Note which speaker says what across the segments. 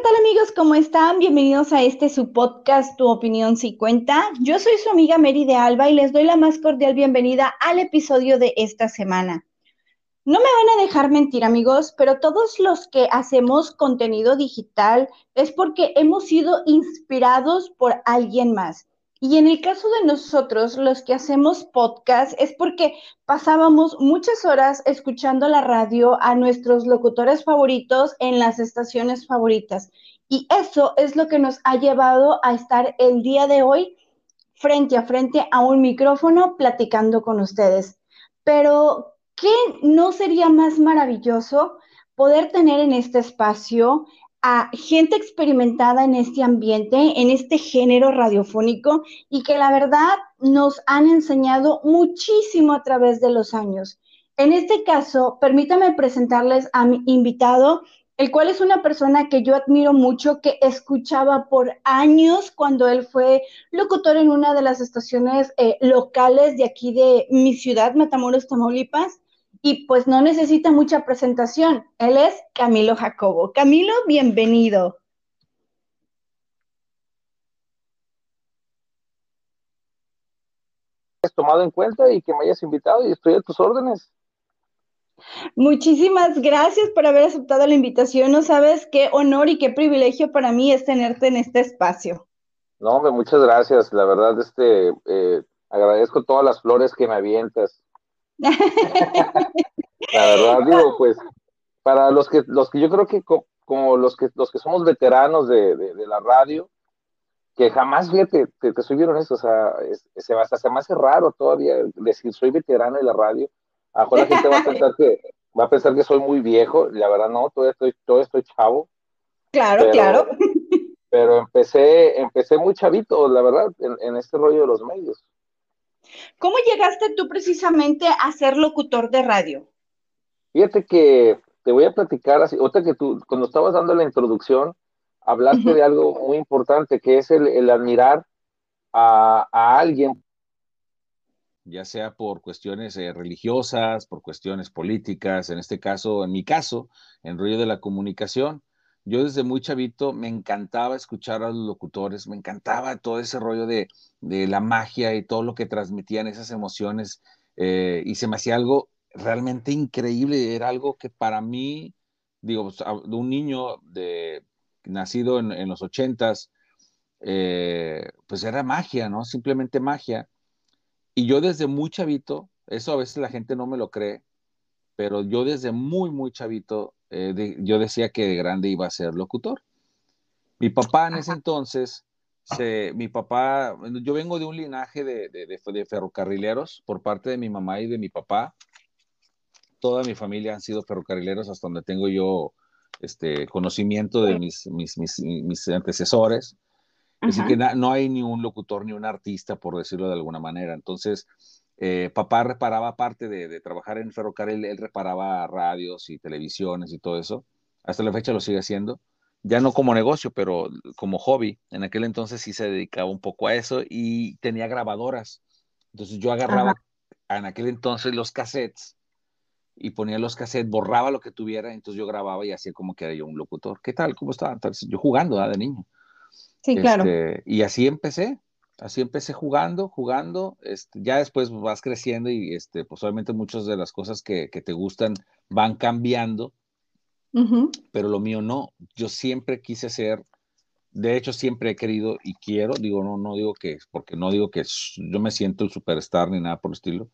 Speaker 1: ¿qué tal amigos? ¿Cómo están? Bienvenidos a este su podcast, Tu Opinión Si Cuenta. Yo soy su amiga Mary de Alba y les doy la más cordial bienvenida al episodio de esta semana. No me van a dejar mentir amigos, pero todos los que hacemos contenido digital es porque hemos sido inspirados por alguien más. Y en el caso de nosotros, los que hacemos podcast, es porque pasábamos muchas horas escuchando la radio a nuestros locutores favoritos en las estaciones favoritas. Y eso es lo que nos ha llevado a estar el día de hoy frente a frente a un micrófono platicando con ustedes. Pero, ¿qué no sería más maravilloso poder tener en este espacio a gente experimentada en este ambiente, en este género radiofónico y que la verdad nos han enseñado muchísimo a través de los años. En este caso, permítame presentarles a mi invitado, el cual es una persona que yo admiro mucho, que escuchaba por años cuando él fue locutor en una de las estaciones eh, locales de aquí de mi ciudad, Matamoros, Tamaulipas y pues no necesita mucha presentación. Él es Camilo Jacobo. Camilo, bienvenido.
Speaker 2: Has tomado en cuenta y que me hayas invitado y estoy a tus órdenes.
Speaker 1: Muchísimas gracias por haber aceptado la invitación. No sabes qué honor y qué privilegio para mí es tenerte en este espacio.
Speaker 2: No, hombre, muchas gracias. La verdad, este, eh, agradezco todas las flores que me avientas. La verdad, digo, pues, para los que, los que yo creo que como los que, los que somos veteranos de, la radio, que jamás, fíjate, te, te soy honesto, o sea, se, hasta se me hace raro todavía decir soy veterano de la radio. A la gente va a pensar que, va a pensar que soy muy viejo, la verdad no, todavía estoy, todavía estoy chavo.
Speaker 1: Claro, claro.
Speaker 2: Pero empecé, empecé muy chavito, la verdad, en, en este rollo de los medios.
Speaker 1: ¿Cómo llegaste tú precisamente a ser locutor de radio?
Speaker 2: Fíjate que te voy a platicar así, otra que tú, cuando estabas dando la introducción, hablaste de algo muy importante, que es el, admirar a, alguien, ya sea por cuestiones eh, religiosas, por cuestiones políticas, en este caso, en mi caso, en rollo de la comunicación, yo desde muy chavito me encantaba escuchar a los locutores, me encantaba todo ese rollo de, la magia y todo lo que transmitían esas emociones eh, y se me hacía algo realmente increíble, era algo que para mí, digo, pues, de un niño de, nacido en, los ochentas, eh, pues era magia, ¿no? Simplemente magia. Y yo desde muy chavito, eso a veces la gente no me lo cree, pero yo desde muy, muy chavito eh, yo decía que de grande iba a ser locutor. Mi papá en ese entonces, mi papá, yo vengo de un linaje de, de, ferrocarrileros por parte de mi mamá y de mi papá. Toda mi familia han sido ferrocarrileros hasta donde tengo yo este, conocimiento de mis, mis, mis, mis antecesores. Así que no hay ni un locutor ni un artista, por decirlo de alguna manera. Entonces, eh, papá reparaba, parte de, trabajar en ferrocarril, él reparaba radios y televisiones y todo eso. Hasta la fecha lo sigue haciendo. Ya no como negocio, pero como hobby. En aquel entonces sí se dedicaba un poco a eso y tenía grabadoras. Entonces yo agarraba en aquel entonces los cassettes y ponía los cassettes, borraba lo que tuviera, entonces yo grababa y hacía como que era yo un locutor. ¿Qué tal? ¿Cómo estaba? yo jugando de niño.
Speaker 1: Sí, claro.
Speaker 2: Este, y así empecé. Así empecé jugando, jugando, este, ya después vas creciendo y este, pues obviamente muchas de las cosas que, te gustan van cambiando, pero lo mío no. Yo siempre quise ser, de hecho siempre he querido y quiero, digo, no, no digo que, porque no digo que yo me siento el superstar ni nada por el estilo,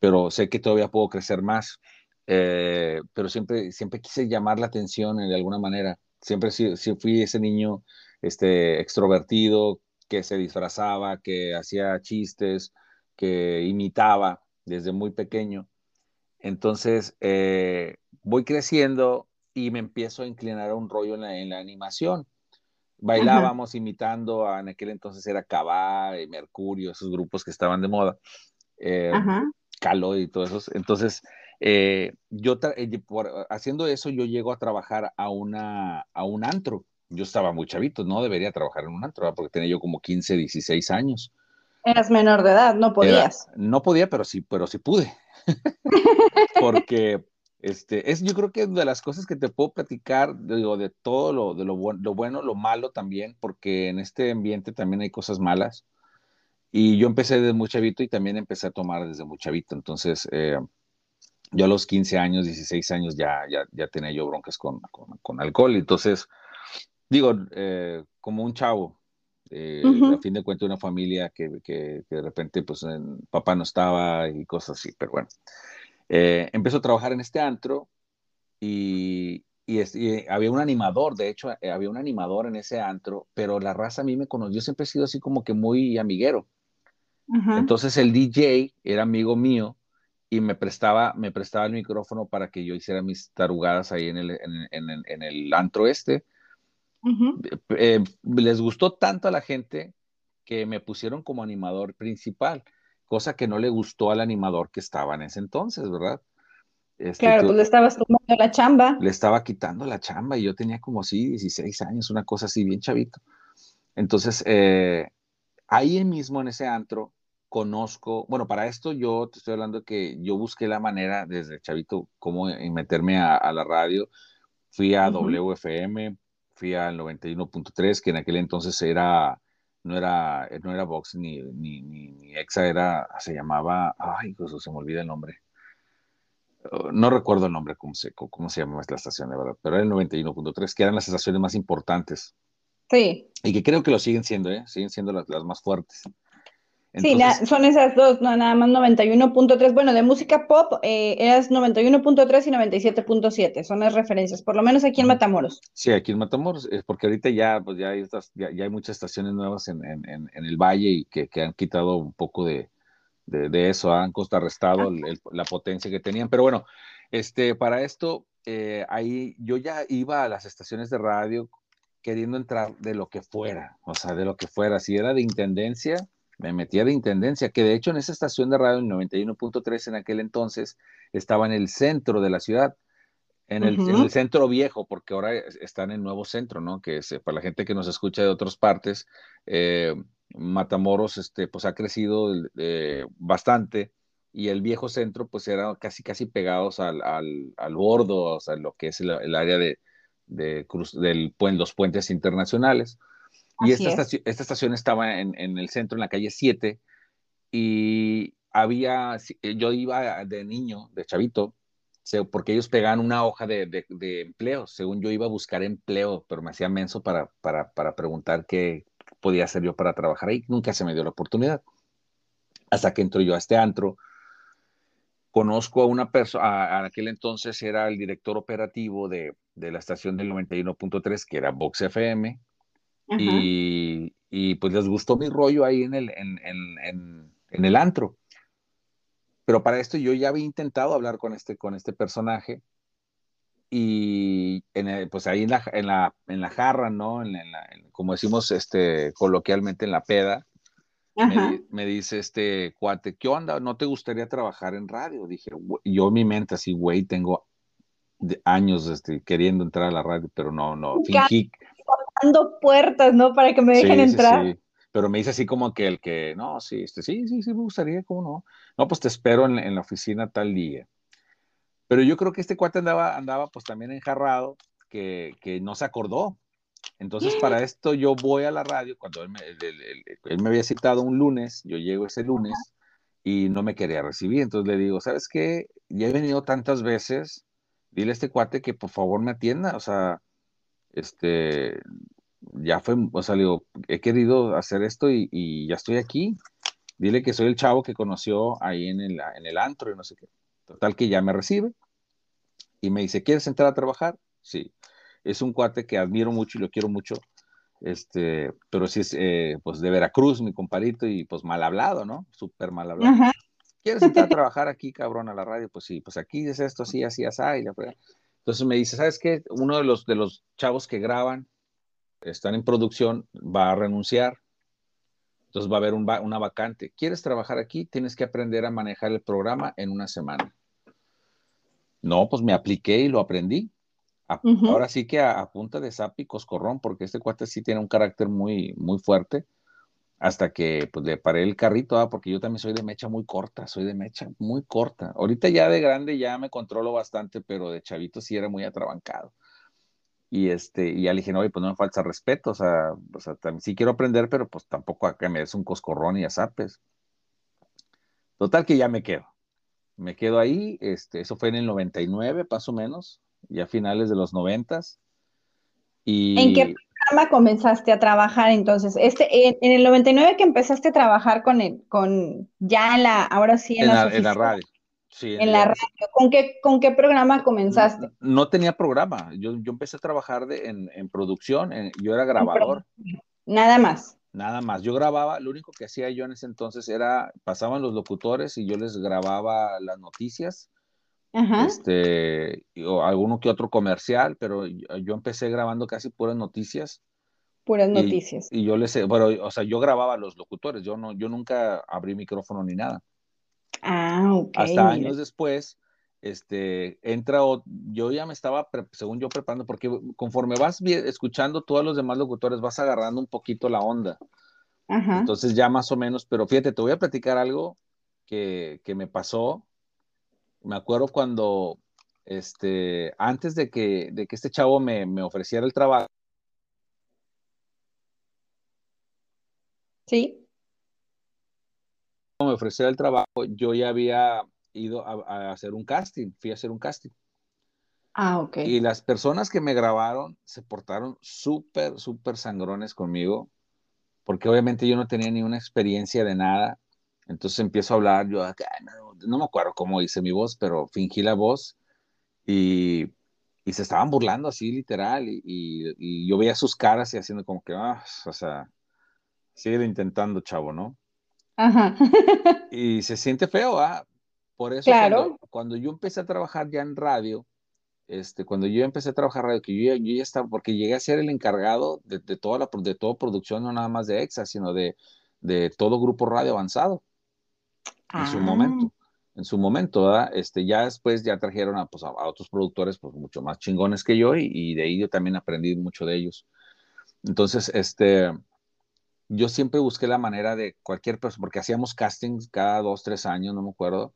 Speaker 2: pero sé que todavía puedo crecer más. Eh, pero siempre, siempre quise llamar la atención de alguna manera. Siempre fui ese niño este, extrovertido, que se disfrazaba, que hacía chistes, que imitaba desde muy pequeño. Entonces, eh, voy creciendo y me empiezo a inclinar a un rollo en la, animación. Bailábamos imitando, a, en aquel entonces era Cabá y Mercurio, esos grupos que estaban de moda, eh, Calo y todos esos. Entonces, eh, yo haciendo eso, yo llego a trabajar a, una, a un antro yo estaba muy chavito, no debería trabajar en un antro, porque tenía yo como 15, 16 años.
Speaker 1: Eras menor de edad, no podías.
Speaker 2: no podía, pero sí, pero sí pude. porque Este, es, yo creo que de las cosas que te puedo platicar, digo, de todo lo, de lo, lo, bueno, lo malo también, porque en este ambiente también hay cosas malas. Y yo empecé desde muy chavito y también empecé a tomar desde muy chavito. Entonces, eh, yo a los 15 años, 16 años ya, ya, ya tenía yo broncas con, con, con alcohol. Entonces, digo, eh, como un chavo, eh, a fin de cuentas una familia que, que, que de repente pues papá no estaba y cosas así, pero bueno. Eh, empezó a trabajar en este antro y, y, había un animador, de hecho, eh, había un animador en ese antro, pero la raza a mí me conoció, yo siempre he sido así como que muy amiguero. Entonces el DJ era amigo mío y me prestaba, me prestaba el micrófono para que yo hiciera mis tarugadas ahí en el, en, en, en el antro este. Eh, les gustó tanto a la gente que me pusieron como animador principal cosa que no le gustó al animador que estaba en ese entonces, ¿verdad?
Speaker 1: Este, claro, pues le estabas tomando la chamba.
Speaker 2: Le estaba quitando la chamba y yo tenía como así 16 años, una cosa así bien chavito. Entonces, eh, ahí mismo en ese antro conozco, bueno, para esto yo te estoy hablando que yo busqué la manera desde chavito cómo meterme a, la radio. Fui a WFM, fui al 91.3, que en aquel entonces era no era, no era Vox ni, ni, ni, Exa, era, se llamaba, ay, pues se me olvida el nombre. Oh, no recuerdo el nombre, cómo se, cómo se llama la estación, de verdad, pero era el 91.3, que eran las estaciones más importantes.
Speaker 1: Sí.
Speaker 2: Y que creo que lo siguen siendo, ¿eh? Siguen siendo las, las más fuertes
Speaker 1: sí, son esas dos, no, nada más 91.3. Bueno, de música pop eh, es 91.3 y 97.7, son las referencias, por lo menos aquí en Matamoros.
Speaker 2: Sí, aquí en Matamoros, es porque ahorita ya, pues ya, hay, ya, hay muchas estaciones nuevas en, en, en, el valle y que, que, han quitado un poco de, de, eso, han contrarrestado la potencia que tenían. Pero bueno, este, para esto, eh, ahí yo ya iba a las estaciones de radio queriendo entrar de lo que fuera, o sea, de lo que fuera, si era de intendencia me metía de intendencia, que de hecho en esa estación de radio, en 91.3 en aquel entonces, estaba en el centro de la ciudad, en el, centro viejo, porque ahora está en el nuevo centro, ¿no? Que es, para la gente que nos escucha de otras partes, eh, Matamoros, este, pues ha crecido eh, bastante y el viejo centro, pues era casi, casi pegados al, al, al bordo, o sea, lo que es el, área de, de cruz, del, los puentes internacionales. Y esta estación, esta estación, estaba en, en, el centro, en la calle 7, y había, eh, yo iba de niño, de chavito, porque ellos pegaban una hoja de, de, empleo. Según yo iba a buscar empleo, pero me hacía menso para, para, para, preguntar qué podía hacer yo para trabajar ahí. Nunca se me dio la oportunidad. Hasta que entro yo a este antro, conozco a una persona, a aquel entonces era el director operativo de, de la estación del 91.3, que era Vox FM, y, y, pues les gustó mi rollo ahí en el, en, en, en, el antro. Pero para esto yo ya había intentado hablar con este, con este personaje y en pues ahí en la, en la, en la jarra, ¿no? En, la, como decimos este, coloquialmente en la peda, me, me, dice este cuate, ¿qué onda? ¿No te gustaría trabajar en radio? Dije, yo mi mente así, güey, tengo años este, queriendo entrar a la radio, pero no, no, fingí,
Speaker 1: puertas, ¿no? Para que me dejen entrar. Sí,
Speaker 2: Pero me dice así como que el que, no, sí, este, sí, sí, sí, me gustaría, ¿cómo no? No, pues te espero en, la oficina tal día. Pero yo creo que este cuate andaba, andaba pues también enjarrado, que, que no se acordó. Entonces, para esto yo voy a la radio, cuando él me, él me había citado un lunes, yo llego ese lunes y no me quería recibir. Entonces le digo, ¿sabes qué? Ya he venido tantas veces, dile a este cuate que por favor me atienda, o sea, este, ya fue, o sea, digo, he querido hacer esto y, ya estoy aquí. Dile que soy el chavo que conoció ahí en el, en el antro y no sé qué. Total que ya me recibe y me dice, ¿quieres entrar a trabajar? Sí. Es un cuate que admiro mucho y lo quiero mucho, este, pero sí es, eh, pues, de Veracruz, mi comparito, y pues mal hablado, ¿no? Súper mal hablado. ¿Quieres entrar a trabajar aquí, cabrón, a la radio? Pues sí, pues aquí es esto, así, así, así, y la entonces me dice, ¿sabes qué? Uno de los, de los chavos que graban, están en producción, va a renunciar. Entonces va a haber una vacante. ¿Quieres trabajar aquí? Tienes que aprender a manejar el programa en una semana. No, pues me apliqué y lo aprendí. Ahora sí que a, punta de zap y coscorrón, porque este cuate sí tiene un carácter muy, muy fuerte. hasta que pues le paré el carrito, ¿ah? porque yo también soy de mecha muy corta, soy de mecha muy corta. Ahorita ya de grande ya me controlo bastante, pero de chavito sí era muy atrabancado. Y, este, y ya le dije, no, pues no me falta respeto, o sea, o sea sí quiero aprender, pero pues tampoco acá me des un coscorrón y azapes. Total que ya me quedo. Me quedo ahí, este, eso fue en el 99, más o menos, ya a finales de los 90.
Speaker 1: Y... ¿En qué programa comenzaste a trabajar entonces? Este, en, el 99 que empezaste a trabajar con, el, con ya la, ahora sí
Speaker 2: en, la, en la radio
Speaker 1: en la radio. ¿Con qué, ¿Con qué programa comenzaste?
Speaker 2: No, tenía programa. Yo, yo, empecé a trabajar de, en, en, producción. yo era grabador.
Speaker 1: Nada más.
Speaker 2: Nada más. Yo grababa, lo único que hacía yo en ese entonces era, pasaban los locutores y yo les grababa las noticias. Ajá. Este, o alguno que otro comercial, pero yo, empecé grabando casi puras noticias.
Speaker 1: Puras noticias.
Speaker 2: Y yo les, bueno, o sea, yo grababa a los locutores, yo no, yo nunca abrí micrófono ni nada.
Speaker 1: Ah,
Speaker 2: Hasta años después, este, entra, yo ya me estaba, según yo, preparando, porque conforme vas escuchando todos los demás locutores, vas agarrando un poquito la onda. Entonces ya más o menos, pero fíjate, te voy a platicar algo que, me pasó. Me acuerdo cuando, este, antes de que, de que este chavo me, me ofreciera el trabajo.
Speaker 1: Sí
Speaker 2: me ofreció el trabajo, yo ya había ido a, hacer un casting, fui a hacer un casting.
Speaker 1: Ah, ok.
Speaker 2: Y las personas que me grabaron se portaron súper, súper sangrones conmigo, porque obviamente yo no tenía ni una experiencia de nada. Entonces empiezo a hablar, yo no, me acuerdo cómo hice mi voz, pero fingí la voz y, y se estaban burlando así literal y, y, yo veía sus caras y haciendo como que, ah, o sea, sigue intentando, chavo, ¿no?
Speaker 1: Ajá.
Speaker 2: y se siente feo, ¿ah? Por eso cuando, yo empecé a trabajar ya en radio, este, cuando yo empecé a trabajar radio, que yo, ya estaba, porque llegué a ser el encargado de, toda la de toda producción, no nada más de EXA, sino de, de todo grupo radio avanzado en su momento. Ah. En su momento, ¿verdad? Este, ya después ya trajeron a, pues, a, otros productores pues, mucho más chingones que yo y, y, de ahí yo también aprendí mucho de ellos. Entonces, este, yo siempre busqué la manera de cualquier persona, porque hacíamos castings cada dos, tres años, no me acuerdo,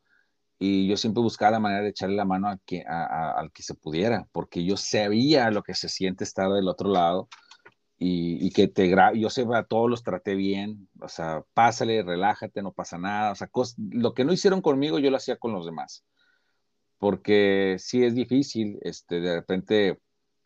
Speaker 2: y yo siempre buscaba la manera de echarle la mano a que, al que se pudiera, porque yo sabía lo que se siente estar del otro lado y, que te yo sé, a todos los traté bien, o sea, pásale, relájate, no pasa nada, o sea, lo que no hicieron conmigo yo lo hacía con los demás, porque sí es difícil, este, de repente...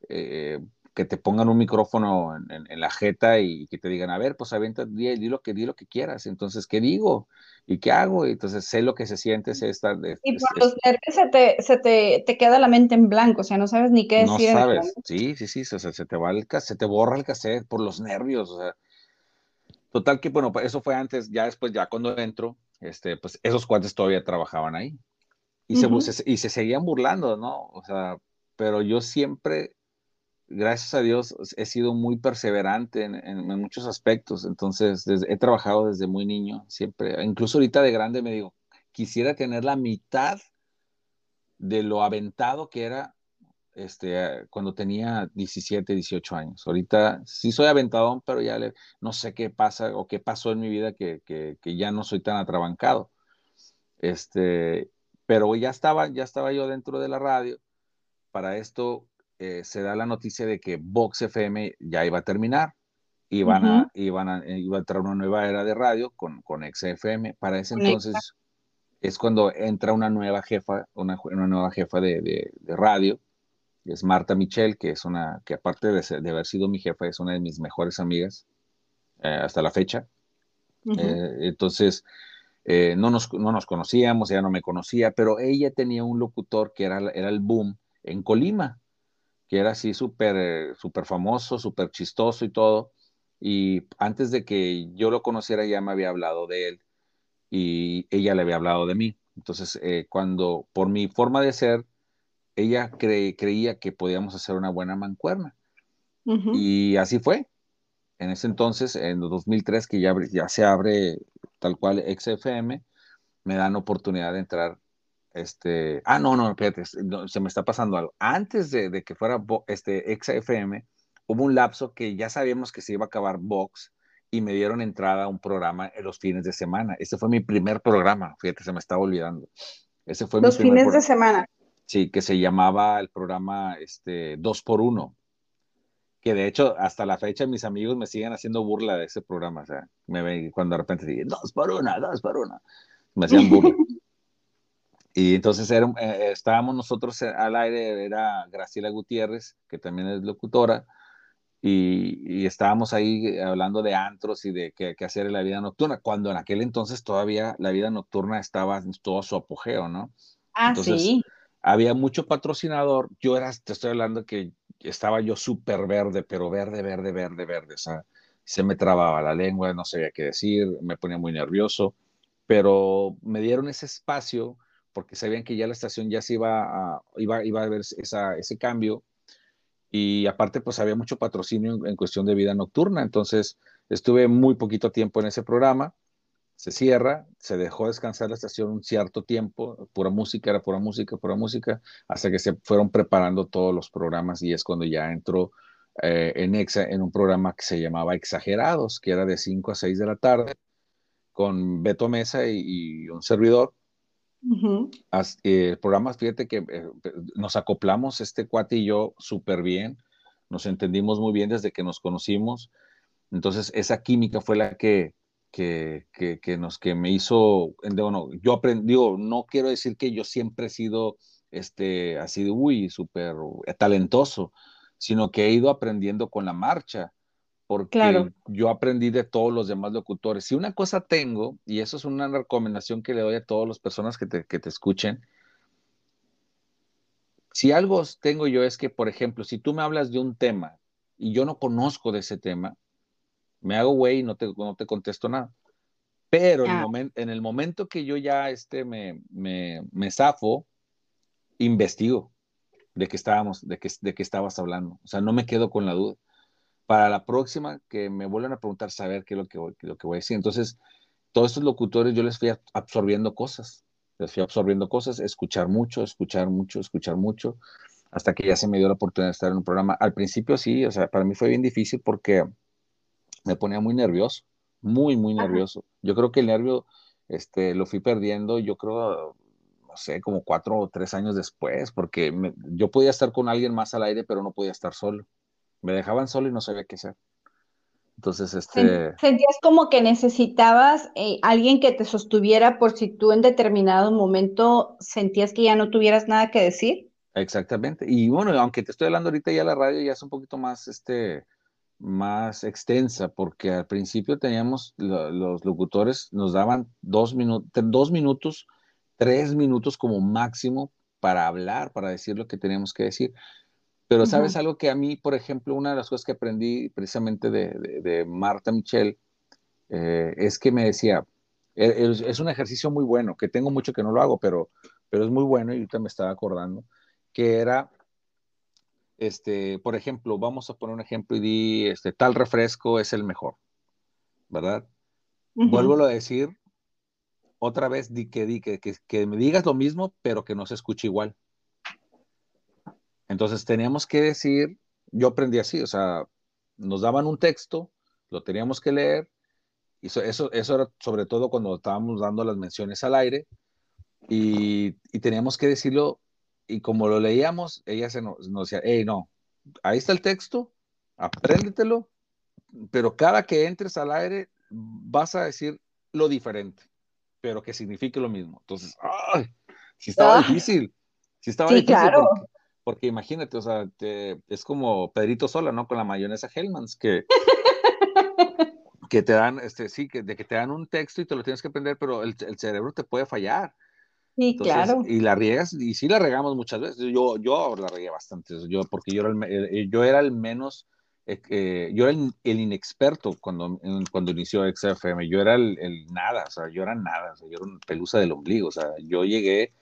Speaker 2: Eh, que te pongan un micrófono en, la jeta y que te digan, a ver, pues avienta, di, lo que di lo que quieras. Entonces, ¿qué digo? ¿Y qué hago? entonces sé lo que se siente, sé estar de...
Speaker 1: Y por los nervios se, te, se te, te, queda la mente en blanco, o sea, no sabes ni qué decir.
Speaker 2: No sabes, sí, sí, sí, o sea, se te va el se te borra el cassette por los nervios, o sea. Total que, bueno, pues, eso fue antes, ya después, ya cuando entro, este, pues esos cuates todavía trabajaban ahí. Y, se, y se seguían burlando, ¿no? O sea, pero yo siempre gracias a Dios, he sido muy perseverante en, muchos aspectos. Entonces, he trabajado desde muy niño, siempre. Incluso ahorita de grande me digo, quisiera tener la mitad de lo aventado que era este, cuando tenía 17, 18 años. Ahorita sí soy aventadón, pero ya no sé qué pasa o qué pasó en mi vida que, ya no soy tan atrabancado. Este, pero ya estaba, ya estaba yo dentro de la radio. Para esto eh, se da la noticia de que Vox FM ya iba a terminar. Iban a, iban a, eh, iba a entrar una nueva era de radio con, con XFM. Para ese entonces es cuando entra una nueva jefa, una, una nueva jefa de, de, radio, es Marta Michel, que es una, que aparte de, de, haber sido mi jefa, es una de mis mejores amigas eh, hasta la fecha. entonces, no, nos, no, nos, conocíamos, ella no me conocía, pero ella tenía un locutor que era, era el boom en Colima que era así súper eh, súper famoso, súper chistoso y todo. Y antes de que yo lo conociera ya me había hablado de él y ella le había hablado de mí. Entonces, eh, cuando por mi forma de ser, ella creía que podíamos hacer una buena mancuerna. Y así fue. En ese entonces, en 2003, que ya, ya se abre tal cual XFM, me dan oportunidad de entrar este, ah, no, no, espérate, se me está pasando algo. Antes de, que fuera este XFM, hubo un lapso que ya sabíamos que se iba a acabar Vox y me dieron entrada a un programa en los fines de semana. Ese fue mi primer programa, fíjate, se me estaba olvidando. Ese fue
Speaker 1: los fines de semana.
Speaker 2: Sí, que se llamaba el programa este, Dos por Uno. Que de hecho, hasta la fecha, mis amigos me siguen haciendo burla de ese programa. O sea, me ven cuando de repente dicen, dos por una, dos por una. Me hacían burla. Y entonces era, eh, estábamos nosotros al aire, era Graciela Gutiérrez, que también es locutora, y, estábamos ahí hablando de antros y de qué, hacer en la vida nocturna, cuando en aquel entonces todavía la vida nocturna estaba en todo su apogeo, ¿no?
Speaker 1: Ah, sí.
Speaker 2: Había mucho patrocinador, yo era, te estoy hablando que estaba yo súper verde, pero verde, verde, verde, verde, o sea, se me trababa la lengua, no sabía qué decir, me ponía muy nervioso, pero me dieron ese espacio porque sabían que ya la estación ya se iba a, iba, iba a ver esa, ese cambio. Y aparte pues había mucho patrocinio en, cuestión de vida nocturna, entonces estuve muy poquito tiempo en ese programa, se cierra, se dejó descansar la estación un cierto tiempo, pura música, era pura música, pura música, hasta que se fueron preparando todos los programas. Y es cuando ya entró eh, en EXA en un programa que se llamaba Exagerados, que era de 5 a 6 de la tarde, con Beto Mesa y un servidor, eh, programas, fíjate que eh, nos acoplamos este cuate y yo súper bien, nos entendimos muy bien desde que nos conocimos, entonces esa química fue la que, que, que, nos, que me hizo, bueno, yo aprendí, no quiero decir que yo siempre he sido, este, así de, uy, súper talentoso, sino que he ido aprendiendo con la marcha porque yo aprendí de todos los demás locutores. Si una cosa tengo, y eso es una recomendación que le doy a todas las personas que te, que te escuchen, si algo tengo yo es que, por ejemplo, si tú me hablas de un tema y yo no conozco de ese tema, me hago güey y no te, no te contesto nada. Pero en, el en el momento que yo ya este, me, me, me zafo, investigo de qué estábamos, de qué, de qué estabas hablando. O sea, no me quedo con la duda para la próxima que me vuelvan a preguntar, saber qué es lo que voy, lo que voy a decir. Entonces, todos estos locutores yo les fui absorbiendo cosas, les fui absorbiendo cosas, escuchar mucho, escuchar mucho, escuchar mucho, hasta que ya se me dio la oportunidad de estar en un programa. Al principio sí, o sea, para mí fue bien difícil porque me ponía muy nervioso, muy, muy nervioso. Yo creo que el nervio este, lo fui perdiendo, yo creo, no sé, como cuatro o tres años después, porque yo podía estar con alguien más al aire, pero no podía estar solo me dejaban solo y no sabía qué hacer. Entonces, este...
Speaker 1: Sentías como que necesitabas eh, alguien que te sostuviera por si tú en determinado momento sentías que ya no tuvieras nada que decir.
Speaker 2: Exactamente. Y bueno, aunque te estoy hablando ahorita ya la radio ya es un poquito más, este, más extensa, porque al principio teníamos, los locutores nos daban dos, minutos dos minutos, tres minutos como máximo para hablar, para decir lo que teníamos que decir. Pero sabes algo que a mí, por ejemplo, una de las cosas que aprendí precisamente de, Marta Michel eh, es que me decía, e, es, un ejercicio muy bueno, que tengo mucho que no lo hago, pero, pero es muy bueno y ahorita me estaba acordando, que era, este, por ejemplo, vamos a poner un ejemplo y di, este, tal refresco es el mejor, ¿verdad? Vuelvo a decir, otra vez, di que, di que, que me digas lo mismo, pero que no se escuche igual. Entonces teníamos que decir, yo aprendí así, o sea, nos daban un texto, lo teníamos que leer, y eso, eso, era sobre todo cuando estábamos dando las menciones al aire, y, teníamos que decirlo, y como lo leíamos, ella se nos, decía, hey, no, ahí está el texto, apréndetelo, pero cada que entres al aire vas a decir lo diferente, pero que signifique lo mismo. Entonces, ¡ay! Si estaba ah. difícil, si estaba
Speaker 1: sí,
Speaker 2: difícil.
Speaker 1: Claro.
Speaker 2: Porque imagínate, o sea, es como Pedrito Sola, ¿no? Con la mayonesa Hellmann's, que, que te dan, este, sí, que, de que te dan un texto y te lo tienes que aprender, pero el, cerebro te puede fallar.
Speaker 1: Sí, claro.
Speaker 2: Y la riegas, y sí la regamos muchas veces. Yo, yo la regué bastante, yo, porque yo era el, eh, yo era el menos, eh, eh, yo era el, inexperto cuando, cuando inició XFM, yo era el, nada, o sea, yo era nada, o sea, yo era una pelusa del ombligo, o sea, yo llegué,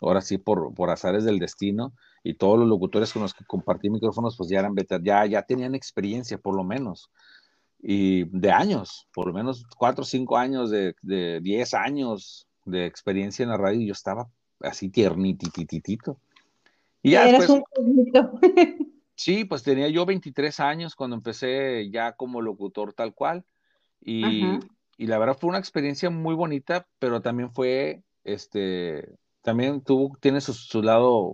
Speaker 2: ahora sí, por, por azares del destino, y todos los locutores con los que compartí micrófonos, pues ya eran ya, ya tenían experiencia, por lo menos, y de años, por lo menos cuatro o cinco años, de, de diez años de experiencia en la radio, y yo estaba así tiernitititito.
Speaker 1: Y ya Eres un
Speaker 2: Sí, pues tenía yo 23 años cuando empecé ya como locutor tal cual. Y, y, la verdad fue una experiencia muy bonita, pero también fue, este, también tuvo, tiene su, su lado,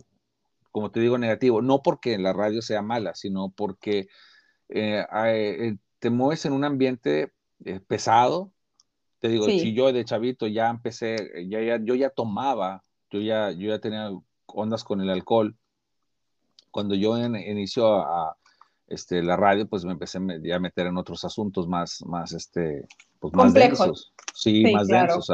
Speaker 2: como te digo, negativo. No porque la radio sea mala, sino porque eh, eh, te mueves en un ambiente eh, pesado. Te digo, si yo de chavito ya empecé, ya, ya, yo ya tomaba, yo ya, yo ya tenía ondas con el alcohol. Cuando yo inicio a, este, la radio, pues me empecé a meter en otros asuntos más, más, este, pues más densos. Sí, más densos.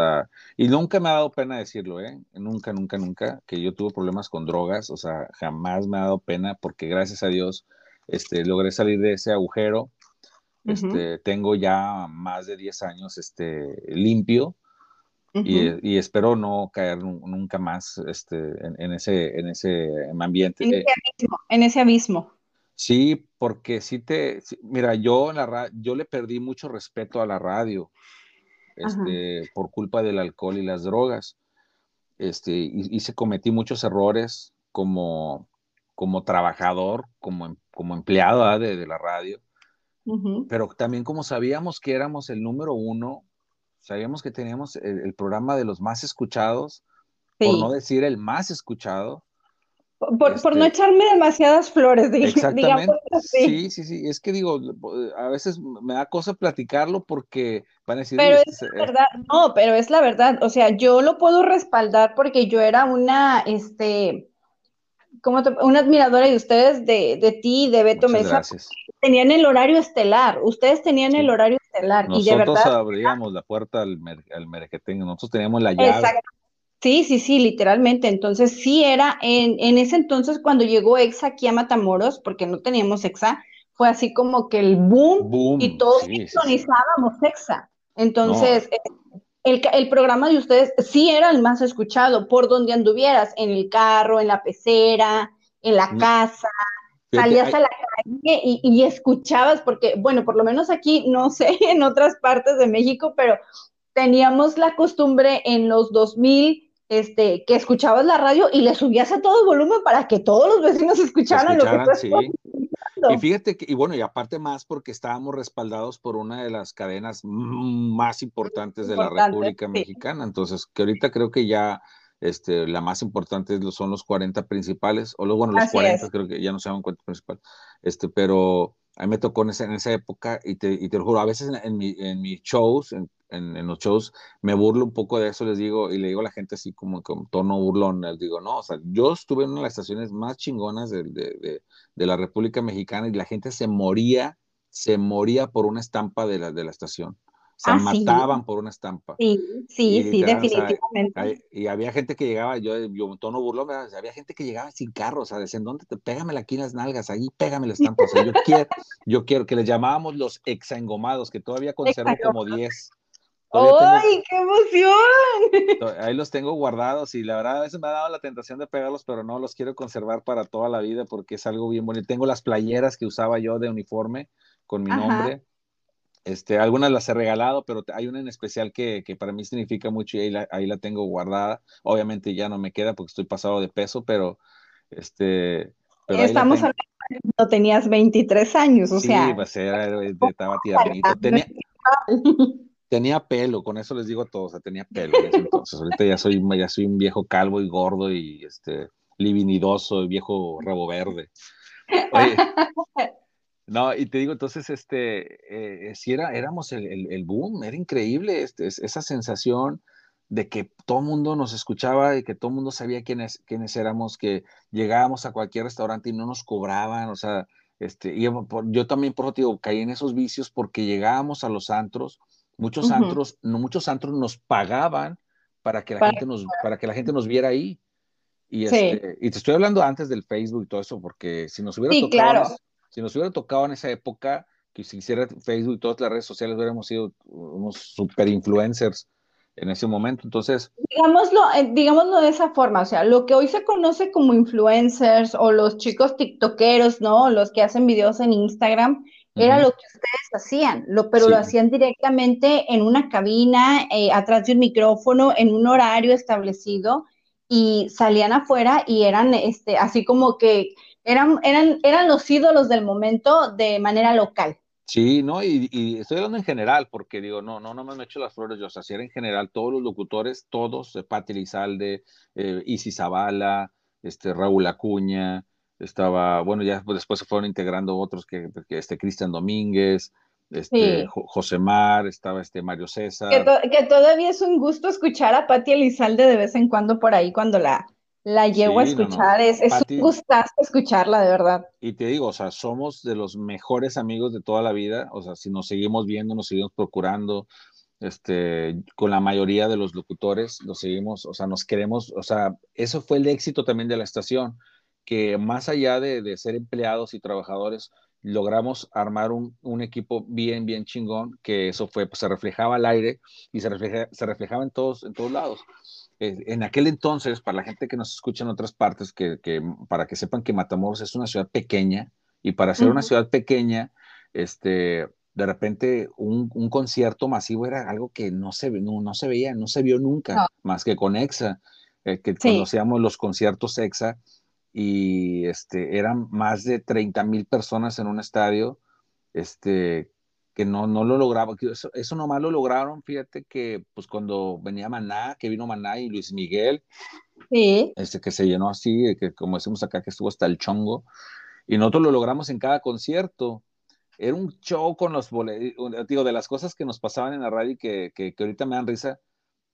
Speaker 2: y nunca me ha dado pena decirlo, ¿eh? Nunca, nunca, nunca, que yo tuve problemas con drogas, o sea, jamás me ha dado pena porque gracias a Dios, este, logré salir de ese agujero. Este, tengo ya más de 10 años, este, limpio. y, espero no caer nunca más este, en, ese, en ese ambiente.
Speaker 1: En ese abismo. En ese abismo.
Speaker 2: Sí, porque sí te, mira, yo en la yo le perdí mucho respeto a la radio, este, por culpa del alcohol y las drogas. Este, y, se cometí muchos errores como, como trabajador, como, em, como empleado ¿ah? de, la radio. Pero también como sabíamos que éramos el número uno, sabíamos que teníamos el, programa de los más escuchados, por no decir el más escuchado,
Speaker 1: por, no este echarme demasiadas flores, digamos
Speaker 2: Sí, sí, sí. Es que digo, a veces me da cosa platicarlo porque van a decir.
Speaker 1: Pero es la verdad, no, pero es la verdad. O sea, yo lo puedo respaldar porque yo era una, este, como una admiradora de ustedes, de, de ti, de Beto Mesa. Gracias. Tenían el horario estelar. Ustedes tenían el horario estelar.
Speaker 2: Nosotros y de verdad, abríamos la puerta al, mer al Nosotros teníamos la llave. Exacto.
Speaker 1: Sí, sí, sí, literalmente. Entonces, sí era en, en ese entonces cuando llegó EXA aquí a Matamoros, porque no teníamos EXA, fue así como que el boom, y todos sintonizábamos EXA. Entonces, el, el, programa de ustedes sí era el más escuchado por donde anduvieras, en el carro, en la pecera, en la mm. casa, salías a la calle y, y, escuchabas, porque, bueno, por lo menos aquí, no sé, en otras partes de México, pero teníamos la costumbre en los 2000 este, que escuchabas la radio y le subías a todo volumen para que todos los vecinos escucharan, lo que tú sí.
Speaker 2: Y fíjate que, y bueno, y aparte más porque estábamos respaldados por una de las cadenas más importantes de la República Mexicana, entonces que ahorita creo que ya este, la más importante son los 40 principales, o los, bueno, los 40 creo que ya no se llaman 40 principales, este, pero a mí me tocó en esa, en esa época y te, y te lo juro, a veces en, mi, en mis shows, en, en, los shows, me burlo un poco de eso, les digo, y le digo a la gente así como con tono burlón, les digo, no, o sea, yo estuve en una de las estaciones más chingonas de, de, de, la República Mexicana y la gente se moría, se moría por una estampa de la, de la estación. Se ah, mataban por una estampa.
Speaker 1: Sí, sí, sí, definitivamente.
Speaker 2: y había gente que llegaba, yo, yo tono burlón, había gente que llegaba sin carro, o sea, decían, ¿dónde te pégamela aquí en las nalgas? Ahí pégame la estampa. O sea, yo quiero, yo quiero que les llamábamos los exaengomados, que todavía conservo como 10.
Speaker 1: ¡Ay, qué emoción!
Speaker 2: Ahí los tengo guardados y la verdad a veces me ha dado la tentación de pegarlos, pero no los quiero conservar para toda la vida porque es algo bien bonito. Tengo las playeras que usaba yo de uniforme con mi nombre. Este, algunas las he regalado, pero hay una en especial que, que para mí significa mucho y ahí la, ahí la, tengo guardada. Obviamente ya no me queda porque estoy pasado de peso, pero este...
Speaker 1: Pero Estamos hablando cuando tenías 23 años, o sea...
Speaker 2: Sí, pues era, estaba tiernito. Tenía, tenía pelo, con eso les digo todo, o sea, tenía pelo entonces. Ahorita ya soy, ya soy un viejo calvo y gordo y este livinidoso, viejo rabo verde. Oye, no, y te digo, entonces, este, eh, si era, éramos el, boom, era increíble este, esa sensación de que todo el mundo nos escuchaba y que todo el mundo sabía quiénes, quiénes éramos, que llegábamos a cualquier restaurante y no nos cobraban, o sea, este, y yo también, por digo, caí en esos vicios porque llegábamos a los antros Muchos antros, no, muchos antros nos pagaban para que la gente nos, para que la gente nos viera ahí. Y, este, y te estoy hablando antes del Facebook y todo eso, porque si nos hubiera tocado, si nos hubiera tocado en esa época, que si hiciera Facebook y todas las redes sociales, hubiéramos sido unos super influencers en ese momento. Entonces.
Speaker 1: Digámoslo, eh, digámoslo de esa forma, o sea, lo que hoy se conoce como influencers o los chicos tiktokeros, ¿no? Los que hacen videos en Instagram, era lo que ustedes hacían, lo, pero lo hacían directamente en una cabina, eh, atrás de un micrófono, en un horario establecido, y salían afuera y eran este, así como que eran, eran, eran los ídolos del momento de manera local.
Speaker 2: Sí, no, y, estoy hablando en general, porque digo, no, no, no me he hecho las flores yo, o sea, si era en general, todos los locutores, todos, eh, Pati Lizalde, eh, Isi Zavala, este, Raúl Acuña, estaba, bueno, ya después se fueron integrando otros que, este, Cristian Domínguez, este, José Mar, estaba este Mario César.
Speaker 1: Que, todavía es un gusto escuchar a Pati Elizalde de vez en cuando por ahí cuando la, la llevo a escuchar, es, es un gustazo escucharla, de verdad.
Speaker 2: Y te digo, o sea, somos de los mejores amigos de toda la vida, o sea, si nos seguimos viendo, nos seguimos procurando, este, con la mayoría de los locutores, nos seguimos, o sea, nos queremos, o sea, eso fue el éxito también de la estación, que más allá de, de ser empleados y trabajadores, logramos armar un, un, equipo bien, bien chingón, que eso fue, pues se reflejaba al aire y se, refleja, se reflejaba en todos, en todos lados. Eh, en aquel entonces, para la gente que nos escucha en otras partes, que, para que sepan que Matamoros es una ciudad pequeña y para ser una ciudad pequeña, este, de repente un, concierto masivo era algo que no se, no, se veía, no se vio nunca, más que con EXA, eh, que conocíamos los conciertos EXA y este, eran más de 30 mil personas en un estadio, este, que no, no lo lograba, eso, eso nomás lo lograron, fíjate que pues cuando venía Maná, que vino Maná y Luis Miguel,
Speaker 1: sí.
Speaker 2: este que se llenó así, que como decimos acá, que estuvo hasta el chongo, y nosotros lo logramos en cada concierto. Era un show con los boletos, digo, de las cosas que nos pasaban en la radio y que, que, que ahorita me dan risa,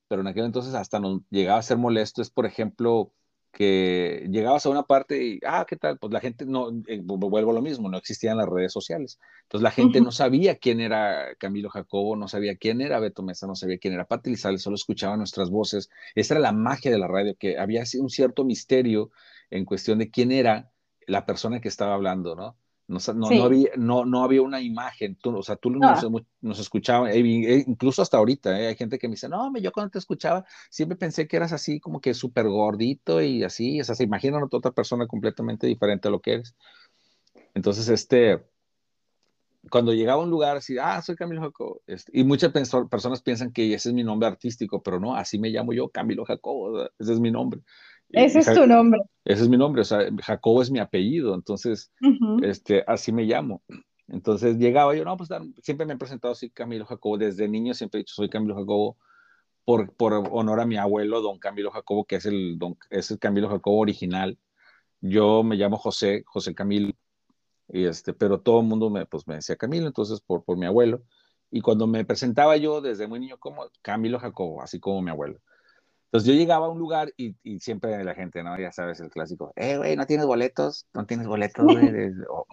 Speaker 2: pero en aquel entonces hasta nos llegaba a ser molesto, es por ejemplo, que llegabas a una parte y, ah, ¿qué tal? Pues la gente no, eh, vuelvo a lo mismo, no existían las redes sociales. Entonces la gente no sabía quién era Camilo Jacobo, no sabía quién era Beto Mesa, no sabía quién era Pati Lizales, solo escuchaba nuestras voces. Esa era la magia de la radio, que había un cierto misterio en cuestión de quién era la persona que estaba hablando, ¿no? No, no, había, no, no había una imagen, tú, o sea, tú nos, nos escuchabas, eh, eh, incluso hasta ahorita, eh, hay gente que me dice, no, yo cuando te escuchaba siempre pensé que eras así como que súper gordito y así, o sea, se imaginan a otra persona completamente diferente a lo que eres. Entonces, este, cuando llegaba a un lugar así, ah, soy Camilo Jacobo, este, y muchas personas piensan que ese es mi nombre artístico, pero no, así me llamo yo, Camilo Jacobo, ese es mi nombre.
Speaker 1: Ese es tu nombre.
Speaker 2: Ese es mi nombre, o sea, Jacobo es mi apellido, entonces, este, así me llamo. Entonces llegaba yo, no, pues siempre me he presentado así Camilo Jacobo, desde niño siempre he dicho soy Camilo Jacobo, por, por honor a mi abuelo, don Camilo Jacobo, que es el, don, es el Camilo Jacobo original. Yo me llamo José, José Camilo, y este, pero todo el mundo me, pues, me decía Camilo, entonces por, por mi abuelo. Y cuando me presentaba yo desde muy niño como Camilo Jacobo, así como mi abuelo. Entonces yo llegaba a un lugar y, y, siempre la gente, ¿no? Ya sabes, el clásico, eh, güey, ¿no tienes boletos? ¿No tienes boletos, güey?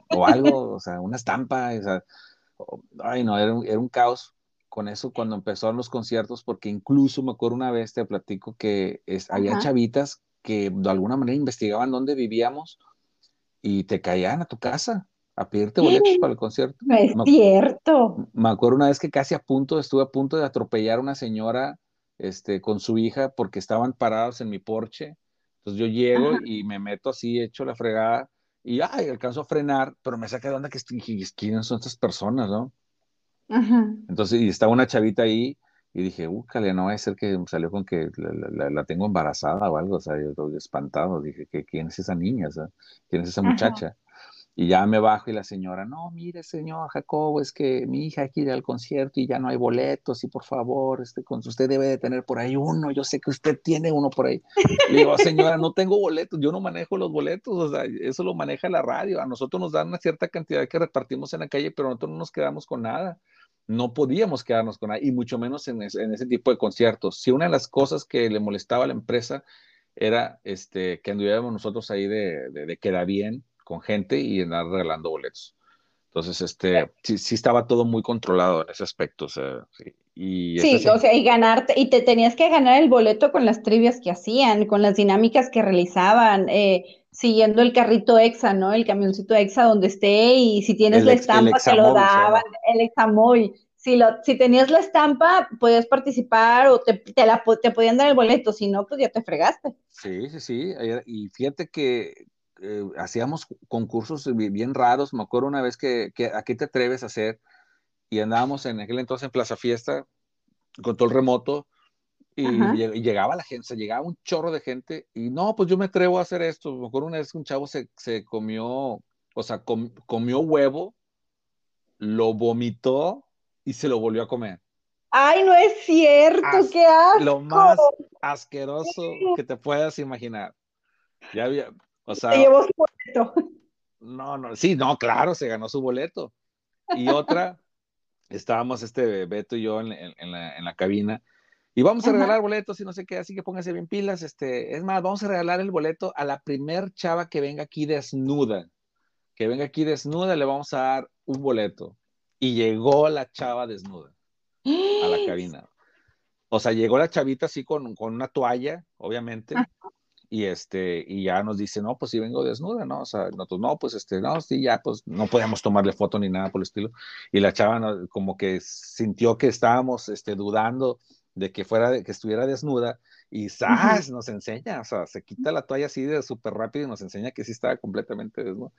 Speaker 2: O, algo, o sea, una estampa, o sea, ay, no, era un, era un, caos con eso cuando empezaron los conciertos, porque incluso me acuerdo una vez, te platico que es, había chavitas que de alguna manera investigaban dónde vivíamos y te caían a tu casa a pedirte boletos para el concierto.
Speaker 1: Es cierto.
Speaker 2: Me acuerdo una vez que casi a punto, estuve a punto de atropellar a una señora este, con su hija porque estaban parados en mi porche. Entonces yo llego y me meto así, echo la fregada y ay, alcanzo a frenar, pero me saca de onda que quiénes son estas personas, ¿no? Entonces, y estaba una chavita ahí y dije, búscale, no va a ser que salió con que la, tengo embarazada o algo, o sea, yo estoy espantado, dije, ¿quién es esa niña? ¿Quién es esa muchacha? Y ya me bajo y la señora, no, mire, señor Jacobo, es que mi hija quiere ir al concierto y ya no hay boletos y por favor, este, usted debe de tener por ahí uno, yo sé que usted tiene uno por ahí. Le digo, señora, no tengo boletos, yo no manejo los boletos, o sea, eso lo maneja la radio, a nosotros nos dan una cierta cantidad que repartimos en la calle, pero nosotros no nos quedamos con nada. No podíamos quedarnos con nada, y mucho menos en, ese tipo de conciertos. Si una de las cosas que le molestaba a la empresa era este, que anduviéramos nosotros ahí de, de, de queda bien, con gente y andar regalando boletos. Entonces, este, sí, sí, estaba todo muy controlado en ese aspecto. O sea, sí,
Speaker 1: y sí o sea, y ganarte, y te tenías que ganar el boleto con las trivias que hacían, con las dinámicas que realizaban, eh, siguiendo el carrito EXA, ¿no? El camioncito EXA donde esté, y si tienes la estampa, te lo daban, el examóvil. Si, lo, si tenías la estampa, podías participar o te, te, la, te podían dar el boleto, si no, pues ya te fregaste.
Speaker 2: Sí, sí, sí. Y fíjate que eh, hacíamos concursos bien raros. Me acuerdo una vez que, que aquí te atreves a hacer y andábamos en aquel entonces en Plaza Fiesta con todo el remoto y, llegaba la gente, llegaba un chorro de gente y no, pues yo me atrevo a hacer esto. Me acuerdo una vez que un chavo se, se comió, o sea, comió huevo, lo vomitó y se lo volvió a comer.
Speaker 1: Ay, no es cierto, qué asco.
Speaker 2: Lo más asqueroso que te puedas imaginar. Ya había, o sea.
Speaker 1: Se llevó su boleto.
Speaker 2: No, no, sí, no, claro, se ganó su boleto. Y otra, estábamos este Beto y yo en, la, en la, cabina y vamos a regalar boletos y no sé qué, así que pónganse bien pilas. Este, es más, vamos a regalar el boleto a la primer chava que venga aquí desnuda. Que venga aquí desnuda, le vamos a dar un boleto. Y llegó la chava desnuda a la cabina. O sea, llegó la chavita así con, con una toalla, obviamente, y este, y ya nos dice, no, pues sí vengo desnuda, ¿no? O sea, nosotros, no, pues este, no, sí, ya, pues no podíamos tomarle foto ni nada por el estilo. Y la chava como que sintió que estábamos, este, dudando de que fuera, de, que estuviera desnuda, y ¡zas! nos enseña, o sea, se quita la toalla así de súper rápido y nos enseña que sí estaba completamente desnuda.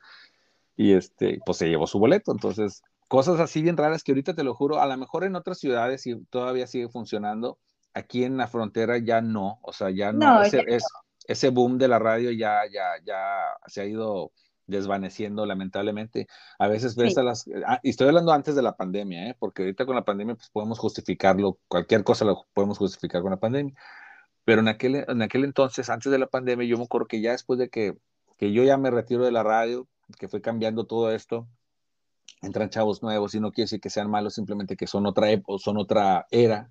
Speaker 2: Y este, pues se llevó su boleto, entonces cosas así bien raras que ahorita te lo juro, a lo mejor en otras ciudades y todavía sigue funcionando, aquí en la frontera ya no, o sea, ya no, ese, Es, ese boom de la radio ya, ya, ya se ha ido desvaneciendo lamentablemente. A veces ves a las, ah, y estoy hablando antes de la pandemia, ¿eh? porque ahorita con la pandemia pues podemos justificarlo, cualquier cosa lo podemos justificar con la pandemia, pero en aquel, en aquel entonces, antes de la pandemia, yo me acuerdo que ya después de que, que yo ya me retiro de la radio, que fue cambiando todo esto, entran chavos nuevos y no quiere decir que sean malos, simplemente que son otra son otra era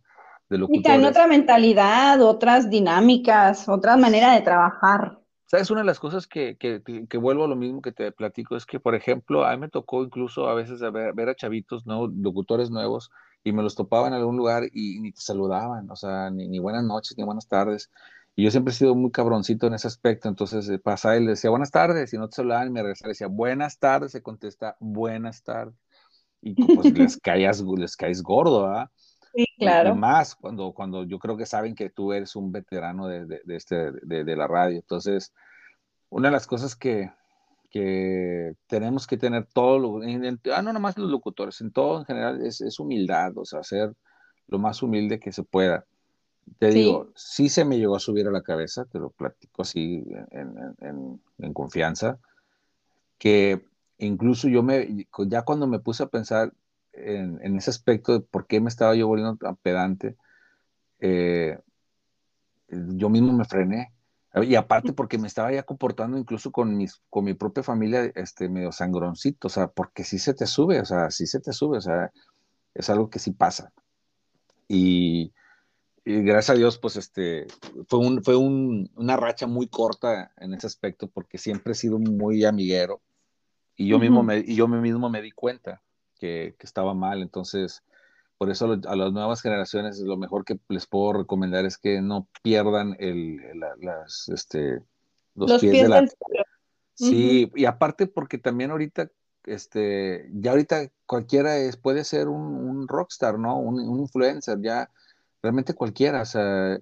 Speaker 2: de locutores. Y
Speaker 1: traen otra mentalidad, otras dinámicas, otra manera de trabajar.
Speaker 2: ¿Sabes? Una de las cosas que, que, que, vuelvo a lo mismo que te platico es que, por ejemplo, a mí me tocó incluso a veces ver, ver a chavitos, ¿no? locutores nuevos, y me los topaba en algún lugar y, ni te saludaban, o sea, ni, ni buenas noches, ni buenas tardes. Y yo siempre he sido muy cabroncito en ese aspecto, entonces eh, pasaba y le decía buenas tardes, y no te saludaban, y me regresaba y decía buenas tardes, se contesta buenas tardes. Y pues les caías, les caes gordo, ¿ah?
Speaker 1: Sí, claro.
Speaker 2: Y, más cuando, cuando yo creo que saben que tú eres un veterano de, de, de este, de, de, la radio. Entonces, una de las cosas que, que tenemos que tener todo, ah, no nomás los locutores, en todo en general es, es humildad, o sea, ser lo más humilde que se pueda te digo, sí se me llegó a subir a la cabeza, te lo platico así en, confianza, que incluso yo me, ya cuando me puse a pensar en, ese aspecto de por qué me estaba yo volviendo tan pedante, eh, yo mismo me frené. Y aparte porque me estaba ya comportando incluso con, mis, con mi propia familia este, medio sangroncito, o sea, porque sí se te sube, o sea, sí se te sube, o sea, es algo que sí pasa. Y, y gracias a Dios, pues este, fue, un, fue un, una racha muy corta en ese aspecto porque siempre he sido muy amiguero y yo, mismo, me, y yo mismo me di cuenta que, que, estaba mal. Entonces, por eso a las nuevas generaciones lo mejor que les puedo recomendar es que no pierdan el, las, este,
Speaker 1: los, pies, de la...
Speaker 2: Sí, y aparte porque también ahorita este, ya ahorita cualquiera es, puede ser un, un rockstar, ¿no? Un, un, influencer, ya realmente cualquiera, o sea,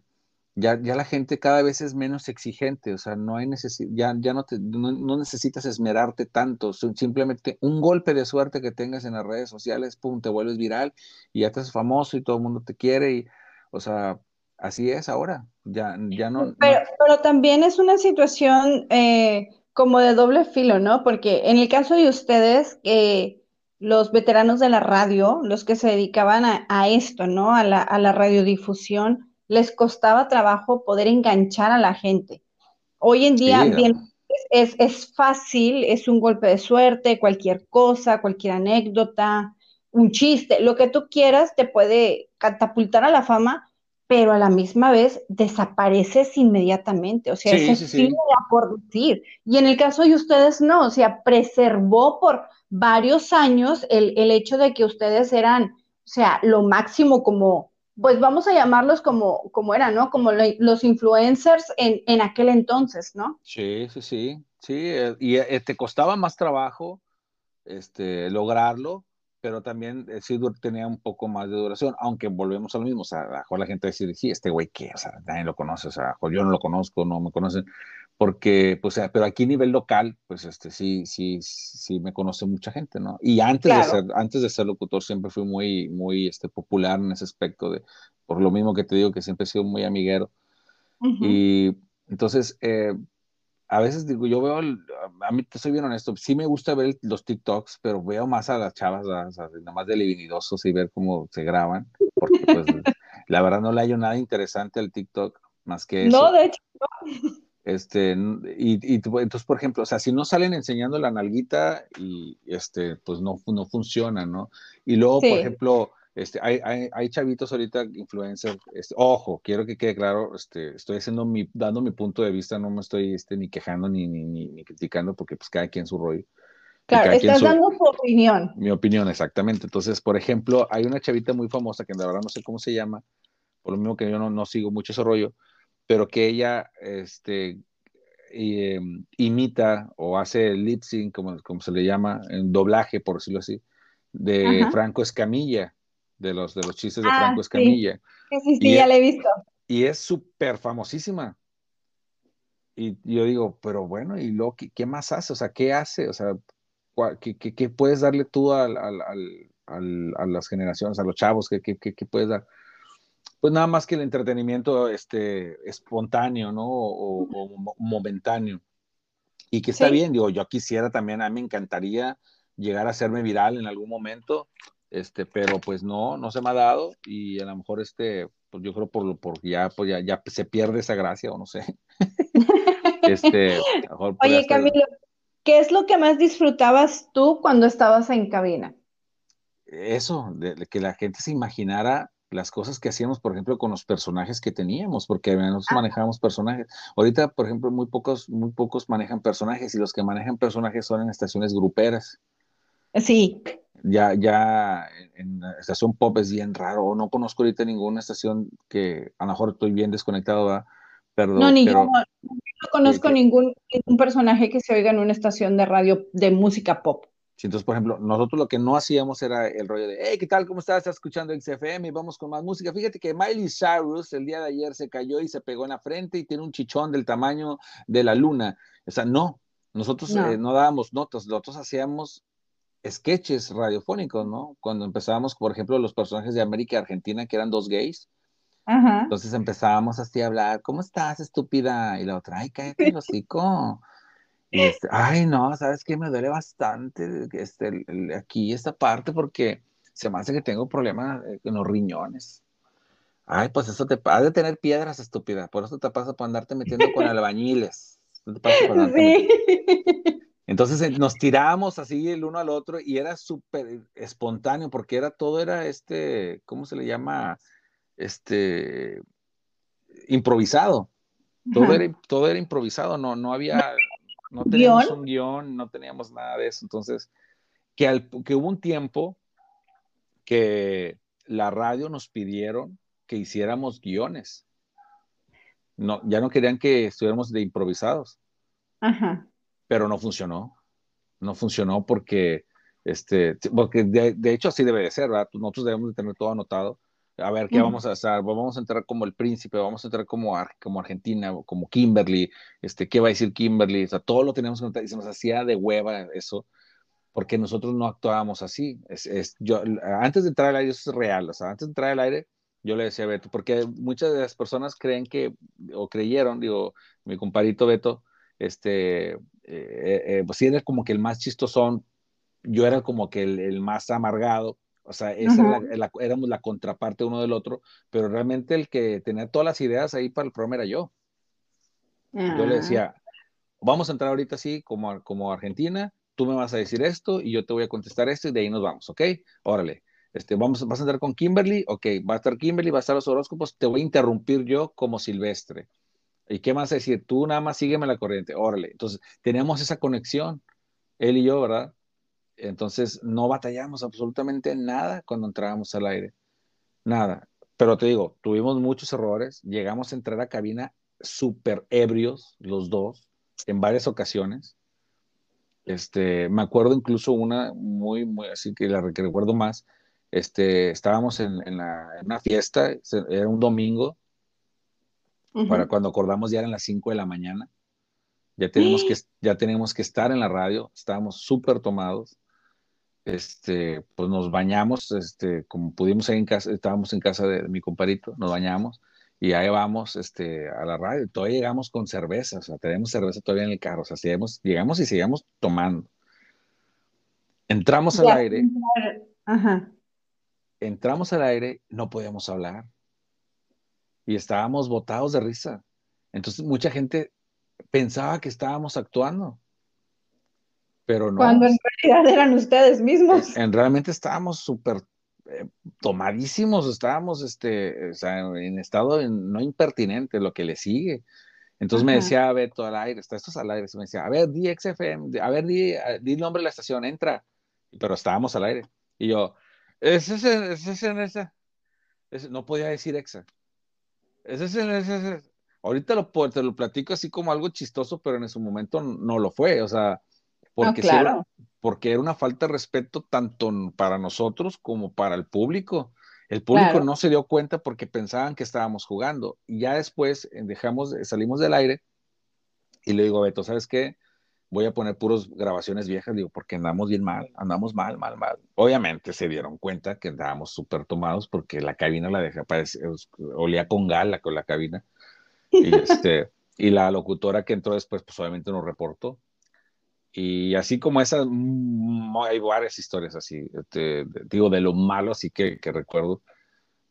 Speaker 2: ya, ya la gente cada vez es menos exigente, o sea, no hay necesidad, ya, ya no, te, no, necesitas esmerarte tanto, simplemente un golpe de suerte que tengas en las redes sociales, pum, te vuelves viral y ya estás famoso y todo el mundo te quiere y, o sea, así es ahora, ya, ya no...
Speaker 1: Pero, pero también es una situación eh, como de doble filo, ¿no? Porque en el caso de ustedes, que los veteranos de la radio, los que se dedicaban a, esto, ¿no? A la, a la, radiodifusión, les costaba trabajo poder enganchar a la gente. Hoy en día, bien, es, es, fácil, es un golpe de suerte, cualquier cosa, cualquier anécdota, un chiste, lo que tú quieras te puede catapultar a la fama, pero a la misma vez desapareces inmediatamente. O sea, es sí, por decir. Y en el caso de ustedes, no, o sea, preservó por varios años el, el, hecho de que ustedes eran, o sea, lo máximo como, pues vamos a llamarlos como, como eran, ¿no? Como los influencers en, en, aquel entonces, ¿no?
Speaker 2: Sí, sí, sí, sí, eh, y eh, te costaba más trabajo este, lograrlo, pero también eh, sí tenía un poco más de duración, aunque volvemos a lo mismo, o sea, a la gente va sí, este güey, ¿qué? O sea, nadie lo conoce, o sea, yo no lo conozco, no me conocen, porque, pues, pero aquí a nivel local, pues, este, sí, sí, sí me conoce mucha gente, ¿no? Y antes, de ser, antes de ser locutor siempre fui muy, muy, este, popular en ese aspecto de, por lo mismo que te digo, que siempre he sido muy amiguero. Y entonces, eh, a veces digo, yo veo, a mí te soy bien honesto, sí me gusta ver los TikToks, pero veo más a las chavas, nada más de livinidosos y ver cómo se graban, porque pues la verdad no le hallo nada interesante al TikTok más que eso.
Speaker 1: No, de hecho
Speaker 2: Este, y, y, entonces, por ejemplo, o sea, si no salen enseñando la nalguita y este, pues no, no funciona, ¿no? Y luego, por ejemplo, este, hay, hay, hay, chavitos ahorita, influencers, este, ojo, quiero que quede claro, este, estoy haciendo mi, dando mi punto de vista, no me estoy este, ni quejando ni, ni, ni, criticando, porque pues cada quien su rollo.
Speaker 1: Claro, estás dando tu opinión.
Speaker 2: Mi opinión, exactamente. Entonces, por ejemplo, hay una chavita muy famosa, que la verdad no sé cómo se llama, por lo mismo que yo no, no sigo mucho ese rollo, pero que ella, este, em, imita o hace lip sync, como, como se le llama, en doblaje, por decirlo así, de Franco Escamilla de los, de los chistes de ah, Franco Escamilla.
Speaker 1: Sí, sí, ya la he visto.
Speaker 2: Y es súper famosísima. Y yo digo, pero bueno, ¿y lo qué, más hace? O sea, ¿qué hace? O sea, ¿qué, qué, puedes darle tú al, al, al, a las generaciones, a los chavos? ¿Qué, qué, puedes dar? Pues nada más que el entretenimiento este, espontáneo, ¿no? O, o momentáneo. Y que está bien, digo, yo quisiera también, a mí me encantaría llegar a hacerme viral en algún momento, este, pero pues no, no se me ha dado y a lo mejor este, pues yo creo por, por ya, pues ya, ya se pierde esa gracia o no sé.
Speaker 1: este, Oye, Camilo, ¿qué es lo que más disfrutabas tú cuando estabas en cabina?
Speaker 2: Eso, de, que la gente se imaginara las cosas que hacíamos, por ejemplo, con los personajes que teníamos, porque nosotros ah. manejábamos personajes. Ahorita, por ejemplo, muy pocos, muy pocos manejan personajes y los que manejan personajes son en estaciones gruperas.
Speaker 1: Sí
Speaker 2: ya, ya en la estación pop es bien raro, no conozco ahorita ninguna estación que a lo mejor estoy bien desconectado, Perdón,
Speaker 1: no, ni yo no, conozco ningún, personaje que se oiga en una estación de radio de música pop.
Speaker 2: Sí, entonces, por ejemplo, nosotros lo que no hacíamos era el rollo de, hey, ¿qué tal? ¿Cómo estás? ¿Estás escuchando XFM? Vamos con más música. Fíjate que Miley Cyrus el día de ayer se cayó y se pegó en la frente y tiene un chichón del tamaño de la luna. O sea, no, nosotros no, eh, no dábamos notas, nosotros hacíamos sketches radiofónicos, ¿no? Cuando empezábamos, por ejemplo, los personajes de América y Argentina, que eran dos gays. Entonces empezábamos así a hablar, ¿cómo estás, estúpida? Y la otra, ay, cállate el hocico. Este, ay, no, ¿sabes qué? Me duele bastante este, aquí esta parte porque se me hace que tengo problemas eh, en los riñones. Ay, pues eso te ha de tener piedras, estúpida. Por eso te pasa por andarte metiendo con albañiles. Te pasa por sí. Entonces eh, nos tirábamos así el uno al otro y era súper espontáneo porque era todo era este, ¿cómo se le llama? Este, improvisado. Todo era, todo era improvisado, no, no había, no teníamos un guion, no teníamos nada de eso. Entonces, que, al, que hubo un tiempo que la radio nos pidieron que hiciéramos guiones. No, ya no querían que estuviéramos de improvisados. Ajá pero no funcionó. No funcionó porque, este, porque de, hecho así debe de ser, ¿verdad? Nosotros debemos de tener todo anotado. A ver, ¿qué vamos a hacer? Vamos a entrar como el príncipe, vamos a entrar como, como Argentina, como Kimberly, este, ¿qué va a decir Kimberly? O sea, todo lo teníamos que y se nos hacía de hueva eso, porque nosotros no actuábamos así. Es, es, yo, antes de entrar al aire, eso es real, o sea, antes de entrar al aire, yo le decía a Beto, porque muchas de las personas creen que, o creyeron, digo, mi compadrito Beto, este, eh, eh, pues sí era como que el más chistosón, yo era como que el, más amargado, o sea, éramos la contraparte uno del otro, pero realmente el que tenía todas las ideas ahí para el programa era yo. Yo le ah. decía, vamos a entrar ahorita así como, como Argentina, tú me vas a decir esto y yo te voy a contestar esto y de ahí nos vamos, ¿ok? Órale. Este, vamos, vas a entrar con Kimberly, ok, va a estar Kimberly, va a estar los horóscopos, te voy a interrumpir yo como Silvestre. ¿Y qué más decir? Tú nada más sígueme la corriente, órale. Entonces, tenemos esa conexión, él y yo, ¿verdad? Entonces, no batallamos absolutamente nada cuando entrábamos al aire. Nada. Pero te digo, tuvimos muchos errores. Llegamos a entrar a cabina súper ebrios, los dos, en varias ocasiones. Este, me acuerdo incluso una muy, muy, así que la que recuerdo más. Este, estábamos en, en, la, en una fiesta, era un domingo, para cuando acordamos ya eran las 5 de la mañana. Ya tenemos, que, ya tenemos que estar en la radio, estábamos súper tomados. Este, pues nos bañamos, este, como pudimos en casa, estábamos en casa de, mi comparito, nos bañamos Y ahí vamos este, a la radio, todavía llegamos con cerveza, o sea, tenemos cerveza todavía en el carro, o sea, llegamos y seguimos tomando. Entramos al aire. Entramos al aire, no podíamos hablar. Y estábamos botados de risa. Entonces mucha gente pensaba que estábamos actuando. Pero no.
Speaker 1: Cuando en realidad eran ustedes mismos.
Speaker 2: En, realmente estábamos súper eh, tomadísimos, estábamos este, o sea, en estado no impertinente, lo que le sigue. Entonces me decía Beto al aire, está esto es al aire, me decía, a ver, di XFM, a ver, di, di nombre de la estación, entra. Pero estábamos al aire. Y yo, ese es ese, ese, no podía decir exa. Ese es ese, Ahorita lo, te lo platico así como algo chistoso, pero en ese momento no lo fue, o sea, porque, era, porque era una falta de respeto tanto para nosotros como para el público. El público no se dio cuenta porque pensaban que estábamos jugando. Y ya después eh, dejamos, salimos del aire y le digo a Beto, ¿sabes qué? Voy a poner puros grabaciones viejas, digo, porque andamos bien mal, andamos mal, mal, mal. Obviamente se dieron cuenta que andábamos súper tomados porque la cabina la dejé, olía con gala con la cabina. Y, este, y la locutora que entró después, pues obviamente nos reportó. Y así como esas, mm, hay varias historias así, este, digo, de lo malo así que, que recuerdo,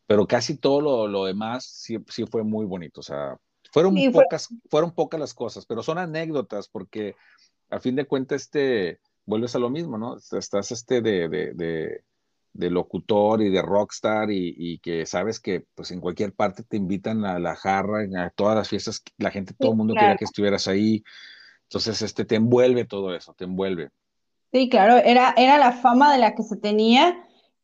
Speaker 2: pero casi todo lo, lo demás sí, sí, fue muy bonito, o sea, fueron, pocas, fueron pocas las cosas, pero son anécdotas porque a fin de cuentas, este, vuelves a lo mismo, ¿no? Estás este de, de, de de locutor y de rockstar y, y, que sabes que pues en cualquier parte te invitan a la jarra, a todas las fiestas, la gente, todo el mundo quería que estuvieras ahí. Entonces, este, te envuelve todo eso, te envuelve.
Speaker 1: Sí, claro, era, era la fama de la que se tenía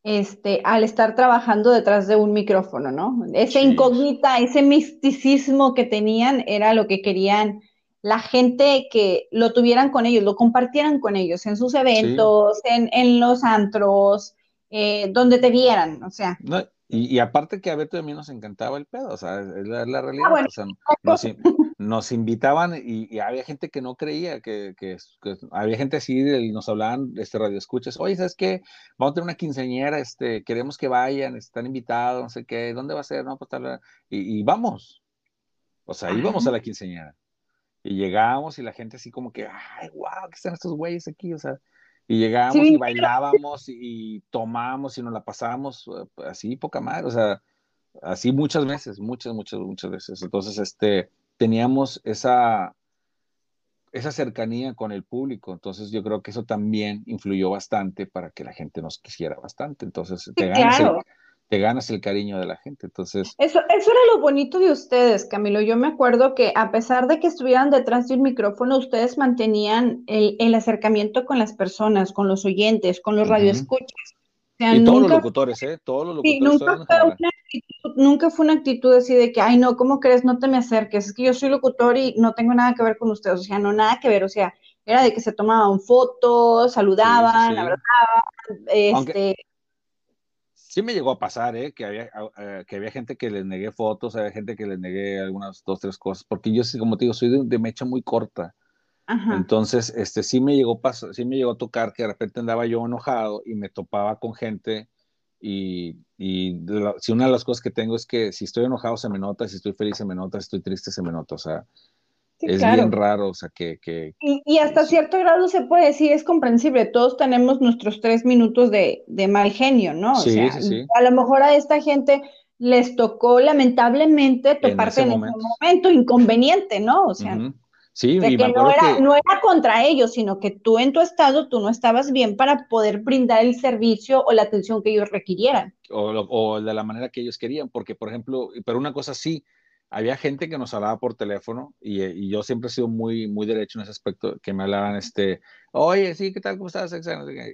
Speaker 1: este, al estar trabajando detrás de un micrófono, ¿no? Esa incógnita, ese misticismo que tenían era lo que querían la gente que lo tuvieran con ellos, lo compartieran con ellos en sus eventos, en, en, los antros, eh, donde te vieran, o sea.
Speaker 2: Y, aparte que a Beto y a mí nos encantaba el pedo, o sea, es la, realidad. Ah, o sea, nos, invitaban y, había gente que no creía, que, que, había gente así, y nos hablaban, este, radio escuchas, oye, ¿sabes qué? Vamos a tener una quinceañera, este, queremos que vayan, están invitados, no sé qué, ¿dónde va a ser? No, pues tal, y, y vamos. O sea, íbamos a la quinceañera. Y llegamos y la gente así como que, ay, wow, ¿qué están estos güeyes aquí? O sea, y llegábamos y bailábamos y, tomábamos y nos la pasábamos eh, así poca madre, o sea, así muchas veces, muchas, muchas, muchas veces. Entonces, este, teníamos esa, esa cercanía con el público, entonces yo creo que eso también influyó bastante para que la gente nos quisiera bastante. Entonces, te ganas, el, te ganas el cariño de la gente. Entonces,
Speaker 1: eso, eso era lo bonito de ustedes, Camilo. Yo me acuerdo que a pesar de que estuvieran detrás de un micrófono, ustedes mantenían el, el acercamiento con las personas, con los oyentes, con los radioescuchas.
Speaker 2: y todos los locutores, ¿eh? Todos los locutores.
Speaker 1: nunca, fue una actitud, nunca fue una actitud así de que, ay, no, ¿cómo crees? No te me acerques. Es que yo soy locutor y no tengo nada que ver con ustedes. O sea, no, nada que ver. O sea, era de que se tomaban fotos, saludaban, abrazaban, este
Speaker 2: sí me llegó a pasar, ¿eh? Que había, eh, que había gente que les negué fotos, había gente que les negué algunas dos, tres cosas, porque yo, como te digo, soy de, mecha muy corta. Entonces, este, sí me llegó sí me llegó a tocar que de repente andaba yo enojado y me topaba con gente y, y si una de las cosas que tengo es que si estoy enojado se me nota, si estoy feliz se me nota, si estoy triste se me nota, o sea, es bien raro, o sea, que... que
Speaker 1: y, hasta cierto grado se puede decir, es comprensible, todos tenemos nuestros tres minutos de, de mal genio, ¿no?
Speaker 2: Sí, sí, sí.
Speaker 1: A lo mejor a esta gente les tocó lamentablemente toparte en ese, momento. inconveniente, ¿no? O sea,
Speaker 2: sí,
Speaker 1: que no, era, no era contra ellos, sino que tú en tu estado, tú no estabas bien para poder brindar el servicio o la atención que ellos requirieran.
Speaker 2: O, o de la manera que ellos querían, porque, por ejemplo, pero una cosa sí, había gente que nos hablaba por teléfono y, y, yo siempre he sido muy, muy derecho en ese aspecto, que me hablaban, este, oye, sí, ¿qué tal? ¿Cómo estás?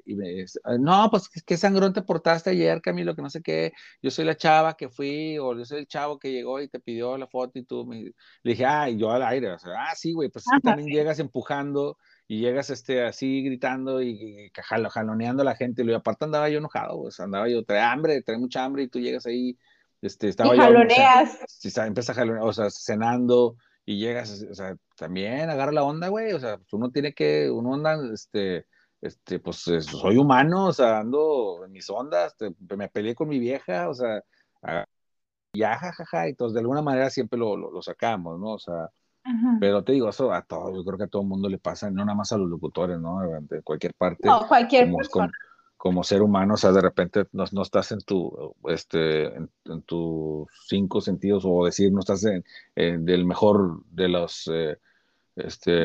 Speaker 2: Y me, no, pues, ¿qué sangrón te portaste ayer, Camilo? Que no sé qué, yo soy la chava que fui, o yo soy el chavo que llegó y te pidió la foto y tú me... Le dije, ay, yo al aire, o sea, ah, sí, güey, pues también llegas empujando y llegas este, así gritando y, y jaloneando a la gente, y aparte andaba yo enojado, pues andaba yo, trae hambre, trae mucha hambre y tú llegas ahí este, estaba
Speaker 1: y jaloneas.
Speaker 2: si empieza a jalonear, o sea, cenando y llegas, o sea, también agarra la onda, güey, o sea, pues uno tiene que, uno anda, este, este, pues soy humano, o sea, ando en mis ondas, me peleé con mi vieja, o sea, ya, jajaja, y entonces de alguna manera siempre lo, lo, sacamos, ¿no? O sea, pero te digo, eso a todo, yo creo que a todo el mundo le pasa, no nada más a los locutores, ¿no? De cualquier parte.
Speaker 1: No, cualquier persona
Speaker 2: como ser humano, o sea, de repente no, no estás en tu, este, en, tus cinco sentidos, o decir, no estás en, del mejor de los, eh, este,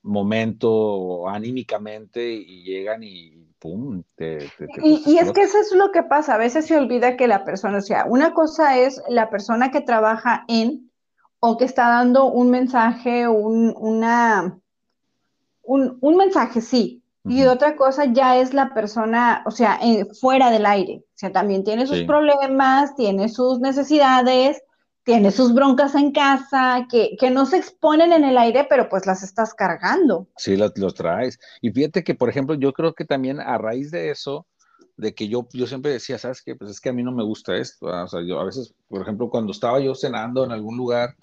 Speaker 2: momento. anímicamente, y llegan y pum, te...
Speaker 1: y, y es que eso es lo que pasa, a veces se olvida que la persona, o sea, una cosa es la persona que trabaja en, o que está dando un mensaje, un, una, un, un mensaje, sí, y otra cosa ya es la persona, o sea, eh, fuera del aire. O sea, también tiene sus problemas, tiene sus necesidades, tiene sus broncas en casa, que, no se exponen en el aire, pero pues las estás cargando.
Speaker 2: Sí, los, los traes. Y fíjate que, por ejemplo, yo creo que también a raíz de eso, de que yo, yo siempre decía, ¿sabes qué? Pues es que a mí no me gusta esto. O sea, yo a veces, por ejemplo, cuando estaba yo cenando en algún lugar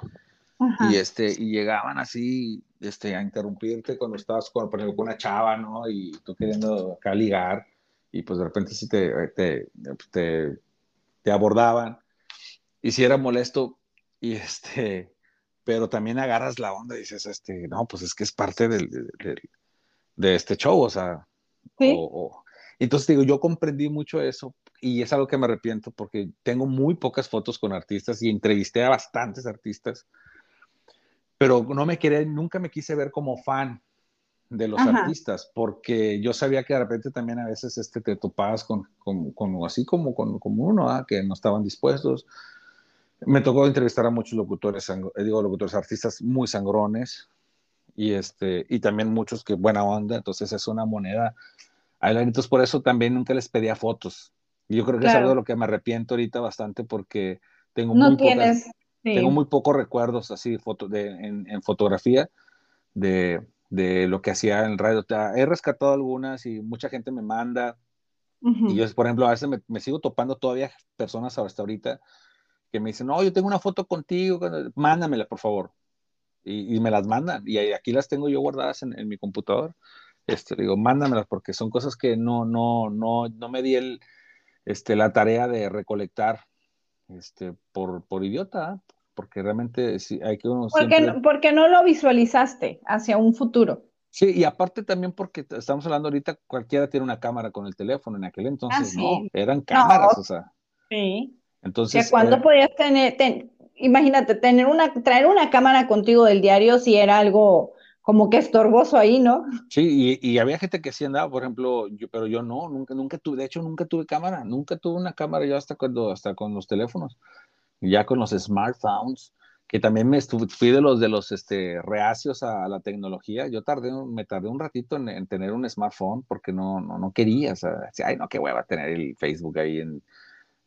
Speaker 2: y, este, y llegaban así este, a interrumpirte cuando estabas con, por ejemplo, con una chava, ¿no? Y tú queriendo acá ligar, y pues de repente sí te, te, te, te abordaban, y si era molesto, y este, pero también agarras la onda y dices, este, no, pues es que es parte del, de este show, o sea, ¿Sí? entonces digo, yo comprendí mucho eso y es algo que me arrepiento porque tengo muy pocas fotos con artistas y entrevisté a bastantes artistas pero no me quería, nunca me quise ver como fan de los artistas, porque yo sabía que de repente también a veces este, te topabas con, con, así como con como uno, ¿ah? que no estaban dispuestos. Me tocó entrevistar a muchos locutores, eh, digo, locutores artistas muy sangrones, y, este, y también muchos que buena onda, entonces es una moneda. Entonces por eso también nunca les pedía fotos. Y yo creo que es algo de lo que me arrepiento ahorita bastante porque tengo
Speaker 1: no muy tienes,
Speaker 2: tengo muy pocos recuerdos así foto de, en, fotografía de, de, lo que hacía en radio. He rescatado algunas y mucha gente me manda. Y yo, por ejemplo, a veces me, sigo topando todavía personas hasta ahorita que me dicen, no, yo tengo una foto contigo, mándamela, por favor. Y, me las mandan. Y aquí las tengo yo guardadas en, en mi computador. Este, digo, mándamelas porque son cosas que no, no, no, no me di el, este, la tarea de recolectar este, por, por idiota, porque realmente sí, hay que uno
Speaker 1: porque, porque no lo visualizaste hacia un futuro.
Speaker 2: Sí, y aparte también porque estamos hablando ahorita, cualquiera tiene una cámara con el teléfono, en aquel entonces ah, no, eran cámaras, o sea.
Speaker 1: Sí.
Speaker 2: Entonces.
Speaker 1: ¿Cuándo eh, podías tener, imagínate, tener una, traer una cámara contigo del diario si era algo como que estorboso ahí, ¿no?
Speaker 2: Sí, y, y, había gente que sí andaba, por ejemplo, yo, pero yo no, nunca, nunca tuve, de hecho nunca tuve cámara, nunca tuve una cámara yo hasta cuando, hasta con los teléfonos ya con los smartphones, que también me fui de los de los este, reacios a, la tecnología. Yo tardé, me tardé un ratito en, tener un smartphone porque no, no, no quería, o sea, ay, no, qué hueva tener el Facebook ahí en,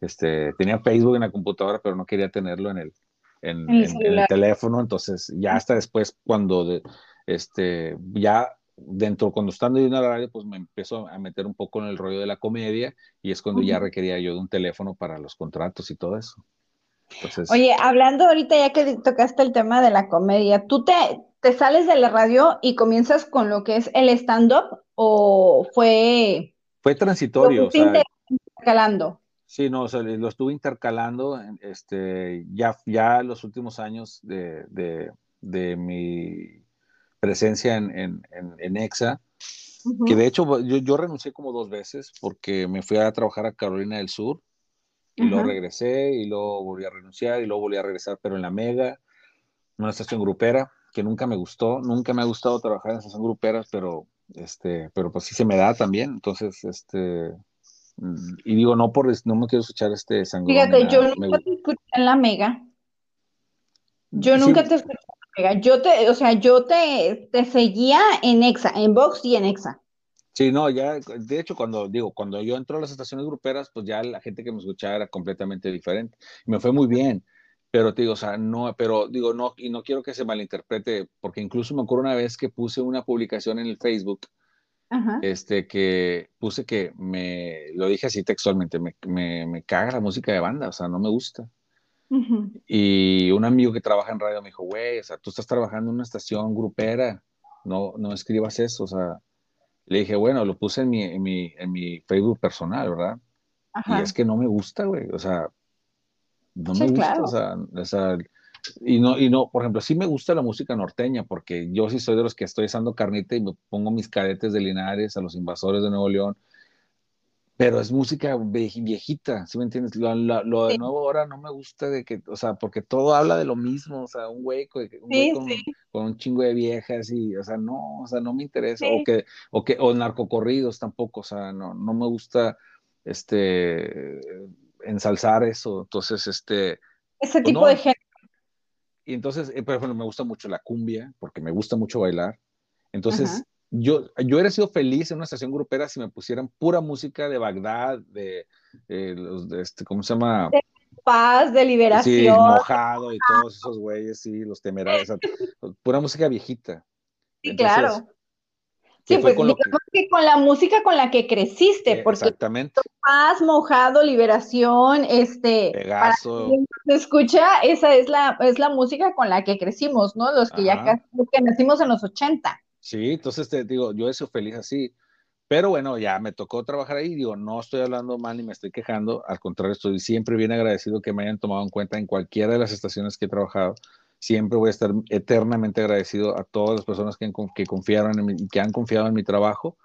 Speaker 2: este, tenía Facebook en la computadora, pero no quería tenerlo en el, en, el, teléfono, entonces ya hasta después cuando, de, este, ya dentro, cuando estando en la radio, pues me empezó a meter un poco en el rollo de la comedia y es cuando ya requería yo de un teléfono para los contratos y todo eso.
Speaker 1: Oye, hablando ahorita ya que tocaste el tema de la comedia, ¿tú te, te sales de la radio y comienzas con lo que es el stand-up o fue...
Speaker 2: Fue transitorio.
Speaker 1: O sea, intercalando.
Speaker 2: Sí, no, o sea, lo estuve intercalando este, ya, ya los últimos años de, de, mi presencia en, en, en, EXA, que de hecho yo, yo renuncié como dos veces porque me fui a trabajar a Carolina del Sur y luego regresé y luego volví a renunciar y luego volví a regresar, pero en la Mega, una estación grupera, que nunca me gustó, nunca me ha gustado trabajar en estación gruperas, pero, este, pero pues sí se me da también, entonces, este, mm, y digo, no por, no me quiero escuchar este
Speaker 1: sangrón. Fíjate, yo nunca te escuché en la Mega. Yo nunca te escuché en. Yo te, o sea, yo te, te seguía en Exa, en Vox y en Exa.
Speaker 2: Sí, no, ya, de hecho, cuando digo, cuando yo entro a las estaciones gruperas, pues ya la gente que me escuchaba era completamente diferente. Me fue muy bien, pero te digo, o sea, no, pero digo, no, y no quiero que se malinterprete, porque incluso me acuerdo una vez que puse una publicación en el Facebook, este, que puse que me, lo dije así textualmente, me, me, me caga la música de banda, o sea, no me gusta. Y un amigo que trabaja en radio me dijo, güey, o sea, tú estás trabajando en una estación grupera, no, no escribas eso, o sea, le dije, bueno, lo puse en mi, en mi, en mi Facebook personal, ¿verdad? Y es que no me gusta, güey. O sea, no me gusta, o sea, y no, y no, por ejemplo, sí me gusta la música norteña, porque yo sí soy de los que estoy asando carnita y me pongo mis cadetes de Linares, a los invasores de Nuevo León, pero es música viejita, ¿sí me entiendes? Lo, de nuevo ahora no me gusta de que, o sea, porque todo habla de lo mismo, o sea, un güey, con, un chingo de viejas y, o sea, no, o sea, no me interesa, o que, o que, o narcocorridos tampoco, o sea, no, no me gusta, este, ensalzar eso, entonces, este.
Speaker 1: Ese pues tipo de género.
Speaker 2: Y entonces, eh, por ejemplo, me gusta mucho la cumbia, porque me gusta mucho bailar, entonces yo, yo hubiera sido feliz en una estación grupera si me pusieran pura música de Bagdad, de, eh, los, de este, ¿cómo se llama?
Speaker 1: De paz, de liberación. Sí,
Speaker 2: mojado y todos esos güeyes, sí, los temerarios, pura música viejita.
Speaker 1: Sí, claro. Sí, pues con que... con la música con la que creciste, eh, porque
Speaker 2: exactamente.
Speaker 1: paz, mojado, liberación, este,
Speaker 2: Pegaso.
Speaker 1: se escucha, esa es la, es la música con la que crecimos, ¿no? Los que ya casi, que nacimos en los 80.
Speaker 2: Sí, entonces te digo, yo he sido feliz así. Pero bueno, ya me tocó trabajar ahí. Digo, no estoy hablando mal ni me estoy quejando. Al contrario, estoy siempre bien agradecido que me hayan tomado en cuenta en cualquiera de las estaciones que he trabajado. Siempre voy a estar eternamente agradecido a todas las personas que, que confiaron en y que han confiado en mi trabajo.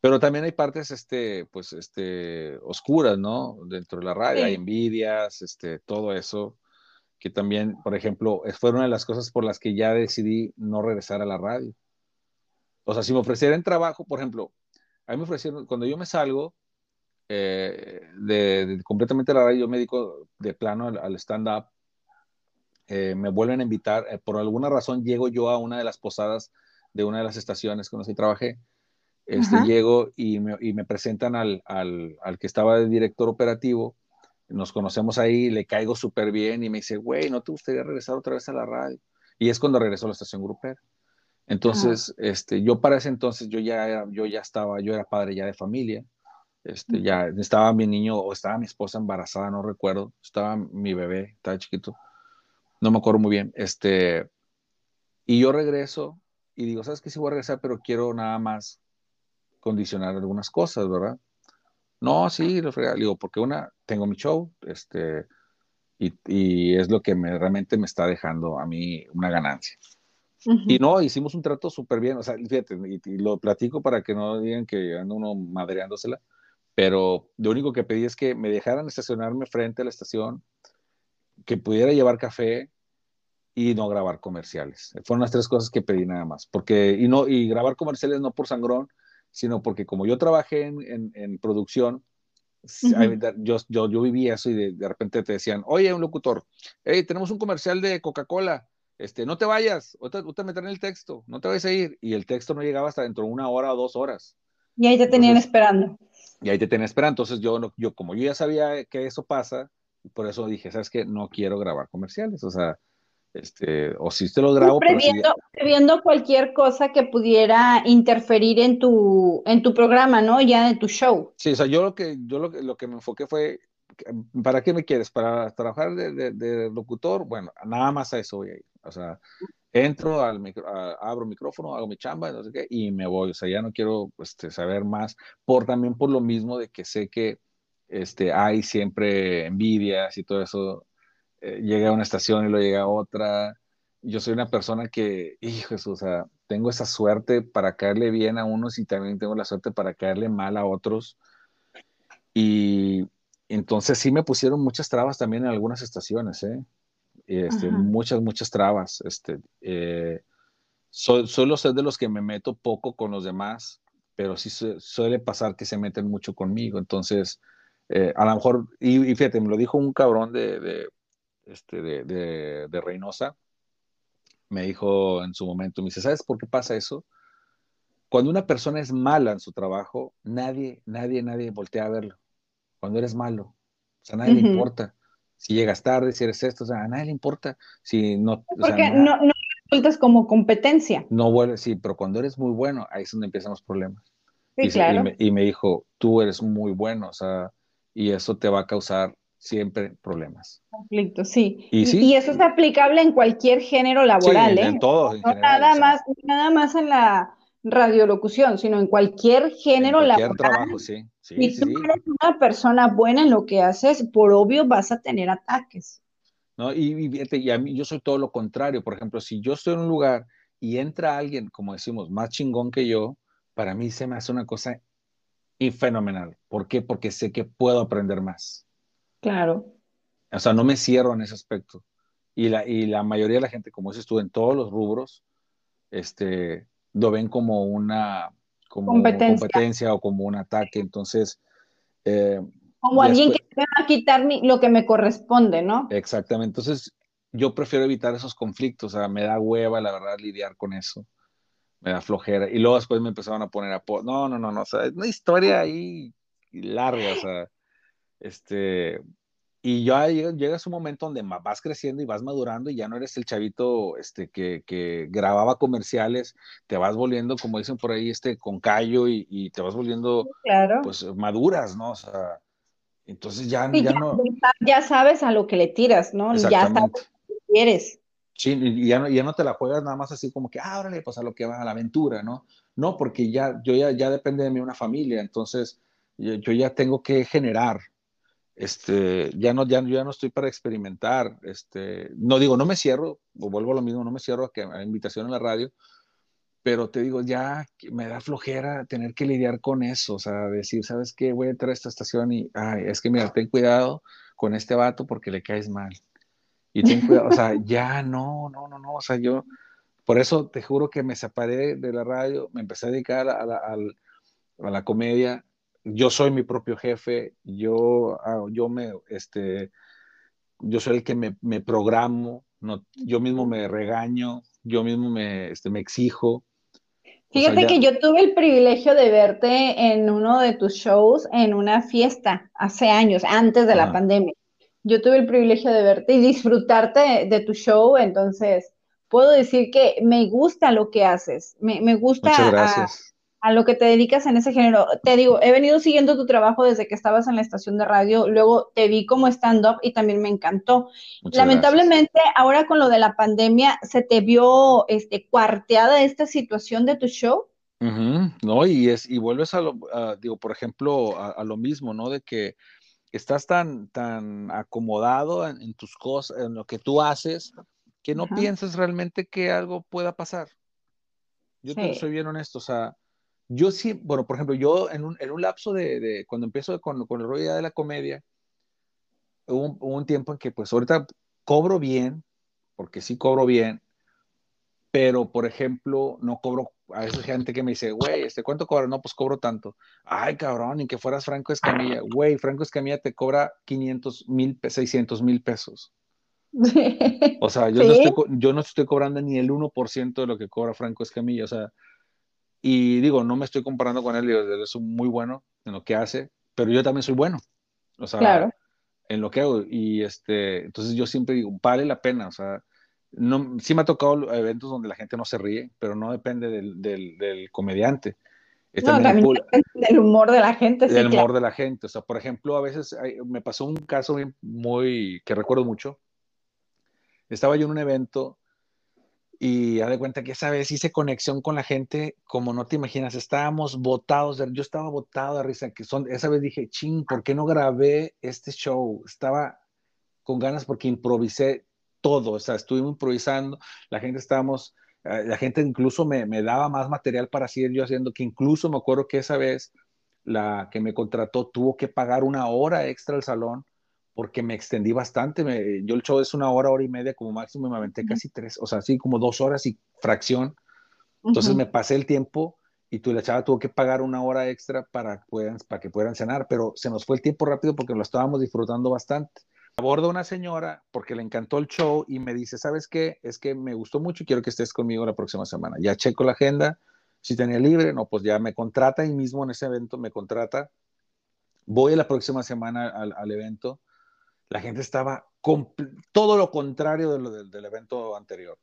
Speaker 2: Pero también hay partes, este, pues, este, oscuras, ¿no? Dentro de la radio, hay envidias, este, todo eso, que también, por ejemplo, fue una de las cosas por las que ya decidí no regresar a la radio o sea, si me ofrecieran trabajo, por ejemplo, a mí me ofrecieron, cuando yo me salgo eh, de, completamente la radio, yo me dedico de plano al, stand-up, eh, me vuelven a invitar, eh, por alguna razón llego yo a una de las posadas de una de las estaciones con las que trabajé, este, llego y me, y me presentan al, al, al, que estaba de director operativo, nos conocemos ahí, le caigo súper bien y me dice, güey, ¿no te gustaría regresar otra vez a la radio? Y es cuando regresó a la estación grupera. Entonces, este, yo para ese entonces yo ya era, yo ya estaba, yo era padre ya de familia, este, ya estaba mi niño o estaba mi esposa embarazada, no recuerdo, estaba mi bebé, estaba chiquito, no me acuerdo muy bien, este, y yo regreso y digo, ¿sabes qué? Sí voy a regresar, pero quiero nada más condicionar algunas cosas, ¿verdad? No, sí, lo digo, porque una, tengo mi show, este, y, y es lo que me, realmente me está dejando a mí una ganancia. Y no, hicimos un trato súper bien, o sea, fíjate, y, lo platico para que no digan que ando uno madreándosela, pero lo único que pedí es que me dejaran estacionarme frente a la estación, que pudiera llevar café y no grabar comerciales. Fueron las tres cosas que pedí nada más, porque, y no, y grabar comerciales no por sangrón, sino porque como yo trabajé en, en, producción, yo, yo, yo vivía eso y de, de, repente te decían, oye, un locutor, hey, tenemos un comercial de Coca-Cola, este, no te vayas, usted me traen el texto, no te vayas a ir. Y el texto no llegaba hasta dentro de una hora o dos horas.
Speaker 1: Y ahí te tenían esperando.
Speaker 2: Y ahí te tenían esperando. Entonces yo, yo, como yo ya sabía que eso pasa, por eso dije, ¿sabes qué? No quiero grabar comerciales. O sea, este, o si te lo grabo.
Speaker 1: Previendo, previendo, cualquier cosa que pudiera interferir en tu, en tu programa, ¿no? Ya en tu show.
Speaker 2: Sí, o sea, yo lo que, yo lo, lo que me enfoqué fue, ¿para qué me quieres? ¿Para trabajar de, de locutor? Bueno, nada más a eso voy a ir. O sea, entro, al micro, abro micrófono, hago mi chamba, no sé qué, y me voy. O sea, ya no quiero este, saber más, por también por lo mismo de que sé que este, hay siempre envidias y todo eso. Eh, llega a una estación y lo llega a otra. Yo soy una persona que, hijo, o sea, tengo esa suerte para caerle bien a unos y también tengo la suerte para caerle mal a otros. Y entonces sí me pusieron muchas trabas también en algunas estaciones, ¿eh? Este, muchas, muchas trabas. Este, eh, suelo ser de los que me meto poco con los demás, pero sí suele pasar que se meten mucho conmigo. Entonces, eh, a lo mejor, y, fíjate, me lo dijo un cabrón de, de, este, de, de, Reynosa, me dijo en su momento, me dice, ¿sabes por qué pasa eso? Cuando una persona es mala en su trabajo, nadie, nadie, nadie voltea a verlo. Cuando eres malo, o sea, nadie le importa si llegas tarde, si eres esto, o sea, a nadie le importa. Si no,
Speaker 1: Porque no, no, resultas como competencia.
Speaker 2: No vuelves, sí, pero cuando eres muy bueno, ahí es donde empiezan los problemas.
Speaker 1: Sí, y, claro.
Speaker 2: y, me, dijo, tú eres muy bueno, o sea, y eso te va a causar siempre problemas.
Speaker 1: Conflicto, sí. Y, ¿sí? y eso es aplicable en cualquier género laboral,
Speaker 2: sí,
Speaker 1: ¿eh?
Speaker 2: En todo, en
Speaker 1: general, nada, más, nada más en la radiolocución, sino en cualquier género
Speaker 2: en cualquier trabajo, sí.
Speaker 1: si tú eres una persona buena en lo que haces, por obvio vas a tener ataques.
Speaker 2: ¿no? Y, y, a mí yo soy todo lo contrario. Por ejemplo, si yo estoy en un lugar y entra alguien, como decimos, más chingón que yo, para mí se me hace una cosa fenomenal. ¿Por qué? Porque sé que puedo aprender más.
Speaker 1: Claro.
Speaker 2: O sea, no me cierro en ese aspecto. Y la, y la mayoría de la gente, como dices tú, en todos los rubros, este, lo ven como una como competencia, o como un ataque. Entonces,
Speaker 1: eh, como alguien que me va a quitar lo que me corresponde, ¿no?
Speaker 2: Exactamente. Entonces, yo prefiero evitar esos conflictos. O sea, me da hueva, la verdad, lidiar con eso. Me da flojera. Y luego después me empezaron a poner a... No, no, no, no. O sea, es una historia ahí larga. O sea, este, y ya llega, llega un momento donde vas creciendo y vas madurando y ya no eres el chavito este, que, que grababa comerciales, te vas volviendo, como dicen por ahí, este, con callo y, y te vas volviendo,
Speaker 1: claro.
Speaker 2: pues, maduras, ¿no? O sea, entonces ya, ya, no...
Speaker 1: Ya sabes a lo que le tiras, ¿no? Ya sabes lo que quieres.
Speaker 2: Sí, y ya no, ya no te la juegas nada más así como que, ah, órale, pues a lo que va, a la aventura, ¿no? No, porque ya, yo ya, ya depende de mí una familia, entonces yo, yo ya tengo que generar, este, ya no, ya, ya no estoy para experimentar, este, no digo, no me cierro, o vuelvo a lo mismo, no me cierro a, que, a invitación en la radio, pero te digo, ya me da flojera tener que lidiar con eso, o sea, decir, ¿sabes qué? Voy a entrar a esta estación y, ay, es que mira, ten cuidado con este vato porque le caes mal. Y ten cuidado, o sea, ya no, no, no, no, o sea, yo, por eso te juro que me separé de la radio, me empecé a dedicar a la, a a la comedia, yo soy mi propio jefe, yo, ah, yo me, este, yo soy el que me, me programo, no, yo mismo me regaño, yo mismo me, este, me exijo.
Speaker 1: Fíjate que yo tuve el privilegio de verte en uno de tus shows en una fiesta hace años, antes de la pandemia. Yo tuve el privilegio de verte y disfrutarte de, tu show, entonces puedo decir que me gusta lo que haces, me, me gusta
Speaker 2: Muchas gracias
Speaker 1: a lo que te dedicas en ese género. Te digo, he venido siguiendo tu trabajo desde que estabas en la estación de radio, luego te vi como stand-up y también me encantó. Lamentablemente, ahora con lo de la pandemia, ¿se te vio este, cuarteada esta situación de tu show?
Speaker 2: No, y, es, y vuelves a lo, digo, por ejemplo, a, lo mismo, ¿no? De que estás tan, tan acomodado en, tus cosas, en lo que tú haces, que no piensas realmente que algo pueda pasar. Yo te soy bien honesto, o sea, yo sí, bueno, por ejemplo, yo en un, en un lapso de, de, cuando empiezo con, con el rollo de la comedia, hubo un, tiempo en que pues ahorita cobro bien, porque sí cobro bien, pero por ejemplo, no cobro, a veces gente que me dice, güey, este, ¿cuánto cobra? No, pues cobro tanto. Ay, cabrón, ni que fueras Franco Escamilla. Güey, Franco Escamilla te cobra 500 mil, 600 mil pesos. O sea, yo, no estoy, yo no estoy cobrando ni el 1% de lo que cobra Franco Escamilla. O sea, y digo, no me estoy comparando con él, él es muy bueno en lo que hace, pero yo también soy bueno. O sea, en lo que hago. Y este, entonces yo siempre digo, vale la pena. O sea, no, sí me ha tocado eventos donde la gente no se ríe, pero no depende del, del, comediante.
Speaker 1: no, también del humor de la gente.
Speaker 2: Del humor de la gente. O sea, por ejemplo, a veces me pasó un caso muy, que recuerdo mucho. Estaba yo en un evento y haz de cuenta que esa vez hice conexión con la gente como no te imaginas, estábamos botados, yo estaba botado de risa, que son, esa vez dije, ching, ¿por qué no grabé este show? Estaba con ganas porque improvisé todo, o sea, estuvimos improvisando, la gente estábamos, eh, la gente incluso me, me daba más material para seguir yo haciendo, que incluso me acuerdo que esa vez la que me contrató tuvo que pagar una hora extra al salón porque me extendí bastante. Me, yo el show es una hora, hora y media como máximo, me aventé casi tres, o sea, así como dos horas y fracción. Entonces me pasé el tiempo y tú, la chava tuvo que pagar una hora extra para, puedan, para que puedan cenar, pero se nos fue el tiempo rápido porque lo estábamos disfrutando bastante. Aborda una señora porque le encantó el show y me dice, ¿sabes qué? Es que me gustó mucho y quiero que estés conmigo la próxima semana. Ya checo la agenda, si tenía libre, no, pues ya me contrata y mismo en ese evento me contrata. Voy la próxima semana al, al evento la gente estaba todo lo contrario de lo del, evento anterior.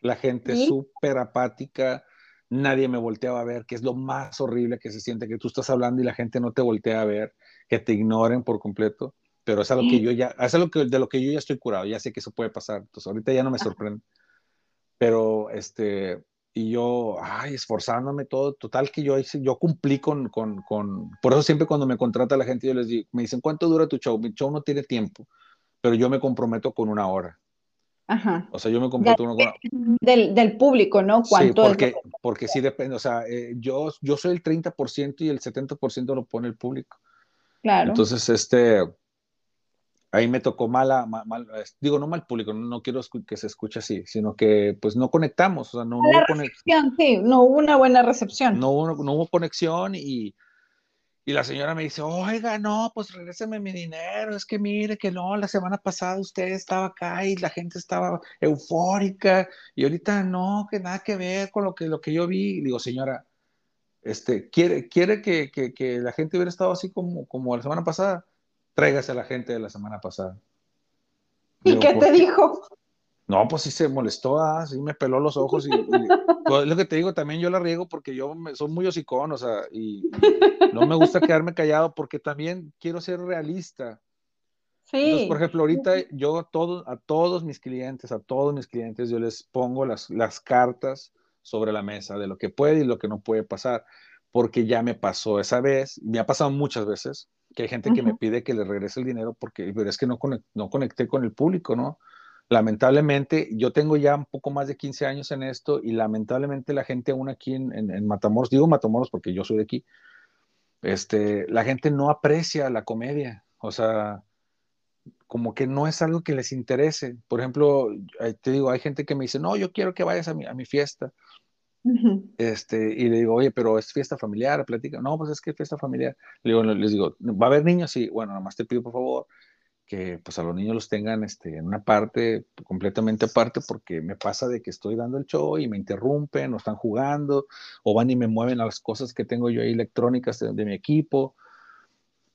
Speaker 2: La gente súper apática, nadie me volteaba a ver, que es lo más horrible que se siente, que tú estás hablando y la gente no te voltea a ver, que te ignoren por completo, pero es algo que yo ya, es algo que, de lo que yo ya estoy curado, ya sé que eso puede pasar, entonces ahorita ya no me sorprende, pero este, y yo, ay, esforzándome todo, total que yo, yo cumplí con, con, con, por eso siempre cuando me contrata la gente, yo les digo, me dicen, ¿cuánto dura tu show? Mi show no tiene tiempo, pero yo me comprometo con una hora.
Speaker 1: Ajá.
Speaker 2: O sea, yo me comprometo con una
Speaker 1: del, del público, ¿no?
Speaker 2: ¿Cuánto sí, porque, porque sí depende, o sea, eh, yo, yo soy el 30% y el 70% lo pone el público.
Speaker 1: Claro.
Speaker 2: Entonces, este, ahí me tocó mala, mal, digo, no mal público, no, quiero que se escuche así, sino que pues no conectamos, o sea, no, hubo
Speaker 1: conexión. Sí, no hubo una buena recepción.
Speaker 2: No, hubo, no hubo conexión y, y la señora me dice, oiga, no, pues regréseme mi dinero, es que mire que no, la semana pasada usted estaba acá y la gente estaba eufórica y ahorita no, que nada que ver con lo que, lo que yo vi. Y digo, señora, este, ¿quiere, quiere que, que, que la gente hubiera estado así como, como la semana pasada? Tráigase a la gente de la semana pasada.
Speaker 1: ¿Y qué te dijo?
Speaker 2: No, pues sí se molestó, ah, sí me peló los ojos y, pues, lo que te digo, también yo la riego porque yo me, soy muy hocicón, o sea, y, no me gusta quedarme callado porque también quiero ser realista. Sí. Entonces, por ejemplo, ahorita yo a todos, a todos mis clientes, a todos mis clientes, yo les pongo las, las cartas sobre la mesa de lo que puede y lo que no puede pasar, porque ya me pasó esa vez, me ha pasado muchas veces, que hay gente que me pide que le regrese el dinero porque pero es que no, no conecté con el público, ¿no? Lamentablemente, yo tengo ya un poco más de 15 años en esto y lamentablemente la gente aún aquí en, en, Matamoros, digo Matamoros porque yo soy de aquí, este, la gente no aprecia la comedia, o sea, como que no es algo que les interese. Por ejemplo, te digo, hay gente que me dice, no, yo quiero que vayas a mi, a mi fiesta este, y le digo, oye, pero es fiesta familiar, platica. No, pues es que es fiesta familiar. Le digo, les digo, ¿va a haber niños? Sí, bueno, nada más te pido por favor que pues a los niños los tengan este, en una parte completamente aparte porque me pasa de que estoy dando el show y me interrumpen o están jugando o van y me mueven las cosas que tengo yo ahí electrónicas de, mi equipo.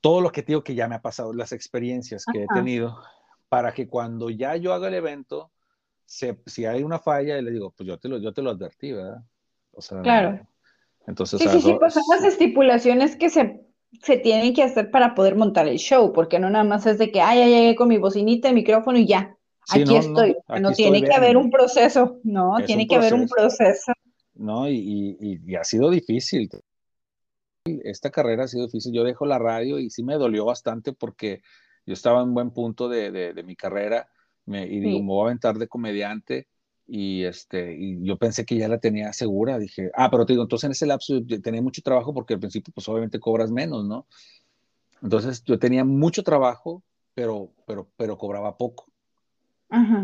Speaker 2: Todo lo que digo que ya me ha pasado, las experiencias que he tenido, para que cuando ya yo haga el evento, si hay una falla, le digo, pues yo te lo, yo te lo advertí, ¿verdad?
Speaker 1: Claro.
Speaker 2: Entonces,
Speaker 1: sí, sí, sí, pues son las estipulaciones que se, se tienen que hacer para poder montar el show, porque no nada más es de que, ah, ya llegué con mi bocinita, el micrófono y ya, aquí estoy. No, tiene que haber un proceso, no, tiene que haber un proceso.
Speaker 2: No, y, y, y, ha sido difícil. Esta carrera ha sido difícil. Yo dejo la radio y sí me dolió bastante porque yo estaba en buen punto de, de, de mi carrera me, y digo, me voy a aventar de comediante y este y yo pensé que ya la tenía segura dije ah pero te digo entonces en ese lapso tenía mucho trabajo porque al principio pues obviamente cobras menos no entonces yo tenía mucho trabajo pero pero pero cobraba poco.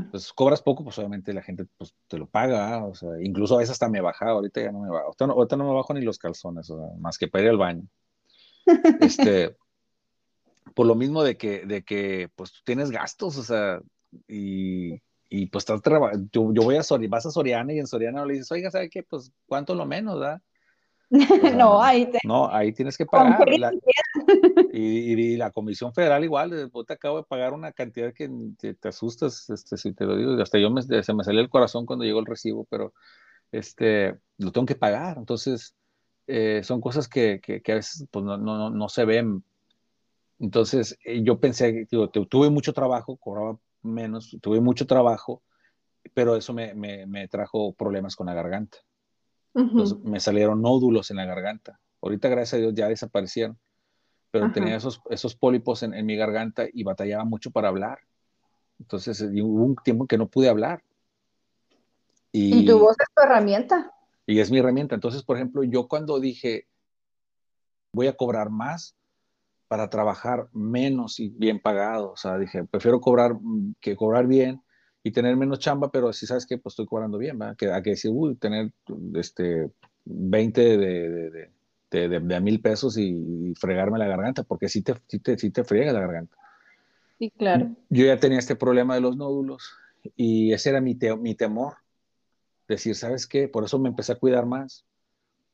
Speaker 2: Pues cobras poco pues obviamente la gente pues te lo paga o sea incluso a veces hasta me bajaba ahorita ya no me bajo ahorita no, me bajo ni los calzones o sea, más que para ir al baño este por lo mismo de que de que pues tienes gastos o sea y y pues estás yo, yo voy a Soriana, vas a Soriana y en Soriana le dices, oiga, ¿sabe qué? Pues cuánto lo menos, ¿verdad?
Speaker 1: no, ahí
Speaker 2: no, ahí tienes que pagar. y, la Comisión Federal igual, te acabo de pagar una cantidad que te, asustas, este, si te lo digo, hasta yo me, se me salió el corazón cuando llegó el recibo, pero este, lo tengo que pagar. Entonces, eh, son cosas que, que, a veces pues, no, no, no, se ven. Entonces, eh, yo pensé, digo, tuve mucho trabajo, cobraba menos, tuve mucho trabajo, pero eso me, me, trajo problemas con la garganta. me salieron nódulos en la garganta. Ahorita, gracias a Dios, ya desaparecieron. Pero tenía esos, esos pólipos en, en, mi garganta y batallaba mucho para hablar. Entonces, hubo un tiempo que no pude hablar.
Speaker 1: Y, y tu voz es tu herramienta.
Speaker 2: Y es mi herramienta. Entonces, por ejemplo, yo cuando dije, voy a cobrar más, para trabajar menos y bien pagado. O sea, dije, prefiero cobrar mm, que cobrar bien y tener menos chamba, pero si sabes que pues estoy cobrando bien, ¿verdad? Que, a que decir, uy, tener este 20 de, de, de, a mil pesos y, fregarme la garganta, porque sí te, sí te, sí te friega la garganta.
Speaker 1: Sí, claro.
Speaker 2: Yo ya tenía este problema de los nódulos y ese era mi, mi temor. Decir, ¿sabes qué? Por eso me empecé a cuidar más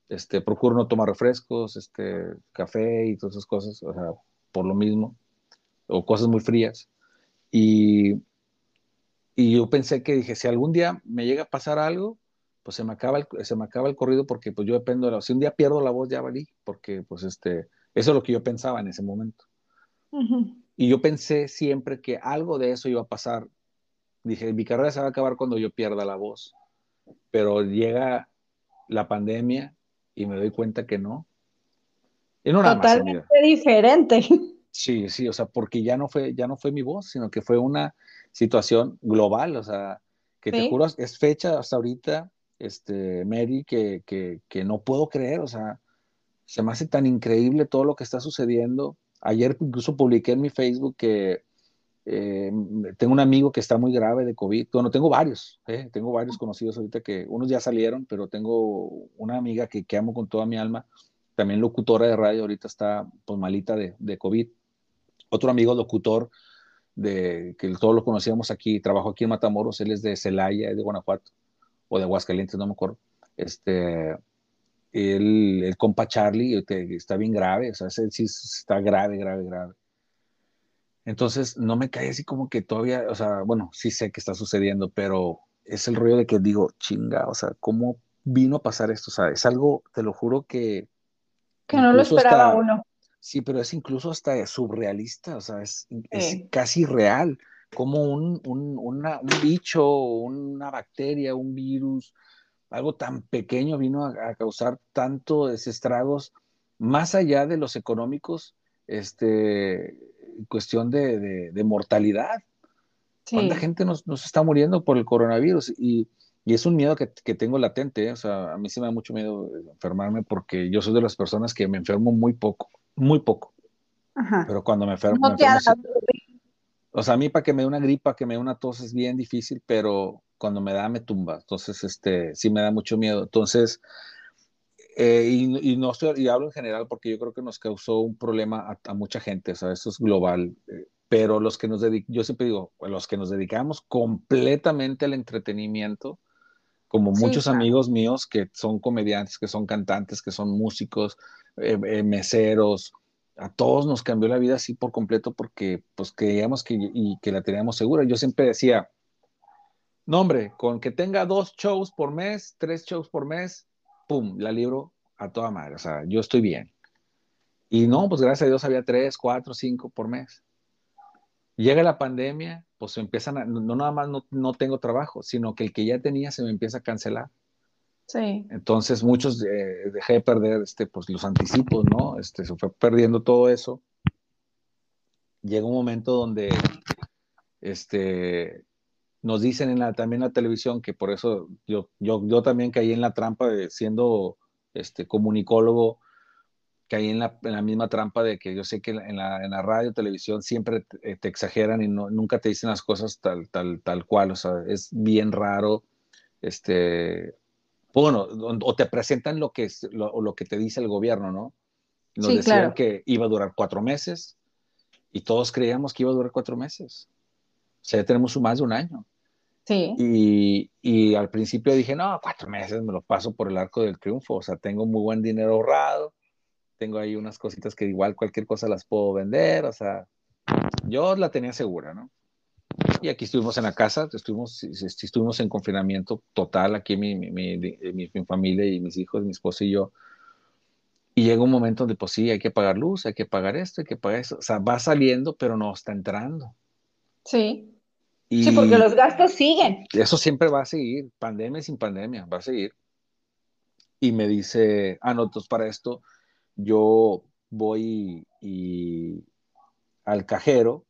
Speaker 2: este, procuro no tomar refrescos, este, café y todas esas cosas, o sea, por lo mismo, o cosas muy frías. Y, y yo pensé que dije, si algún día me llega a pasar algo, pues se me acaba el, se me acaba el corrido porque pues yo dependo de la, si un día pierdo la voz ya valí, porque pues este, eso es lo que yo pensaba en ese momento. Y yo pensé siempre que algo de eso iba a pasar. Dije, mi carrera se va a acabar cuando yo pierda la voz. Pero llega la pandemia y me doy cuenta que no.
Speaker 1: Totalmente diferente.
Speaker 2: Sí, sí, o sea, porque ya no fue, ya no fue mi voz, sino que fue una situación global, o sea, que te juro, es fecha hasta ahorita, este, Mary, que, que, que no puedo creer, o sea, se me hace tan increíble todo lo que está sucediendo. Ayer incluso publiqué en mi Facebook que eh, tengo un amigo que está muy grave de COVID. Bueno, tengo varios, eh, tengo varios conocidos ahorita que unos ya salieron, pero tengo una amiga que, que amo con toda mi alma, también locutora de radio, ahorita está pues malita de, de COVID. Otro amigo locutor de que todos lo conocíamos aquí, trabajó aquí en Matamoros, él es de Celaya, de Guanajuato, o de Aguascalientes, no me acuerdo. Este, el, el compa Charlie está bien grave, o sea, sí está grave, grave, grave. Entonces, no me cae así como que todavía, o sea, bueno, sí sé que está sucediendo, pero es el rollo de que digo, chinga, o sea, ¿cómo vino a pasar esto? O sea, es algo, te lo juro que...
Speaker 1: Que no lo esperaba uno.
Speaker 2: Sí, pero es incluso hasta surrealista, o sea, es, casi real, como un, un, un bicho, una bacteria, un virus, algo tan pequeño vino a, causar tantos estragos, más allá de los económicos, este, cuestión de, mortalidad. ¿Cuánta gente nos, está muriendo por el coronavirus? Y, es un miedo que, tengo latente, ¿eh? o sea, a mí sí me da mucho miedo enfermarme porque yo soy de las personas que me enfermo muy poco, muy poco. Pero cuando me enfermo... o sea, a mí para que me dé una gripa, que me dé una tos es bien difícil, pero cuando me da me tumba, entonces este, sí me da mucho miedo. Entonces, eh, y, no estoy, y hablo en general porque yo creo que nos causó un problema a, mucha gente, o sea, eso es global, eh, pero los que nos dedicamos, yo siempre digo, los que nos dedicamos completamente al entretenimiento, como muchos amigos míos que son comediantes, que son cantantes, que son músicos, eh, meseros, a todos nos cambió la vida así por completo porque pues creíamos que, y que la teníamos segura. Yo siempre decía, no, hombre, con que tenga dos shows por mes, tres shows por mes, pum, la libro a toda madre. O sea, yo estoy bien. Y no, pues gracias a Dios había tres, cuatro, cinco por mes. Llega la pandemia, pues empiezan a, no nada más no, tengo trabajo, sino que el que ya tenía se me empieza a cancelar.
Speaker 1: Sí.
Speaker 2: Entonces muchos eh, dejé de perder este, pues, los anticipos, ¿no? Este, se fue perdiendo todo eso. Llega un momento donde este, nos dicen en la, también en la televisión que por eso yo, yo, yo también caí en la trampa de siendo este, comunicólogo, caí en la, en la misma trampa de que yo sé que en la, en la radio, televisión siempre te, eh, exageran y no, nunca te dicen las cosas tal, tal, tal cual, o sea, es bien raro, este, bueno, o te presentan lo que, es, lo, lo que te dice el gobierno, ¿no? Nos decían que iba a durar cuatro meses y todos creíamos que iba a durar cuatro meses. O sea, ya tenemos más de un año.
Speaker 1: Sí.
Speaker 2: Y, al principio dije, no, cuatro meses me lo paso por el arco del triunfo, o sea, tengo muy buen dinero ahorrado, tengo ahí unas cositas que igual cualquier cosa las puedo vender, o sea, yo la tenía segura, ¿no? Y aquí estuvimos en la casa, estuvimos, estuvimos en confinamiento total, aquí mi, mi, mi, mi, familia y mis hijos, mi esposo y yo. Y llega un momento donde, pues sí, hay que pagar luz, hay que pagar esto, hay que pagar eso. O sea, va saliendo, pero no está entrando.
Speaker 1: Sí sí, porque los gastos siguen.
Speaker 2: Eso siempre va a seguir, pandemia sin pandemia, va a seguir. Y me dice, ah, no, entonces para esto yo voy y, al cajero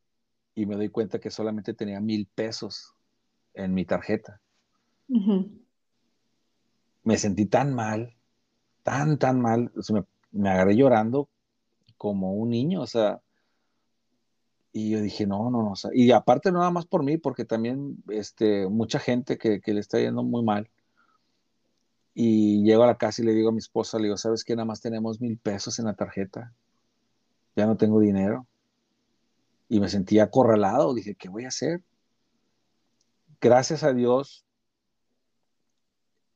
Speaker 2: y me doy cuenta que solamente tenía mil pesos en mi tarjeta. Me sentí tan mal, tan, tan mal, me, me agarré llorando como un niño, o sea, y yo dije, no, no, no. y aparte nada más por mí, porque también este, mucha gente que, le está yendo muy mal. Y llego a la casa y le digo a mi esposa, le digo, ¿sabes qué? Nada más tenemos mil pesos en la tarjeta. Ya no tengo dinero. Y me sentía acorralado. Dije, ¿qué voy a hacer? Gracias a Dios,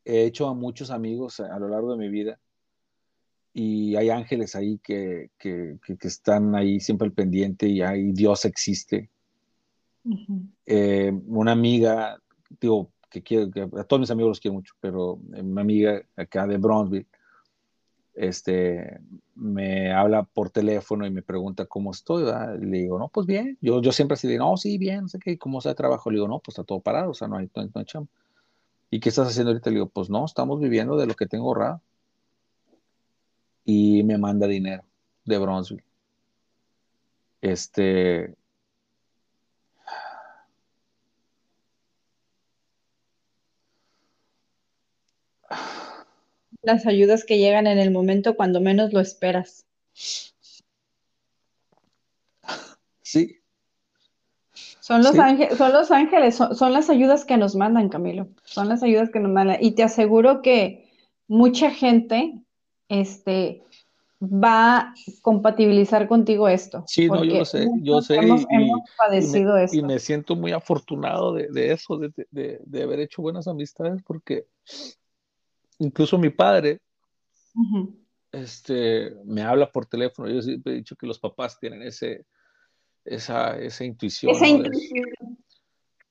Speaker 2: he hecho a muchos amigos a lo largo de mi vida y hay ángeles ahí que, que, que, están ahí siempre al pendiente y ahí Dios existe. Eh, una amiga, digo, que quiero, que a todos mis amigos los quiero mucho, pero una amiga acá de Bronzeville, este, me habla por teléfono y me pregunta cómo estoy, le digo, no, pues bien, yo, yo siempre así de, no, sí, bien, no sé qué, ¿cómo está el trabajo? Le digo, no, pues está todo parado, o sea, no hay, no hay, chamba. ¿Y qué estás haciendo ahorita? Le digo, pues no, estamos viviendo de lo que tengo ahorrado y me manda dinero de Bronzeville. Este,
Speaker 1: las ayudas que llegan en el momento cuando menos lo esperas.
Speaker 2: Sí.
Speaker 1: Son los, ángeles, son los ángeles, son, las ayudas que nos mandan, Camilo. Son las ayudas que nos mandan. Y te aseguro que mucha gente este, va a compatibilizar contigo esto.
Speaker 2: Sí, no, yo lo sé, yo sé.
Speaker 1: Hemos, padecido
Speaker 2: me,
Speaker 1: esto.
Speaker 2: y me siento muy afortunado de, de eso, de, de, de, haber hecho buenas amistades, porque incluso mi padre este, me habla por teléfono. Yo siempre he dicho que los papás tienen ese, esa, esa intuición.
Speaker 1: Esa intuición.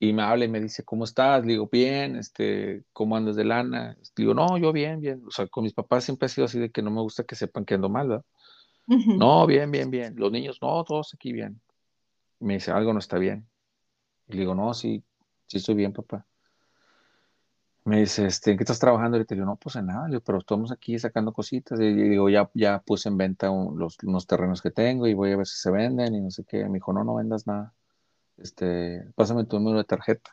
Speaker 2: Y me habla y me dice, ¿cómo estás? Le digo, bien, este, ¿cómo andas de lana? digo, no, yo bien, bien. O sea, con mis papás siempre ha sido así de que no me gusta que sepan que ando mal, ¿verdad? No, bien, bien, bien. Los niños, no, todos aquí bien. Me dice, algo no está bien. Y le digo, no, sí, sí estoy bien, papá me dice, este, ¿en qué estás trabajando? Y le digo, no, pues en nada, pero estamos aquí sacando cositas. Y digo, ya, ya puse en venta los, unos terrenos que tengo y voy a ver si se venden y no sé qué. Me dijo, no, no vendas nada. Este, pásame tu número de tarjeta.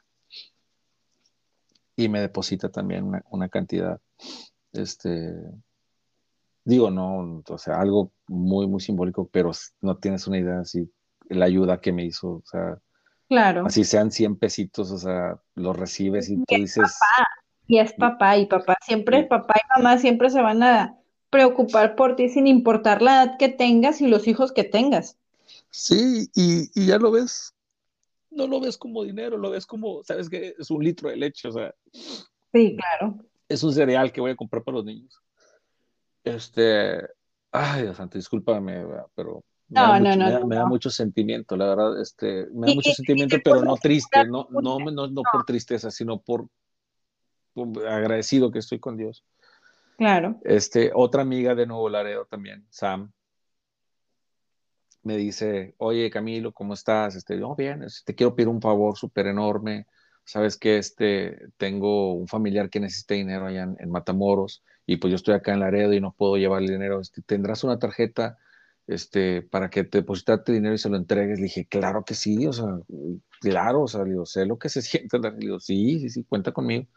Speaker 2: Y me deposita también una, cantidad. Este, digo, no, o sea, algo muy, muy simbólico, pero no tienes una idea así, la ayuda que me hizo, o sea,
Speaker 1: Claro.
Speaker 2: Así sean 100 pesitos, o sea, los recibes y, tú dices,
Speaker 1: y es papá y papá siempre, papá y mamá siempre se van a preocupar por ti sin importar la edad que tengas y los hijos que tengas.
Speaker 2: Sí, y, ya lo ves, no lo ves como dinero, lo ves como, ¿sabes qué? Es un litro de leche, o sea.
Speaker 1: Sí, claro.
Speaker 2: Es un cereal que voy a comprar para los niños. Este, ay, Dios santo, discúlpame, pero
Speaker 1: no, no,
Speaker 2: no, me, da, mucho sentimiento, la verdad, este, me da mucho sentimiento, pero no triste, no, no, no, no por tristeza, sino por, agradecido que estoy con Dios.
Speaker 1: Claro.
Speaker 2: Este, otra amiga de Nuevo Laredo también, Sam, me dice, oye Camilo, ¿cómo estás? Este, yo, bien, este, te quiero pedir un favor súper enorme. Sabes que este, tengo un familiar que necesita dinero allá en, Matamoros y pues yo estoy acá en Laredo y no puedo llevarle dinero. Este, ¿Tendrás una tarjeta este, para que te depositarte dinero y se lo entregues? Le dije, claro que sí, o sea, claro, o sea, digo, sé lo que se siente. Le digo, sí, sí, sí, cuenta conmigo.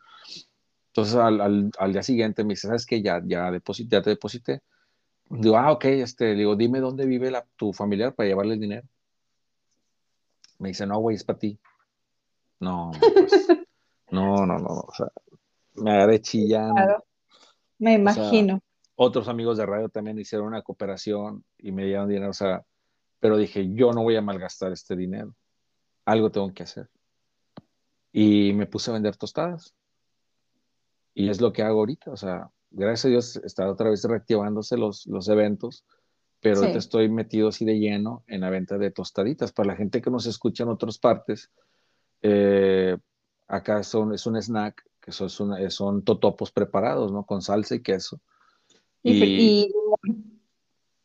Speaker 2: Entonces al, al, día siguiente me dice, ¿sabes qué? Ya, ya, deposité, ya te deposité. Digo, ah, ok, este, digo, dime dónde vive la, tu familiar para llevarle el dinero. Me dice, no, güey, es para ti. No, pues, no, no, no, o sea, me agarré chillando.
Speaker 1: Me imagino.
Speaker 2: otros amigos de radio también hicieron una cooperación y me dieron dinero, o sea, pero dije, yo no voy a malgastar este dinero. Algo tengo que hacer. Y me puse a vender tostadas. Y es lo que hago ahorita, o sea, gracias a Dios está otra vez reactivándose los, los eventos, pero ahorita estoy metido así de lleno en la venta de tostaditas. Para la gente que nos escucha en otras partes, eh, acá son, es un snack, que son, son totopos preparados, ¿no? Con salsa y queso. Y,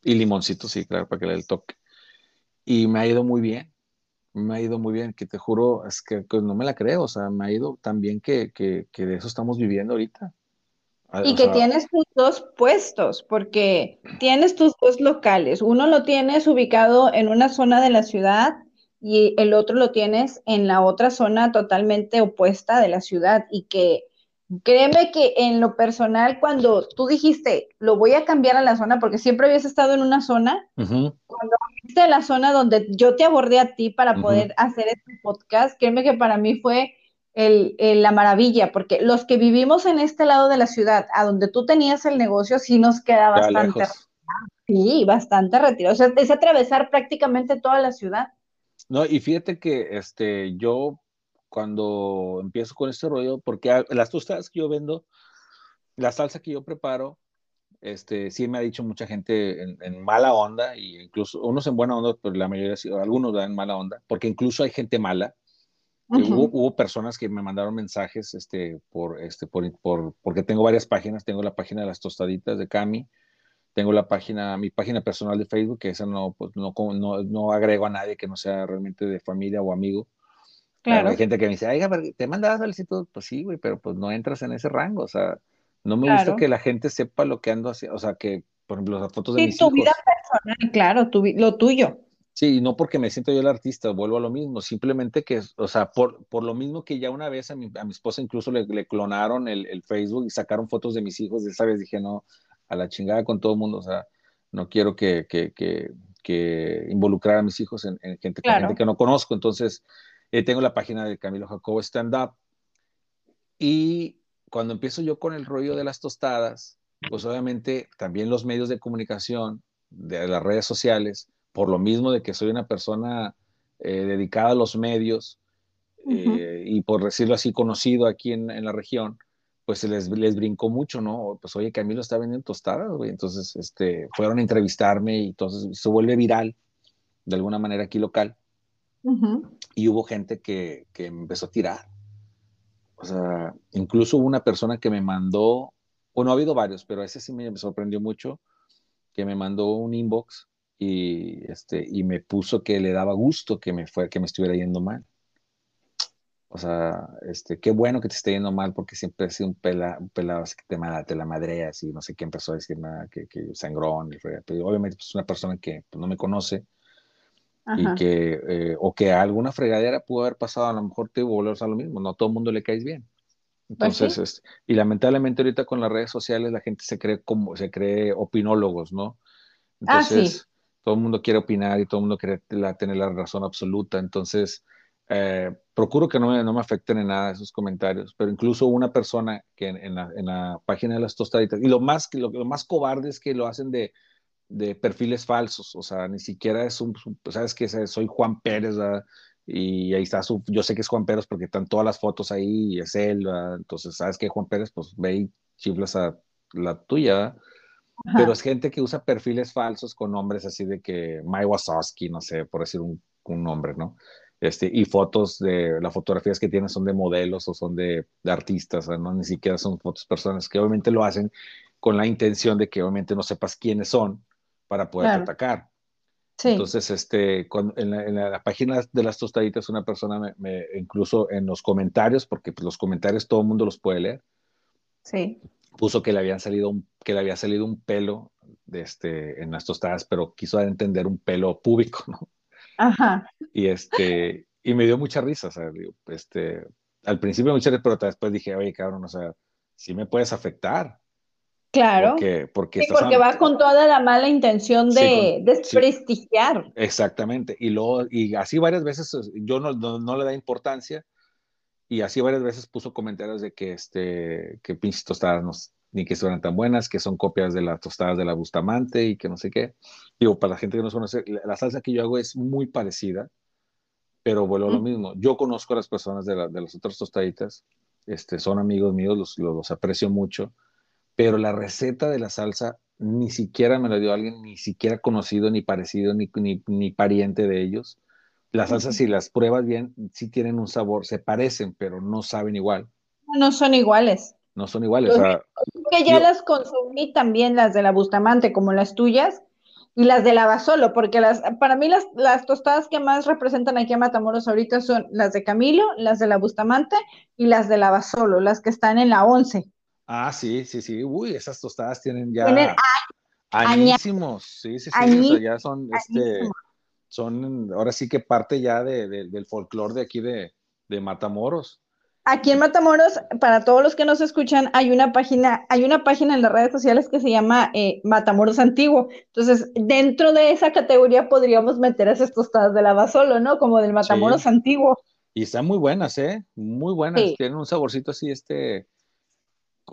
Speaker 2: y, limoncito, sí, claro, para que le dé el toque. Y me ha ido muy bien me ha ido muy bien, que te juro, es que, no me la creo, o sea, me ha ido tan bien que, que, que de eso estamos viviendo ahorita.
Speaker 1: Ah, y que tienes tus dos puestos, porque tienes tus dos locales. Uno lo tienes ubicado en una zona de la ciudad y el otro lo tienes en la otra zona totalmente opuesta de la ciudad. Y que créeme que en lo personal, cuando tú dijiste, lo voy a cambiar a la zona, porque siempre habías estado en una zona, cuando viste la zona donde yo te abordé a ti para poder hacer este podcast, créeme que para mí fue el, la maravilla, porque los que vivimos en este lado de la ciudad, a donde tú tenías el negocio, sí nos queda bastante, sí, bastante retirado. O sea, es atravesar prácticamente toda la ciudad.
Speaker 2: No, y fíjate que este, yo cuando empiezo con este rollo, porque las tostadas que yo vendo, la salsa que yo preparo, este, sí me ha dicho mucha gente en, mala onda, y incluso unos en buena onda, pero la mayoría, algunos en mala onda, porque incluso hay gente mala. Hubo, personas que me mandaron mensajes este, por, este, por, por, porque tengo varias páginas. Tengo la página de las tostaditas de Cami, tengo la página, mi página personal de Facebook, que esa no, pues, no, no, no agrego a nadie que no sea realmente de familia o amigo. Claro. Hay gente que me dice, oiga, ¿te mandaba solicitud? Pues sí, güey, pero pues no entras en ese rango, o sea, no me gusta que la gente sepa lo que ando haciendo, o sea, que, por ejemplo, las fotos de
Speaker 1: sí, tu vida personal, claro, tu, lo tuyo.
Speaker 2: Sí, no porque me siento yo el artista, vuelvo a lo mismo, simplemente que, o sea, por, por lo mismo que ya una vez a mi, a mi esposa incluso le, le clonaron el, el, Facebook y sacaron fotos de mis hijos, esa vez dije, no, a la chingada con todo el mundo, o sea, no quiero que, que, que, que involucrar a mis hijos en, en gente, claro. gente, que no conozco, entonces eh, tengo la página de Camilo Jacobo Stand Up y cuando empiezo yo con el rollo de las tostadas, pues obviamente también los medios de comunicación, de las redes sociales, por lo mismo de que soy una persona eh, dedicada a los medios uh -huh. eh, y por decirlo así conocido aquí en, en la región, pues se les, les, brincó mucho, ¿no? Pues oye, Camilo está vendiendo tostadas, güey. Entonces, este, fueron a entrevistarme y entonces se vuelve viral de alguna manera aquí local. Uh -huh. Y hubo gente que, que empezó a tirar. O sea, incluso hubo una persona que me mandó, bueno, ha habido varios, pero ese sí me sorprendió mucho, que me mandó un inbox y, este, y me puso que le daba gusto que me, fue, que me estuviera yendo mal. O sea, este, qué bueno que te esté yendo mal porque siempre he sido un, pela, un pelado así que te, te la madreas y no sé qué empezó a decir nada, que, que sangrón. Pero obviamente pues, es una persona que pues, no me conoce Ajá. y que, eh, o que alguna fregadera pudo haber pasado, a lo mejor te volver a lo mismo, no a todo el mundo le caes bien. Entonces, ¿Ah, sí? y lamentablemente ahorita con las redes sociales la gente se cree como, se cree opinólogos, ¿no? Entonces, ah, sí. Todo el mundo quiere opinar y todo el mundo quiere la, tener la razón absoluta. Entonces, eh, procuro que no me, no me, afecten en nada esos comentarios, pero incluso una persona que en, en, la, en la, página de las tostaditas, y lo más, lo, lo, más cobarde es que lo hacen de, de perfiles falsos, o sea, ni siquiera es un, sabes que soy Juan Pérez, ¿verdad? y ahí está su, yo sé que es Juan Pérez porque están todas las fotos ahí y es él, ¿verdad? entonces sabes que Juan Pérez, pues ve y chiflas a la tuya, ¿verdad? Pero es gente que usa perfiles falsos con nombres así de que Mike Wazowski, no sé, por decir un, un nombre, ¿no? Este, y fotos de las fotografías que tienen son de modelos o son de, de artistas, ¿no? ni siquiera son fotos personas que obviamente lo hacen con la intención de que obviamente no sepas quiénes son para poder claro. atacar. Sí. Entonces, este, cuando, en, la, en, la, página de las tostaditas, una persona me, me incluso en los comentarios, porque pues, los comentarios todo el mundo los puede leer,
Speaker 1: sí.
Speaker 2: Puso que le habían salido un, que le había salido un pelo de este, en las tostadas, pero quiso entender un pelo público, ¿no?
Speaker 1: Ajá.
Speaker 2: Y este, y me dio mucha risa, o sea, este, al principio mucha risa, pero después dije, oye, cabrón, o sea, sí me puedes afectar.
Speaker 1: Claro.
Speaker 2: Porque, porque,
Speaker 1: sí, porque va con toda la mala intención de sí, con, desprestigiar.
Speaker 2: Sí, exactamente. Y luego, y así varias veces yo no, no, no, le da importancia, y así varias veces puso comentarios de que este, que pinches tostadas no, ni que fueran tan buenas, que son copias de las tostadas de la Bustamante y que no sé qué. Digo, para la gente que no conoce, la salsa que yo hago es muy parecida, pero vuelvo a lo mismo. Yo conozco a las personas de, la, de las otras tostaditas, este, son amigos míos, los, los, los, aprecio mucho, pero la receta de la salsa ni siquiera me la dio alguien, ni siquiera conocido, ni parecido, ni, ni, ni pariente de ellos. Las salsas, si las pruebas bien, sí tienen un sabor, se parecen, pero no saben igual.
Speaker 1: No son iguales
Speaker 2: no son iguales. O sea,
Speaker 1: que ya yo, las consumí también las de la Bustamante, como las tuyas, y las de la Basolo, porque las, para mí las, las tostadas que más representan aquí a Matamoros ahorita son las de Camilo, las de la Bustamante y las de la Basolo, las que están en la 11.
Speaker 2: Ah, sí, sí, sí. Uy, esas tostadas tienen ya tienen añísimos. Sí, sí, sí. O sea, ya son, este, son, ahora sí que parte ya de, de, del folclore de aquí de, de Matamoros.
Speaker 1: Aquí en Matamoros, para todos los que nos escuchan, hay una página, hay una página en las redes sociales que se llama eh, Matamoros Antiguo. Entonces, dentro de esa categoría podríamos meter esas tostadas de la Basolo, ¿no? Como del Matamoros
Speaker 2: sí.
Speaker 1: Antiguo.
Speaker 2: Y están muy buenas, ¿eh? Muy buenas. Sí. Tienen un saborcito así, este,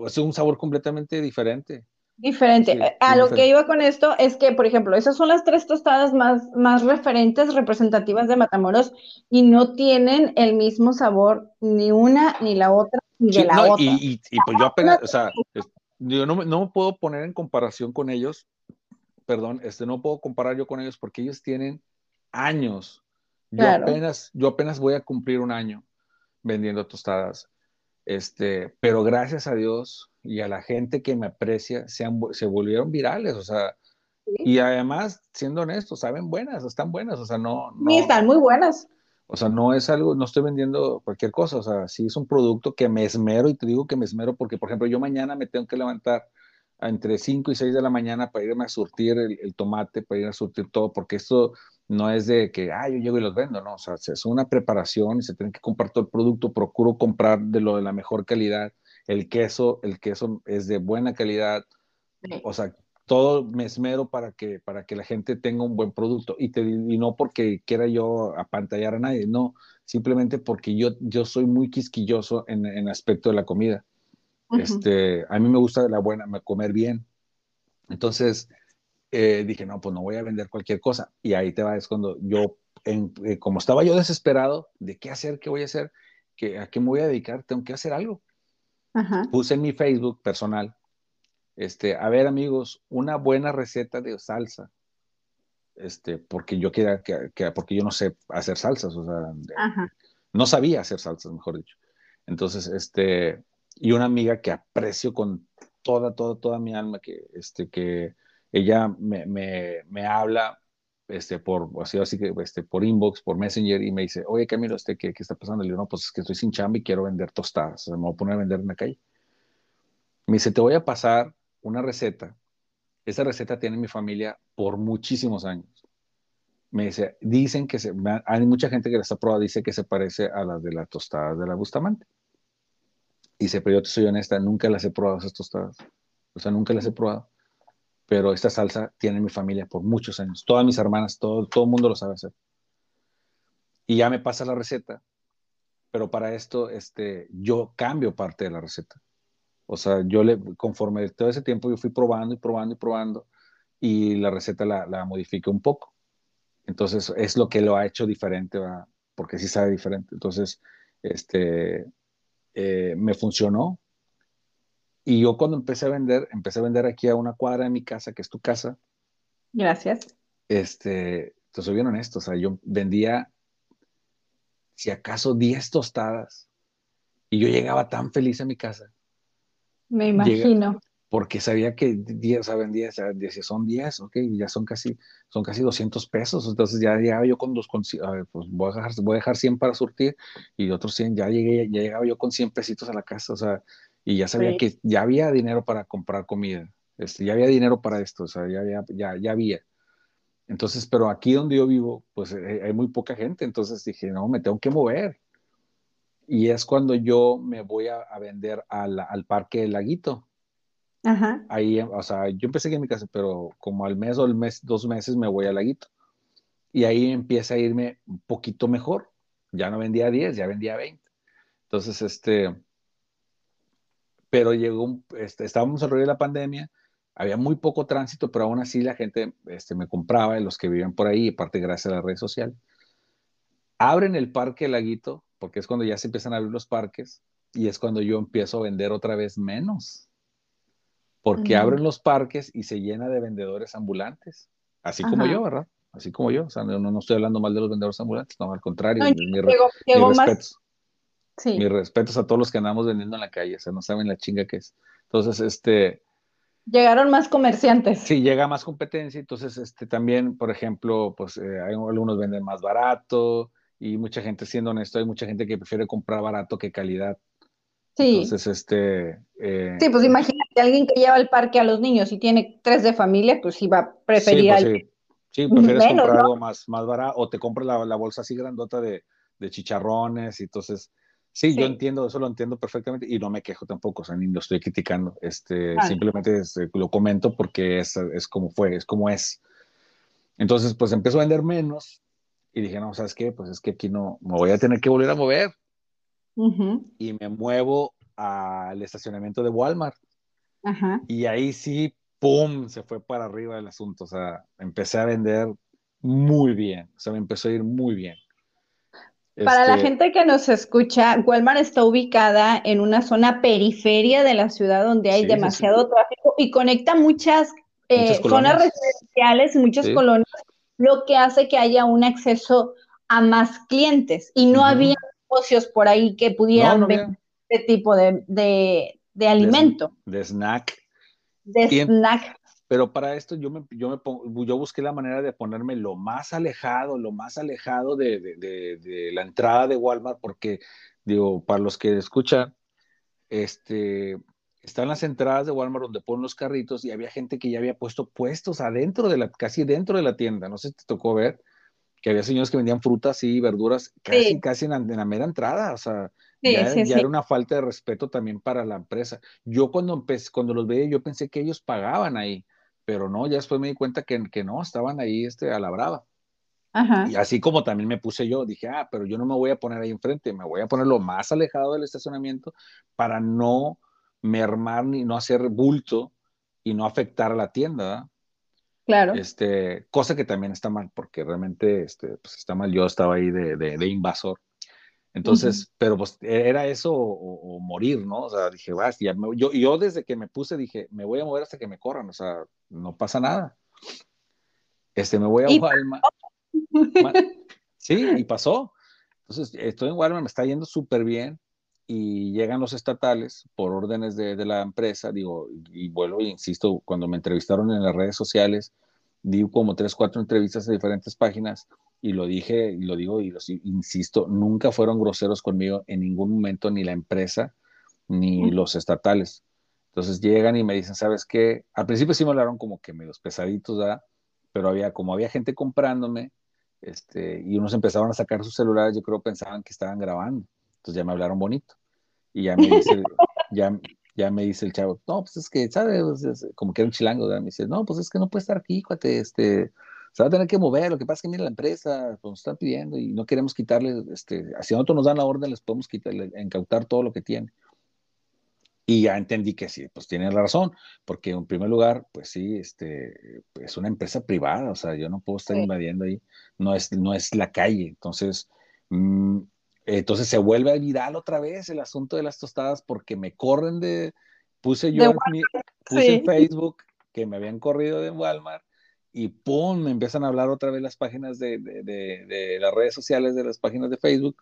Speaker 2: es un sabor completamente diferente.
Speaker 1: Diferente. Sí, a lo que iba con esto es que, por ejemplo, esas son las tres tostadas más, más referentes, representativas de Matamoros, y no tienen el mismo sabor ni una, ni la otra, ni sí, de la
Speaker 2: no,
Speaker 1: otra.
Speaker 2: Y, y, y, pues yo apenas, o sea, yo no, no me puedo poner en comparación con ellos, perdón, este, no puedo comparar yo con ellos porque ellos tienen años. Yo, claro. apenas, yo apenas voy a cumplir un año vendiendo tostadas. Este, pero gracias a Dios y a la gente que me aprecia, se, han, se volvieron virales, o sea, sí. y además, siendo honestos, saben buenas, están buenas, o sea, no, no.
Speaker 1: Sí, están muy buenas.
Speaker 2: O sea, no es algo, no estoy vendiendo cualquier cosa, o sea, sí es un producto que me esmero y te digo que me esmero porque, por ejemplo, yo mañana me tengo que levantar entre 5 y 6 de la mañana para irme a surtir el, tomate, para ir a surtir todo, porque esto no es de que, ah, yo llego y los vendo, no, o sea, es una preparación y se tiene que comprar todo el producto, procuro comprar de lo de la mejor calidad, el queso, el queso es de buena calidad, o sea, todo me esmero para que, para que la gente tenga un buen producto. Y, te, y no porque quiera yo apantallar a nadie, no, simplemente porque yo, yo soy muy quisquilloso en, en aspecto de la comida. Este, a mí me gusta la buena, comer bien. Entonces eh, dije, no, pues no voy a vender cualquier cosa. Y ahí te va, es cuando yo, en, eh, como estaba yo desesperado de qué hacer, qué voy a hacer, ¿Qué, a qué me voy a dedicar, tengo que hacer algo. Puse en mi Facebook personal, este, a ver amigos, una buena receta de salsa, este, porque yo quiera, que, porque yo no sé hacer salsas, o sea, no sabía hacer salsas, mejor dicho. Entonces, este, y una amiga que aprecio con toda, toda, toda mi alma, que, este, que ella me, me, me habla, este, por, así, así que, este, por inbox, por messenger, y me dice, oye, Camilo, este, ¿qué, ¿qué está pasando? Le digo, no, pues es que estoy sin chamba y quiero vender tostadas, o sea, me voy a poner a vender en la calle. Me dice, te voy a pasar una receta. Esa receta tiene mi familia por muchísimos años. Me dice, dicen que se, hay mucha gente que la está probando, dice que se parece a las de las tostadas de la Bustamante. Dice, pero yo te soy honesta, nunca las he probado esas tostadas. O sea, nunca las he probado. Pero esta salsa tiene mi familia por muchos años. Todas mis hermanas, todo, todo el mundo lo sabe hacer. Y ya me pasa la receta. Pero para esto, este, yo cambio parte de la receta. O sea, yo le, conforme todo ese tiempo, yo fui probando y probando y probando y la receta la, la modifiqué un poco. Entonces, es lo que lo ha hecho diferente, porque sí sabe diferente. Entonces, este, eh, me funcionó. Y yo cuando empecé a vender, empecé a vender aquí a una cuadra de mi casa, que es tu casa.
Speaker 1: Gracias.
Speaker 2: Este, te soy bien honesto, o sea, yo vendía, si acaso, 10 tostadas. Y yo llegaba tan feliz a mi casa
Speaker 1: me imagino.
Speaker 2: Porque sabía que 10, o sea, vendía, decía, son 10, ok, ya son casi, son casi 200 pesos, entonces ya llegaba yo con dos, con, a ver, pues voy a, dejar, voy a dejar 100 para surtir y otros 100, ya llegué, ya llegaba yo con 100 pesitos a la casa, o sea, y ya sabía que ya había dinero para comprar comida, este, ya había dinero para esto, o sea, ya, había, ya, ya había. Entonces, pero aquí donde yo vivo, pues eh, hay muy poca gente, entonces dije, no, me tengo que mover y es cuando yo me voy a, vender al, al, parque Laguito. Ahí, o sea, yo empecé aquí en mi casa, pero como al mes o el mes, dos meses me voy al Laguito. Y ahí empieza a irme un poquito mejor. Ya no vendía 10, ya vendía 20. Entonces, este, pero llegó, este, estábamos alrededor de la pandemia, había muy poco tránsito, pero aún así la gente este, me compraba, los que vivían por ahí, aparte gracias a la red social. Abren el parque Laguito porque es cuando ya se empiezan a abrir los parques y es cuando yo empiezo a vender otra vez menos. Porque abren los parques y se llena de vendedores ambulantes, así como yo, ¿verdad? Así como yo, o sea, no, no, estoy hablando mal de los vendedores ambulantes, no, al contrario, mi, respetos. Sí. Mis respetos a todos los que andamos vendiendo en la calle, o sea, no saben la chinga que es. Entonces, este...
Speaker 1: Llegaron más comerciantes.
Speaker 2: Sí, llega más competencia, entonces, este, también, por ejemplo, pues eh, hay, algunos venden más barato, y mucha gente, siendo honesto, hay mucha gente que prefiere comprar barato que calidad. Sí. Entonces, este...
Speaker 1: Eh, sí, pues imagínate, alguien que lleva al parque a los niños y tiene tres de familia, pues iba a preferir
Speaker 2: sí, pues, sí. prefieres comprar algo más, más barato o te compras la, bolsa así grandota de, de chicharrones y entonces... Sí, yo entiendo, eso lo entiendo perfectamente y no me quejo tampoco, o sea, ni lo estoy criticando, este, simplemente lo comento porque es, es como fue, es como es. Entonces, pues empezó a vender menos, y dije, no, ¿sabes qué? Pues es que aquí no, me voy a tener que volver a mover. Y me muevo al estacionamiento de Walmart. Y ahí sí, ¡pum! Se fue para arriba el asunto. O sea, empecé a vender muy bien. O sea, me empezó a ir muy bien.
Speaker 1: Para la este gente que nos escucha, Walmart está ubicada en una zona periferia de la ciudad donde hay demasiado tráfico y conecta muchas, eh, zonas residenciales, muchas colonias lo que hace que haya un acceso a más clientes y no había negocios por ahí que pudieran ver este tipo de, de, alimento.
Speaker 2: De, snack.
Speaker 1: De snack.
Speaker 2: Pero para esto yo, me, yo, me yo busqué la manera de ponerme lo más alejado, lo más alejado de, de, la entrada de Walmart, porque, digo, para los que escuchan, este, están las entradas de Walmart donde ponen los carritos y había gente que ya había puesto puestos adentro de la, casi dentro de la tienda. No sé si te tocó ver que había señores que vendían frutas y verduras casi, casi en la, mera entrada. O sea, ya, era una falta de respeto también para la empresa. Yo cuando empecé, cuando los veía, yo pensé que ellos pagaban ahí, pero no, ya después me di cuenta que, que no, estaban ahí este, a la brava. Y así como también me puse yo, dije, ah, pero yo no me voy a poner ahí enfrente, me voy a poner lo más alejado del estacionamiento para no mermar ni no hacer bulto y no afectar a la tienda.
Speaker 1: Claro.
Speaker 2: Este, cosa que también está mal, porque realmente este, pues está mal. Yo estaba ahí de, de, invasor. Entonces, pero pues e, era eso o, morir, ¿no? O sea, dije, vas, ya yo, yo desde que me puse dije, me voy a mover hasta que me corran, o sea, no pasa nada. Este, me voy a Walmart. Sí, y pasó. Entonces, estoy en Walmart, me está yendo súper bien y llegan los estatales por órdenes de, de, la empresa, digo, y vuelvo e insisto, cuando me entrevistaron en las redes sociales, di como tres, cuatro entrevistas a diferentes páginas y lo dije, y lo digo y lo insisto, nunca fueron groseros conmigo en ningún momento, ni la empresa, ni los estatales. Entonces llegan y me dicen, ¿sabes qué? Al principio sí me hablaron como que medios pesaditos, ¿verdad? Pero había, como había gente comprándome, este, y unos empezaron a sacar sus celulares, yo creo pensaban que estaban grabando. Entonces ya me hablaron bonito. Y ya me dice, ya, ya me dice el chavo, no, pues es que, ¿sabes? Como que era un chilango, me dice, no, pues es que no puede estar aquí, cuate, este, se va a tener que mover, lo que pasa es que mira la empresa, pues nos están pidiendo y no queremos quitarle, este, si a nosotros nos dan la orden, les podemos quitarle, incautar todo lo que tiene. Y ya entendí que sí, pues tiene razón, porque en primer lugar, pues sí, este, es una empresa privada, o sea, yo no puedo estar invadiendo ahí, no es, no es la calle, entonces, mmm, entonces se vuelve a viral otra vez el asunto de las tostadas porque me corren de, puse yo en, Facebook que me habían corrido de Walmart y ¡pum! me empiezan a hablar otra vez las páginas de, de, las redes sociales, de las páginas de Facebook,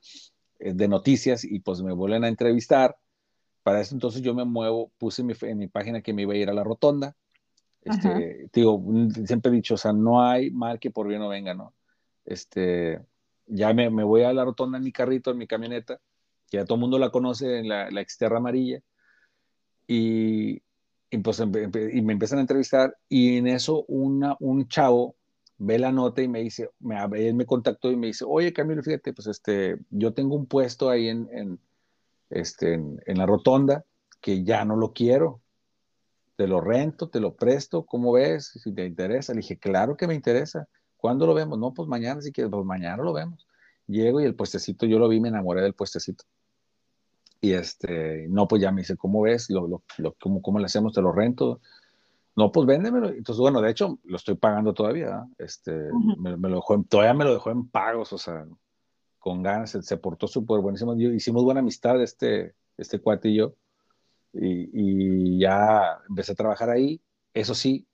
Speaker 2: eh, de noticias y pues me vuelven a entrevistar. Para eso entonces yo me muevo, puse en mi, en mi página que me iba a ir a la rotonda. Este, digo, siempre he dicho, o sea, no hay mal que por bien no venga, ¿no? Este, ya me, me, voy a la rotonda en mi carrito, en mi camioneta, que ya todo el mundo la conoce, en la, la exterra amarilla, y, y, pues, y me empiezan a entrevistar, y en eso un chavo ve la nota y me dice, me, él me contactó y me dice, oye Camilo, fíjate, pues este, yo tengo un puesto ahí en, en este, en, en la rotonda que ya no lo quiero, te lo rento, te lo presto, ¿cómo ves? Si te interesa. Le dije, claro que me interesa. ¿Cuándo lo vemos? No, pues mañana si quieres, pues mañana lo vemos. Llego y el puestecito, yo lo vi, me enamoré del puestecito. Y este, no, pues ya me dice, ¿cómo ves? Lo, lo, lo cómo, ¿Cómo le hacemos? Te lo rento. No, pues véndemelo. Entonces, bueno, de hecho, lo estoy pagando todavía. Este, me, lo dejó todavía me lo dejó en pagos, o sea, con ganas, se, portó súper buenísimo. hicimos buena amistad este, este cuate y yo. Y, y, ya empecé a trabajar ahí. Eso sí,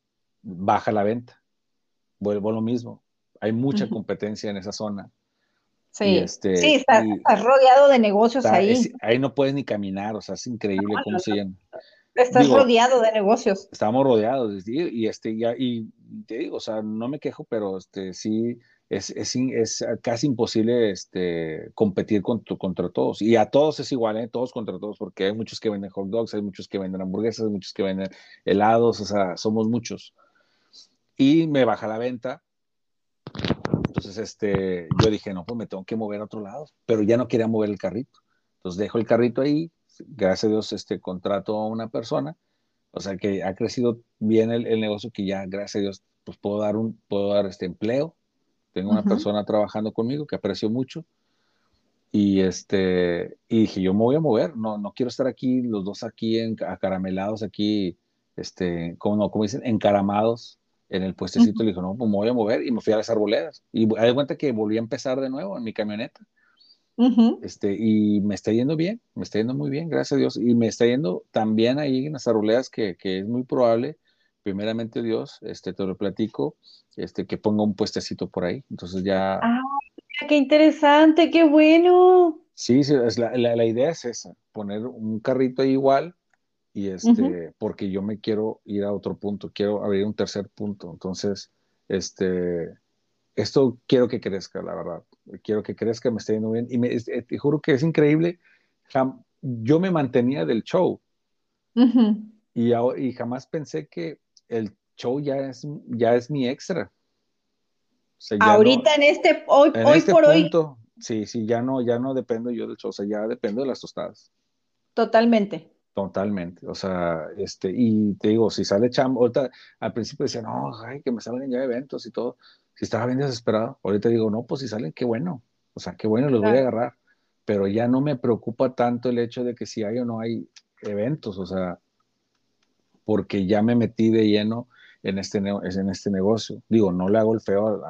Speaker 2: baja la venta vuelvo lo mismo. Hay mucha competencia en esa zona.
Speaker 1: Sí, este, sí estás, rodeado de negocios ahí.
Speaker 2: ahí no puedes ni caminar, o sea, es increíble cómo se llama.
Speaker 1: Estás rodeado de negocios.
Speaker 2: Estamos rodeados, y, este, ya, y te digo, o sea, no me quejo, pero este, sí, es, es, es casi imposible este, competir con, contra todos. Y a todos es igual, ¿eh? todos contra todos, porque hay muchos que venden hot dogs, hay muchos que venden hamburguesas, hay muchos que venden helados, o sea, somos muchos y me baja la venta. Entonces, este, yo dije, no, pues me tengo que mover a otro lado, pero ya no quería mover el carrito. Entonces dejo el carrito ahí, gracias a Dios, este, contrato a una persona, o sea que ha crecido bien el, negocio que ya, gracias a Dios, pues puedo dar, un, puedo dar este empleo. Tengo una persona trabajando conmigo que aprecio mucho. Y, este, y dije, yo me voy a mover, no, no quiero estar aquí, los dos aquí en, acaramelados, aquí, este, como, como dicen, encaramados, en el puestecito, le dijo, no, pues me voy a mover y me fui a las arboledas. Y me di cuenta que volví a empezar de nuevo en mi camioneta. este, y me está yendo bien, me está yendo muy bien, gracias a Dios. Y me está yendo también ahí en las arboledas que, que es muy probable, primeramente Dios, este, te lo platico, este, que ponga un puestecito por ahí. Entonces ya...
Speaker 1: ¡Ah, qué interesante, qué bueno!
Speaker 2: Sí, sí es la, la, la idea es esa, poner un carrito ahí igual, y este, porque yo me quiero ir a otro punto, quiero abrir un tercer punto. Entonces, este, esto quiero que crezca, la verdad. Quiero que crezca, me esté yendo bien. Y me, eh, te juro que es increíble. Yo me mantenía del show. y, y jamás pensé que el show ya es, ya es mi extra.
Speaker 1: Ahorita en este, hoy, hoy
Speaker 2: este
Speaker 1: por
Speaker 2: punto, hoy. Sí, sí, ya no, ya no dependo yo del show, o sea, ya dependo de las tostadas.
Speaker 1: Totalmente.
Speaker 2: Totalmente, o sea, este, y te digo, si sale chamba, ahorita al principio decía, no, ay, que me salen ya eventos y todo, si estaba bien desesperado, ahorita digo, no, pues si salen, qué bueno, o sea, qué bueno, los voy a agarrar, pero ya no me preocupa tanto el hecho de que si hay o no hay eventos, o sea, porque ya me metí de lleno en este, en este negocio. Digo, no le hago el feo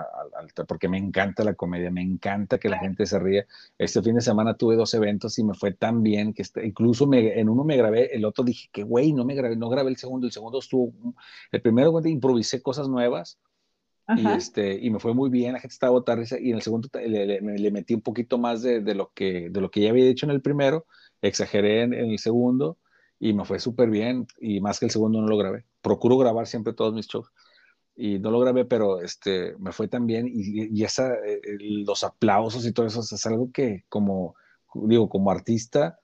Speaker 2: porque me encanta la comedia, me encanta que la gente se ríe. Este fin de semana tuve dos eventos y me fue tan bien que este, incluso me, en uno me grabé, el otro dije que güey, no me grabé, no grabé el segundo, el segundo estuvo, el primero improvisé cosas nuevas. Y, este, y me fue muy bien, la gente estaba botar y en el segundo le, le, metí un poquito más de, de, lo que, de lo que ya había hecho en el primero, exageré en, en el segundo, y me fue súper bien y más que el segundo no lo grabé. Procuro grabar siempre todos mis shows y no lo grabé, pero este, me fue tan bien y, y esa, eh, los aplausos y todo eso es algo que como, digo, como artista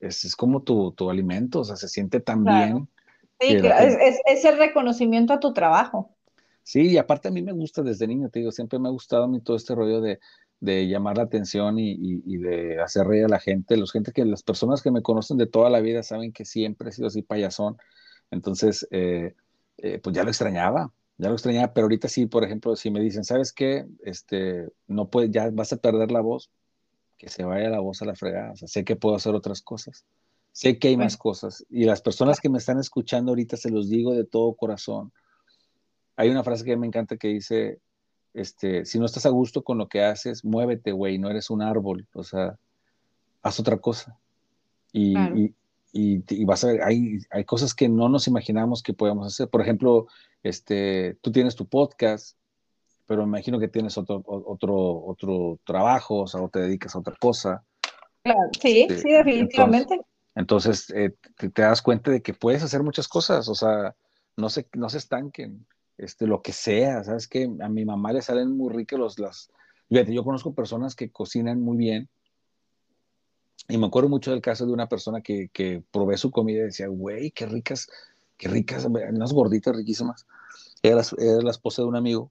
Speaker 2: es, es como tu, tu, alimento, o sea, se siente tan bien.
Speaker 1: Sí, claro. es, es, el reconocimiento a tu trabajo.
Speaker 2: Sí, y aparte a mí me gusta desde niño, te digo, siempre me ha gustado a mí todo este rollo de, de llamar la atención y, de hacer reír a la gente. Los gente que las personas que me conocen de toda la vida saben que siempre he sido así payasón. Entonces, eh, eh, pues ya lo extrañaba, ya lo extrañaba, pero ahorita sí, por ejemplo, si me dicen, ¿sabes qué? Este, no puedes, ya vas a perder la voz, que se vaya la voz a la fregada. O sea, sé que puedo hacer otras cosas. Sé que hay más cosas. Y las personas que me están escuchando ahorita se los digo de todo corazón. Hay una frase que me encanta que dice, este, si no estás a gusto con lo que haces, muévete, güey, no eres un árbol, o sea, haz otra cosa. Y, y, vas a ver, hay, hay, cosas que no nos imaginamos que podemos hacer. Por ejemplo, este, tú tienes tu podcast, pero me imagino que tienes otro, otro, otro trabajo, o sea, o te dedicas a otra cosa.
Speaker 1: Claro, sí, este, sí, definitivamente.
Speaker 2: Entonces, eh, te, te, das cuenta de que puedes hacer muchas cosas, o sea, no se, no se estanquen este, lo que sea, ¿sabes? Que a mi mamá le salen muy ricas los, las, fíjate, yo conozco personas que cocinan muy bien, y me acuerdo mucho del caso de una persona que, que probé su comida y decía, güey, qué ricas, qué ricas, unas gorditas riquísimas. Era la, la, esposa de un amigo.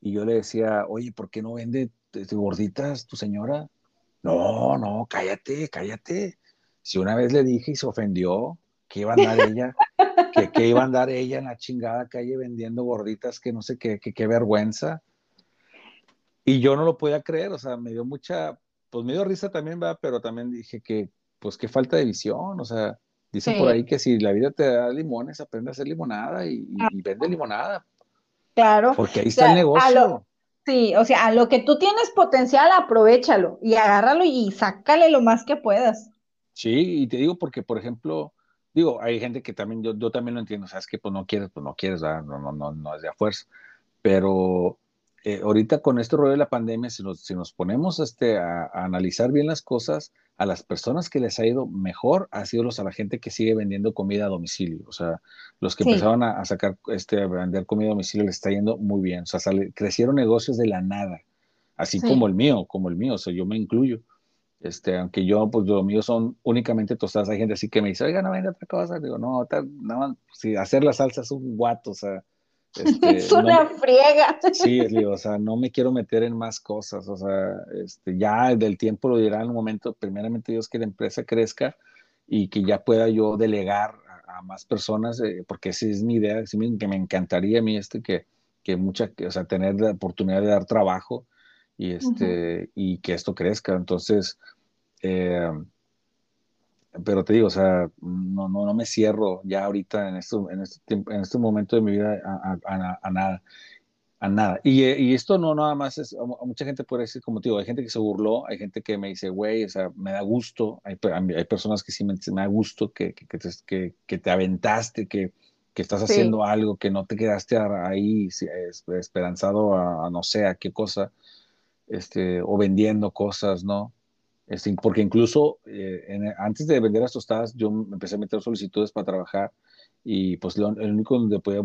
Speaker 2: Y yo le decía, oye, ¿por qué no vende gorditas tu señora? No, no, cállate, cállate. Si una vez le dije y se ofendió, ¿qué iba a andar ella? que, iba a andar ella en la chingada calle vendiendo gorditas, que no sé qué, qué vergüenza. Y yo no lo podía creer, o sea, me dio mucha, pues me dio risa también, va, pero también dije que, pues qué falta de visión, o sea, dice por ahí que si la vida te da limones, aprende a hacer limonada y, y, vende limonada.
Speaker 1: Claro.
Speaker 2: Porque ahí está el negocio.
Speaker 1: sí, o sea, a lo que tú tienes potencial, aprovechalo y agárralo y sácale lo más que puedas.
Speaker 2: Sí, y te digo porque, por ejemplo, digo, hay gente que también, yo, yo también lo entiendo, sabes que pues no quieres, pues no quieres, no, no, no, no es de a fuerza, pero eh, ahorita con este rollo de la pandemia, si nos, si nos ponemos este, a, analizar bien las cosas, a las personas que les ha ido mejor ha sido los a la gente que sigue vendiendo comida a domicilio, o sea, los que empezaron a, sacar, este, a vender comida a domicilio les está yendo muy bien, o sea, crecieron negocios de la nada, así como el mío, como el mío, o sea, yo me incluyo. Este, aunque yo, pues lo mío son únicamente tostadas. Hay gente así que me dice, oiga, no vende otra cosa. Digo, no, no si hacer la salsa es un guato, o sea.
Speaker 1: Este, es una friega.
Speaker 2: Sí, digo, o sea, no me quiero meter en más cosas, o sea, este, ya del tiempo lo dirá en un momento, primeramente Dios que la empresa crezca y que ya pueda yo delegar a, más personas, eh, porque esa es mi idea, que me encantaría a mí este, que, que mucha, o sea, tener la oportunidad de dar trabajo y, este, y que esto crezca. Entonces, eh, pero te digo, o sea, no, no, no me cierro ya ahorita en, esto, en, este, en este momento de mi vida a, a, a nada. A nada. Y, y, esto no nada más es, mucha gente puede decir, como te digo, hay gente que se burló, hay gente que me dice, güey, o sea, me da gusto, hay, hay personas que sí me, me da gusto que, que, te, que, te aventaste, que, que estás haciendo algo, que no te quedaste ahí esperanzado a, no sé a qué cosa este, o vendiendo cosas, ¿no? Este, porque incluso eh, antes de vender las tostadas, yo me empecé a meter solicitudes para trabajar y pues lo, el único donde podía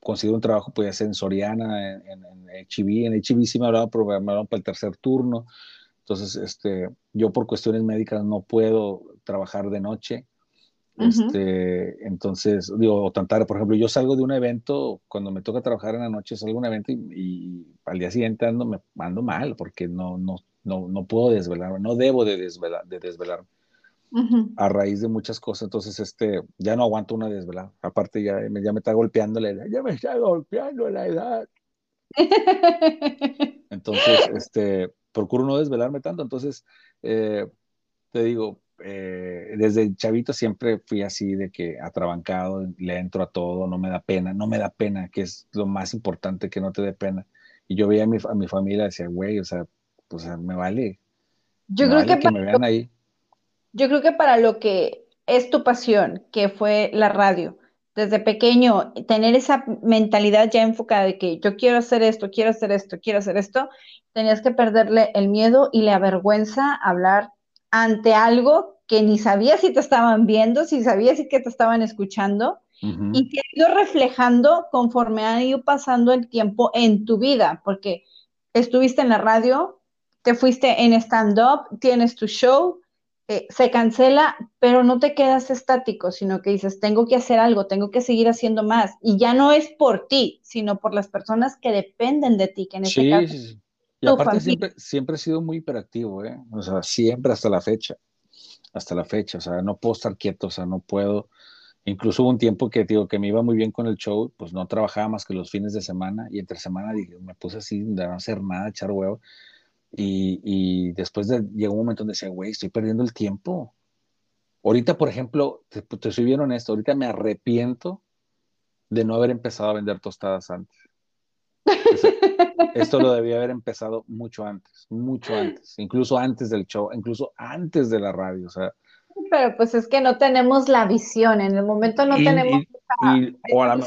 Speaker 2: conseguir un trabajo podía ser en Soriana, en, en, en HB. En HB sí me hablaban, pero me hablaban para el tercer turno. Entonces, este, yo por cuestiones médicas no puedo trabajar de noche. Este, entonces, digo, o tan tarde, por ejemplo, yo salgo de un evento, cuando me toca trabajar en la noche, salgo de un evento y, al día siguiente ando, me, ando mal porque no, no, no, no puedo desvelarme, no debo de, desvelar, de desvelarme a raíz de muchas cosas. Entonces, este, ya no aguanto una desvelada. Aparte, ya, ya me está golpeando la edad, ya me está golpeando la edad. Entonces, este, procuro no desvelarme tanto. Entonces, eh, te digo, eh, desde chavito siempre fui así de que atrabancado, le entro a todo, no me da pena, no me da pena, que es lo más importante, que no te dé pena. Y yo veía a mi, a mi familia decía, güey, o sea, pues me vale.
Speaker 1: Yo creo que,
Speaker 2: que me vean ahí.
Speaker 1: Yo creo que para lo que es tu pasión, que fue la radio, desde pequeño, tener esa mentalidad ya enfocada de que yo quiero hacer esto, quiero hacer esto, quiero hacer esto, tenías que perderle el miedo y la vergüenza a hablar ante algo que ni sabías si te estaban viendo, si sabías si que te estaban escuchando, y que ha ido reflejando conforme ha ido pasando el tiempo en tu vida, porque estuviste en la radio, te fuiste en stand-up, tienes tu show, eh, se cancela, pero no te quedas estático, sino que dices, tengo que hacer algo, tengo que seguir haciendo más. Y ya no es por ti, sino por las personas que dependen de ti, que en este caso... Sí,
Speaker 2: Y aparte siempre, siempre he sido muy hiperactivo, ¿eh? O sea, siempre hasta la fecha, hasta la fecha, o sea, no puedo estar quieto, o sea, no puedo... Incluso hubo un tiempo que, digo, que me iba muy bien con el show, pues no trabajaba más que los fines de semana y entre semana dije, me puse así, de no hacer nada, echar huevo y, después de, llegó un momento donde decía, güey, estoy perdiendo el tiempo. Ahorita, por ejemplo, te, te soy bien honesto, ahorita me arrepiento de no haber empezado a vender tostadas antes. Esto lo debía haber empezado mucho antes, mucho antes, incluso antes del show, incluso antes de la radio, o sea.
Speaker 1: Pero pues es que no tenemos la visión, en el momento no tenemos.
Speaker 2: o, a lo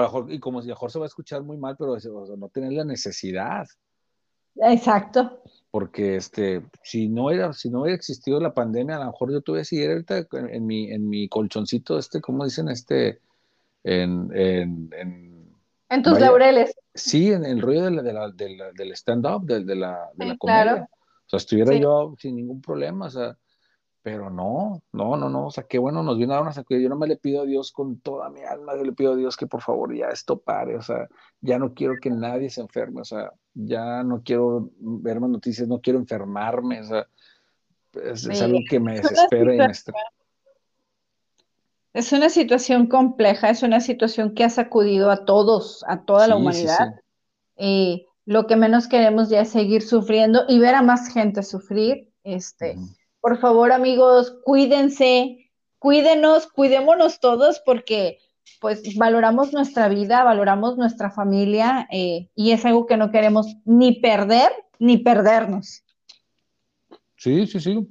Speaker 2: mejor, y como si mejor se va a escuchar muy mal, pero no tener la necesidad.
Speaker 1: Exacto.
Speaker 2: Porque este, si no era, si no hubiera existido la pandemia, a lo mejor yo tuve seguir ahorita en, mi, en mi colchoncito, este, ¿cómo dicen? Este, en, en,
Speaker 1: en, tus laureles.
Speaker 2: Sí, en el rollo de la, de la, del stand-up, de, de, la, de la comedia. O sea, estuviera yo sin ningún problema, o sea, pero no, no, no, no, o sea, qué bueno, nos viene a dar una sacudida. Yo no me le pido a Dios con toda mi alma, yo le pido a Dios que por favor ya esto pare, o sea, ya no quiero que nadie se enferme, o sea, ya no quiero ver más noticias, no quiero enfermarme, o sea, es, algo que me desespera y me estresa.
Speaker 1: Es una situación compleja, es una situación que ha sacudido a todos, a toda la humanidad. Y lo que menos queremos ya es seguir sufriendo y ver a más gente sufrir. Este, por favor, amigos, cuídense, cuídenos, cuidémonos todos porque pues valoramos nuestra vida, valoramos nuestra familia eh, y es algo que no queremos ni perder ni perdernos.
Speaker 2: Sí, sí, sí.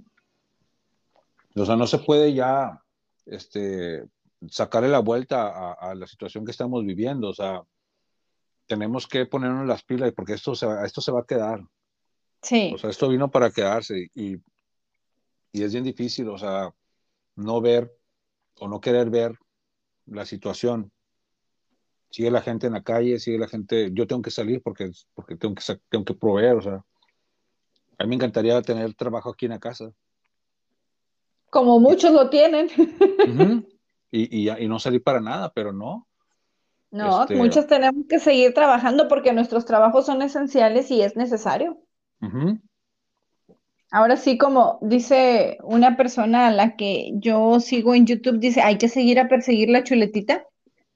Speaker 2: O sea, no se puede ya este, sacarle la vuelta a, la situación que estamos viviendo. O sea, tenemos que ponernos las pilas porque esto se, esto se va a quedar.
Speaker 1: Sí.
Speaker 2: O sea, esto vino para quedarse y y es bien difícil, o sea, no ver o no querer ver la situación. Sigue la gente en la calle, sigue la gente, yo tengo que salir porque, porque tengo, que, tengo que proveer, o sea, a mí me encantaría tener trabajo aquí en la casa.
Speaker 1: Como muchos lo tienen.
Speaker 2: y, y, no salir para nada, pero no.
Speaker 1: No, este muchos tenemos que seguir trabajando porque nuestros trabajos son esenciales y es necesario. Ahora sí, como dice una persona a la que yo sigo en YouTube, dice, hay que seguir a perseguir la chuletita.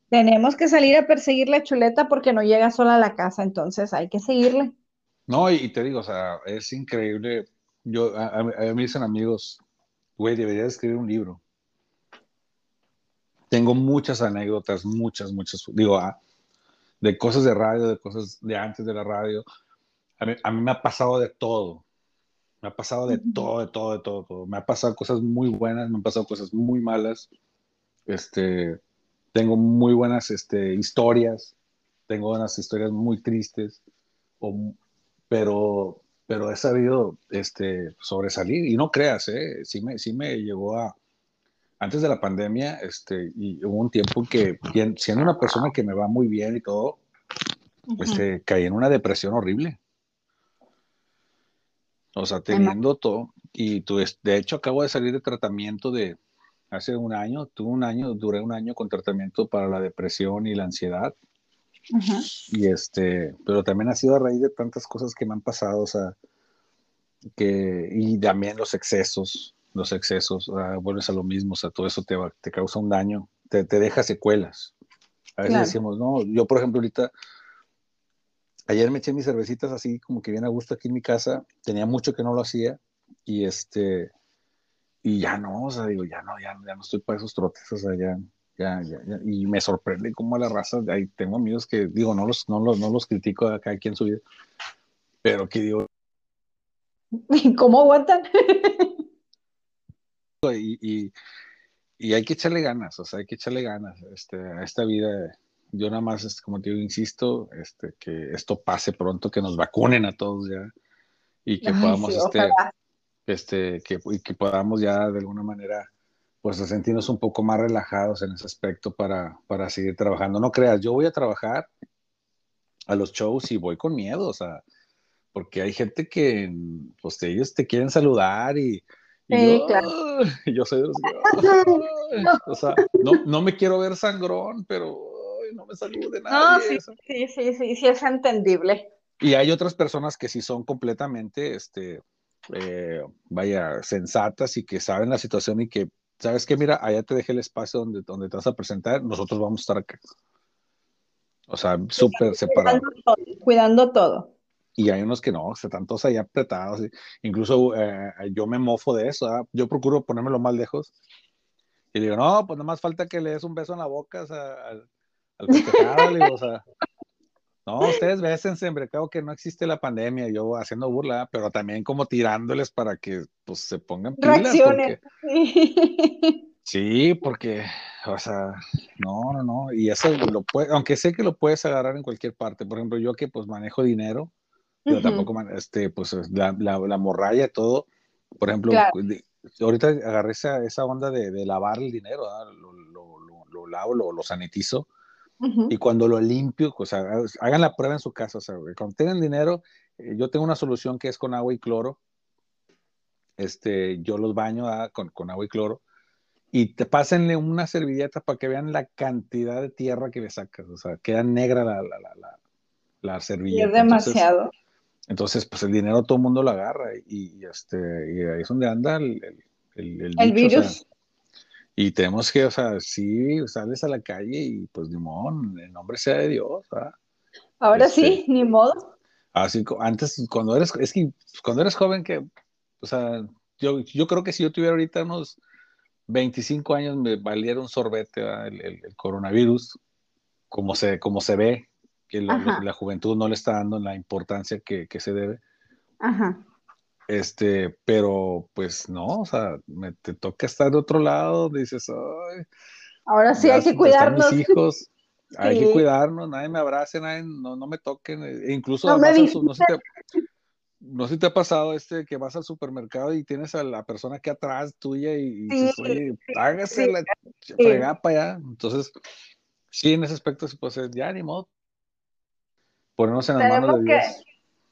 Speaker 1: Tenemos que salir a perseguir la chuleta porque no llega sola a la casa, entonces hay que seguirle.
Speaker 2: No, y, te digo, o sea, es increíble. Yo, a, mí me dicen amigos, güey, deberías escribir un libro. Tengo muchas anécdotas, muchas, muchas, digo, ah, de cosas de radio, de cosas de antes de la radio. A mí me ha pasado de todo me ha pasado de todo, de todo, de todo, todo. Me ha pasado cosas muy buenas, me han pasado cosas muy malas. Este, tengo muy buenas este, historias, tengo unas historias muy tristes, pero, pero he sabido este, sobresalir. Y no creas, ¿eh? sí, me, sí me llegó a... Antes de la pandemia, este, y hubo un tiempo que, siendo una persona que me va muy bien y todo, este, caí en una depresión horrible. O sea, teniendo todo, y tú, de hecho acabo de salir de tratamiento de hace un año, tuve un año, duré un año con tratamiento para la depresión y la ansiedad. Y este, pero también ha sido a raíz de tantas cosas que me han pasado, o sea, que, y también los excesos, los excesos, vuelves a lo mismo, o sea, todo eso te, te causa un daño, te, te deja secuelas. A veces decimos, no, yo por ejemplo ahorita, ayer me eché mis cervecitas así como que bien a gusto aquí en mi casa, tenía mucho que no lo hacía y este, y ya no, o sea, digo, ya no, ya, ya no estoy para esos trotes, o sea, ya, ya, ya, y me sorprende cómo la raza, ahí tengo amigos que, digo, no los, no los, no los critico acá aquí en su vida, pero que digo...
Speaker 1: ¿Y cómo aguantan?
Speaker 2: y, y, y, hay que echarle ganas, o sea, hay que echarle ganas este, a esta vida. Yo nada más, como te digo, insisto, este, que esto pase pronto, que nos vacunen a todos ya y que podamos, este, este, que, y que podamos ya de alguna manera pues sentirnos un poco más relajados en ese aspecto para, para seguir trabajando. No creas, yo voy a trabajar a los shows y voy con miedo, o sea, porque hay gente que, pues ellos te quieren saludar y, yo, claro. yo soy de los o sea, no, no, me quiero ver sangrón, pero no me salude nada.
Speaker 1: No, sí, sí, sí, sí, sí, es entendible.
Speaker 2: Y hay otras personas que sí son completamente, este, eh, vaya, sensatas y que saben la situación y que ¿sabes qué? Mira, allá te dejé el espacio donde, donde te vas a presentar, nosotros vamos a estar acá. O sea, súper separado.
Speaker 1: Cuidando todo.
Speaker 2: Y hay unos que no, se están todos ahí apretados. Incluso eh, yo me mofo de eso. ¿ah? Yo procuro ponérmelo más lejos. Y digo, no, pues nada más falta que le des un beso en la boca o sea, al, al o sea, no, ustedes bésense, hombre, creo que no existe la pandemia, yo haciendo burla, pero también como tirándoles para que pues se pongan pilas. sí, porque, o sea, no, no, no, y eso lo puede, aunque sé que lo puedes agarrar en cualquier parte, por ejemplo, yo que pues manejo dinero, pero tampoco, este, pues la, la, la, morralla, todo, por ejemplo, ahorita agarré esa, esa onda de, de lavar el dinero, lo, lo, lo, lo, lavo, lo, sanitizo, y cuando lo limpio, o sea, hagan la prueba en su casa, o sea, cuando tengan dinero, eh, yo tengo una solución que es con agua y cloro. Este, yo los baño ah, con, con, agua y cloro y te pásenle una servilleta para que vean la cantidad de tierra que le sacas, o sea, queda negra la, la, la, la servilleta.
Speaker 1: es demasiado.
Speaker 2: Entonces, pues el dinero todo el mundo lo agarra y, este, y ahí es donde anda el, el,
Speaker 1: el, virus.
Speaker 2: Y tenemos que, o sea, sí, sales a la calle y pues ni modo, el nombre sea de Dios. ¿verdad?
Speaker 1: Ahora sí, este, ni modo.
Speaker 2: Así, antes, cuando eres, es que cuando eres joven, que, o sea, yo, yo creo que si yo tuviera ahorita unos 25 años, me valiera un sorbete el, el, coronavirus, como se, como se ve, que la, la, juventud no le está dando la importancia que, que se debe. Ajá. Este, pero pues no, o sea, me, te toca estar de otro lado, dices, ay,
Speaker 1: ahora sí hay que cuidarnos.
Speaker 2: Mis hijos, hay que cuidarnos, nadie me abrace, nadie, no, no me toquen, e incluso no, no, sé si te, ha pasado este que vas al supermercado y tienes a la persona que atrás tuya y, dices, oye, hágase la fregada para allá. Entonces, sí, en ese aspecto, pues ya ni modo. Ponernos en las manos de Dios.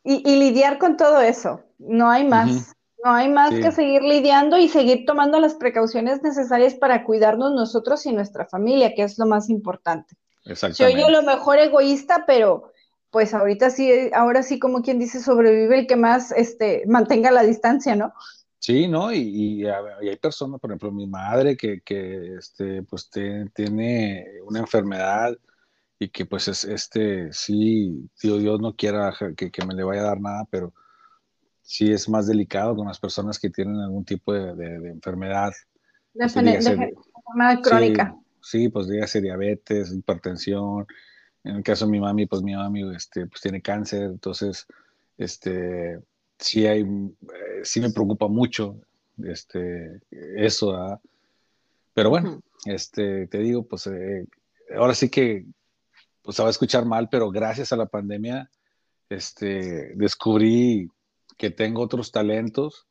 Speaker 1: Y, lidiar con todo eso, no hay más. No hay más que seguir lidiando y seguir tomando las precauciones necesarias para cuidarnos nosotros y nuestra familia, que es lo más importante.
Speaker 2: Exactamente.
Speaker 1: Yo lo mejor egoísta, pero pues ahorita sí, ahora sí como quien dice, sobrevive el que más este, mantenga la distancia, ¿no?
Speaker 2: Sí, ¿no? Y, hay personas, por ejemplo, mi madre que, que este, pues tiene una enfermedad y que pues es este, sí, Dios, no quiera que, que, me le vaya a dar nada, pero sí es más delicado con las personas que tienen algún tipo de, de, enfermedad.
Speaker 1: De, enfermedad crónica.
Speaker 2: Sí, pues dígase diabetes, hipertensión. En el caso de mi mami, pues mi mami este, pues tiene cáncer, entonces, este, sí hay, eh, sí me preocupa mucho, este, eso, pero bueno, este, te digo, pues eh, ahora sí que pues se va a escuchar mal, pero gracias a la pandemia, este, descubrí que tengo otros talentos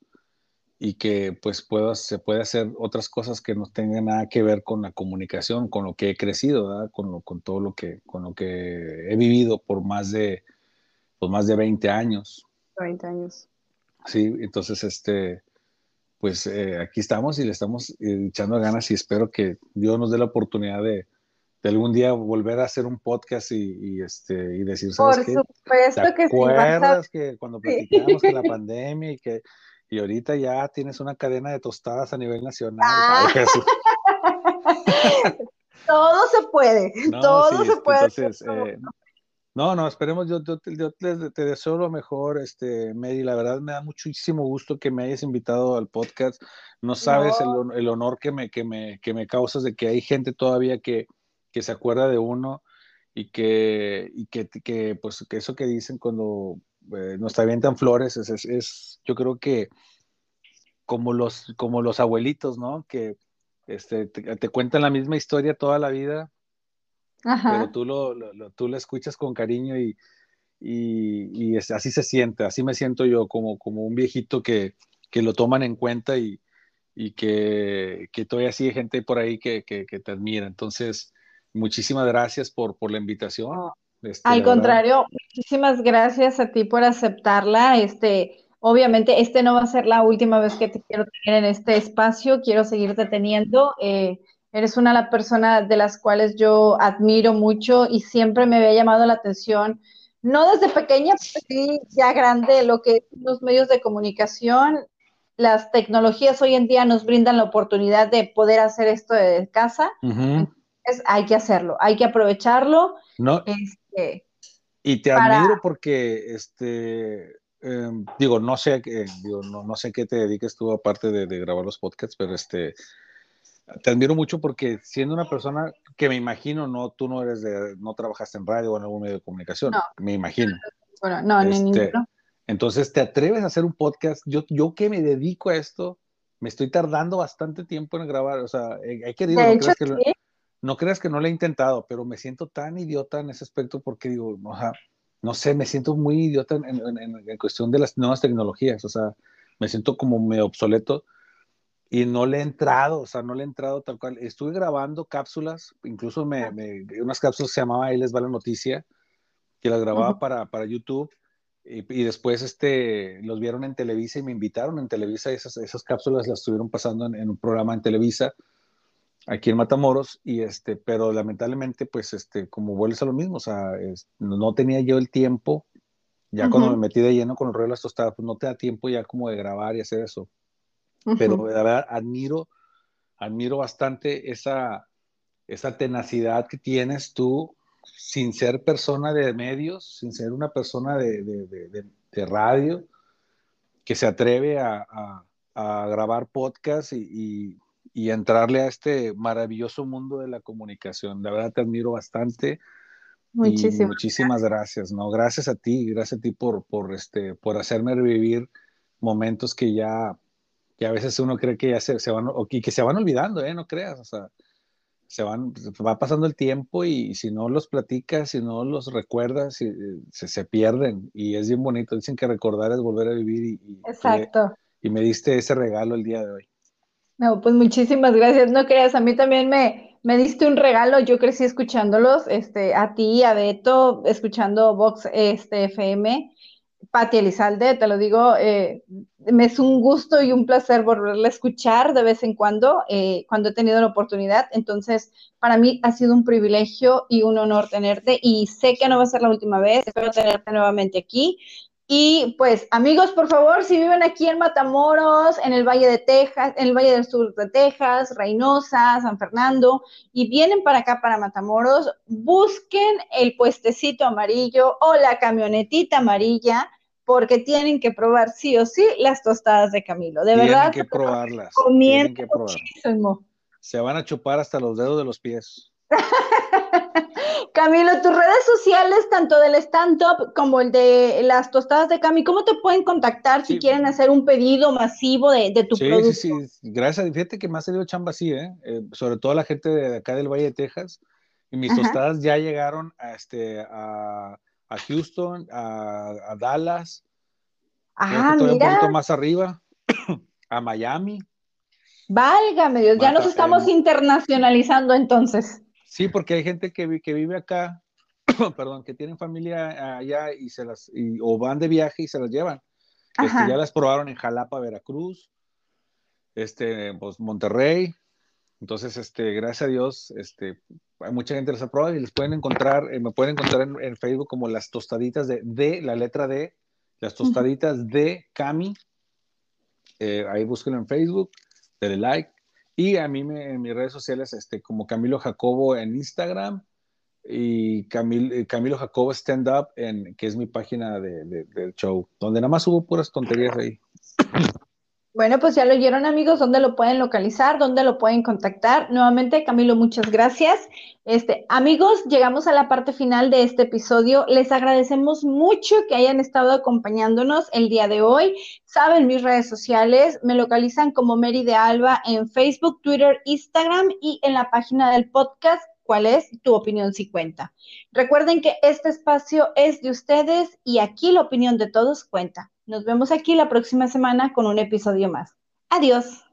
Speaker 2: y que pues puedo, se puede hacer otras cosas que no tengan nada que ver con la comunicación, con lo que he crecido, con, lo, con todo lo que, con lo que he vivido por más de, pues más de 20 años.
Speaker 1: 20 años.
Speaker 2: Sí, entonces este, pues eh, aquí estamos y le estamos eh, echando ganas y espero que Dios nos dé la oportunidad de, algún día volver a hacer un podcast y, este, y decir,
Speaker 1: ¿sabes Por supuesto
Speaker 2: que sí. ¿Te acuerdas que cuando platicamos que la pandemia y que y ahorita ya tienes una cadena de tostadas a nivel nacional? Ah.
Speaker 1: todo se puede, todo se puede. Entonces,
Speaker 2: eh, no, no, esperemos, yo, yo, te, deseo lo mejor, este, Mary, la verdad me da muchísimo gusto que me hayas invitado al podcast, no sabes El, honor que me, que, me, que me causas de que hay gente todavía que, que se acuerda de uno y que, y que, que pues, que eso que dicen cuando eh, nos avientan flores, es, es, es, yo creo que como los, como los abuelitos, ¿no? Que este, te, te cuentan la misma historia toda la vida pero tú lo, tú lo escuchas con cariño y, y, así se siente, así me siento yo como, como un viejito que, que lo toman en cuenta y, y que, que todavía sigue gente por ahí que, que, te admira. Entonces, muchísimas gracias por, por la invitación.
Speaker 1: Este, Al contrario, muchísimas gracias a ti por aceptarla. Este, obviamente, este no va a ser la última vez que te quiero tener en este espacio, quiero seguirte teniendo. Eh, Eres una de las personas de las cuales yo admiro mucho y siempre me había llamado la atención, no desde pequeña, pero sí ya grande, lo que es los medios de comunicación. Las tecnologías hoy en día nos brindan la oportunidad de poder hacer esto de casa. Hay que hacerlo, hay que aprovecharlo.
Speaker 2: No. Este, y te admiro porque, este, em, digo, no sé, digo, no, no, sé qué te dediques tú aparte de, de grabar los podcasts, pero este, te admiro mucho porque siendo una persona que me imagino, no, tú no eres de, no trabajaste en radio o en algún medio de comunicación, me imagino.
Speaker 1: Bueno, no, ni este, ninguno.
Speaker 2: Entonces, ¿te atreves a hacer un podcast? Yo, yo que me dedico a esto, me estoy tardando bastante tiempo en grabar, o sea, he, querido, no, creas que no creas que no lo he intentado, pero me siento tan idiota en ese aspecto porque digo, o sea, no sé, me siento muy idiota en, en, en cuestión de las nuevas tecnologías, o sea, me siento como medio obsoleto y no le he entrado, o sea, no le he entrado tal cual. Estuve grabando cápsulas, incluso me, unas cápsulas se llamaba Ahí les va la noticia, que las grababa para, para YouTube. Y, después este, los vieron en Televisa y me invitaron en Televisa. Esas, esas cápsulas las estuvieron pasando en, un programa en Televisa, aquí en Matamoros. Y este, pero lamentablemente, pues, este, como vuelves a lo mismo, o sea, no tenía yo el tiempo. Ya cuando me metí de lleno con el rollo de las tostadas, pues no te da tiempo ya como de grabar y hacer eso pero la verdad admiro, admiro bastante esa, esa tenacidad que tienes tú sin ser persona de medios, sin ser una persona de, de, de, radio, que se atreve a, a, grabar podcast y, y, entrarle a este maravilloso mundo de la comunicación. La verdad te admiro bastante. Muchísimas, muchísimas gracias. ¿no? Gracias a ti, gracias a ti por, por, este, por hacerme revivir momentos que ya que a veces uno cree que ya se, se van, o que, que se van olvidando, ¿eh? No creas, o sea, se van, va pasando el tiempo y, si no los platicas, si no los recuerdas, se, se, pierden y es bien bonito. Dicen que recordar es volver a vivir y,
Speaker 1: Exacto.
Speaker 2: y me diste ese regalo el día de hoy.
Speaker 1: No, pues muchísimas gracias. No creas, a mí también me, me diste un regalo. Yo crecí escuchándolos, este, a ti, a Beto, escuchando Vox este, FM. Pati Elizalde, te lo digo, eh, me es un gusto y un placer volverla a escuchar de vez en cuando, eh, cuando he tenido la oportunidad. Entonces, para mí ha sido un privilegio y un honor tenerte y sé que no va a ser la última vez, espero tenerte nuevamente aquí. Y pues, amigos, por favor, si viven aquí en Matamoros, en el Valle de Texas, en el Valle del Sur de Texas, Reynosa, San Fernando, y vienen para acá, para Matamoros, busquen el puestecito amarillo o la camionetita amarilla porque tienen que probar sí o sí las tostadas de Camilo. De verdad.
Speaker 2: Que probarlas.
Speaker 1: Tienen que probarlas.
Speaker 2: Se van a chupar hasta los dedos de los pies.
Speaker 1: Camilo, tus redes sociales, tanto del stand-up como el de las tostadas de Cami, ¿cómo te pueden contactar si quieren hacer un pedido masivo de, tu producto? Sí, sí,
Speaker 2: gracias. Fíjate que me ha salido chamba así, ¿eh? ¿eh? sobre todo la gente de acá del Valle de Texas. Y mis tostadas ya llegaron a, este, a, a Houston, a, Dallas,
Speaker 1: ah, mira. un poquito
Speaker 2: más arriba, a Miami.
Speaker 1: Válgame Dios, ya nos estamos internacionalizando entonces.
Speaker 2: Sí, porque hay gente que, que vive acá, perdón, que tienen familia allá y se las, o van de viaje y se las llevan. Este, ya las probaron en Jalapa, Veracruz. este, pues Monterrey. Entonces, este, gracias a Dios, este, hay mucha gente les aprueba y les pueden encontrar, eh, me pueden encontrar en, Facebook como las tostaditas de, de, la letra D, las tostaditas de Cami. Eh, ahí búsquenlo en Facebook, denle like. Y a mí me, en mis redes sociales, este, como Camilo Jacobo en Instagram y eh, Camilo Jacobo Stand Up, en, que es mi página de, del show, donde nada más hubo puras tonterías ahí.
Speaker 1: Bueno, pues ya lo oyeron amigos, ¿dónde lo pueden localizar? ¿Dónde lo pueden contactar? Nuevamente, Camilo, muchas gracias. Este, amigos, llegamos a la parte final de este episodio. Les agradecemos mucho que hayan estado acompañándonos el día de hoy. Saben mis redes sociales, me localizan como Mary de Alba en Facebook, Twitter, Instagram y en la página del podcast cuál es tu opinión si cuenta. Recuerden que este espacio es de ustedes y aquí la opinión de todos cuenta. Nos vemos aquí la próxima semana con un episodio más. Adiós.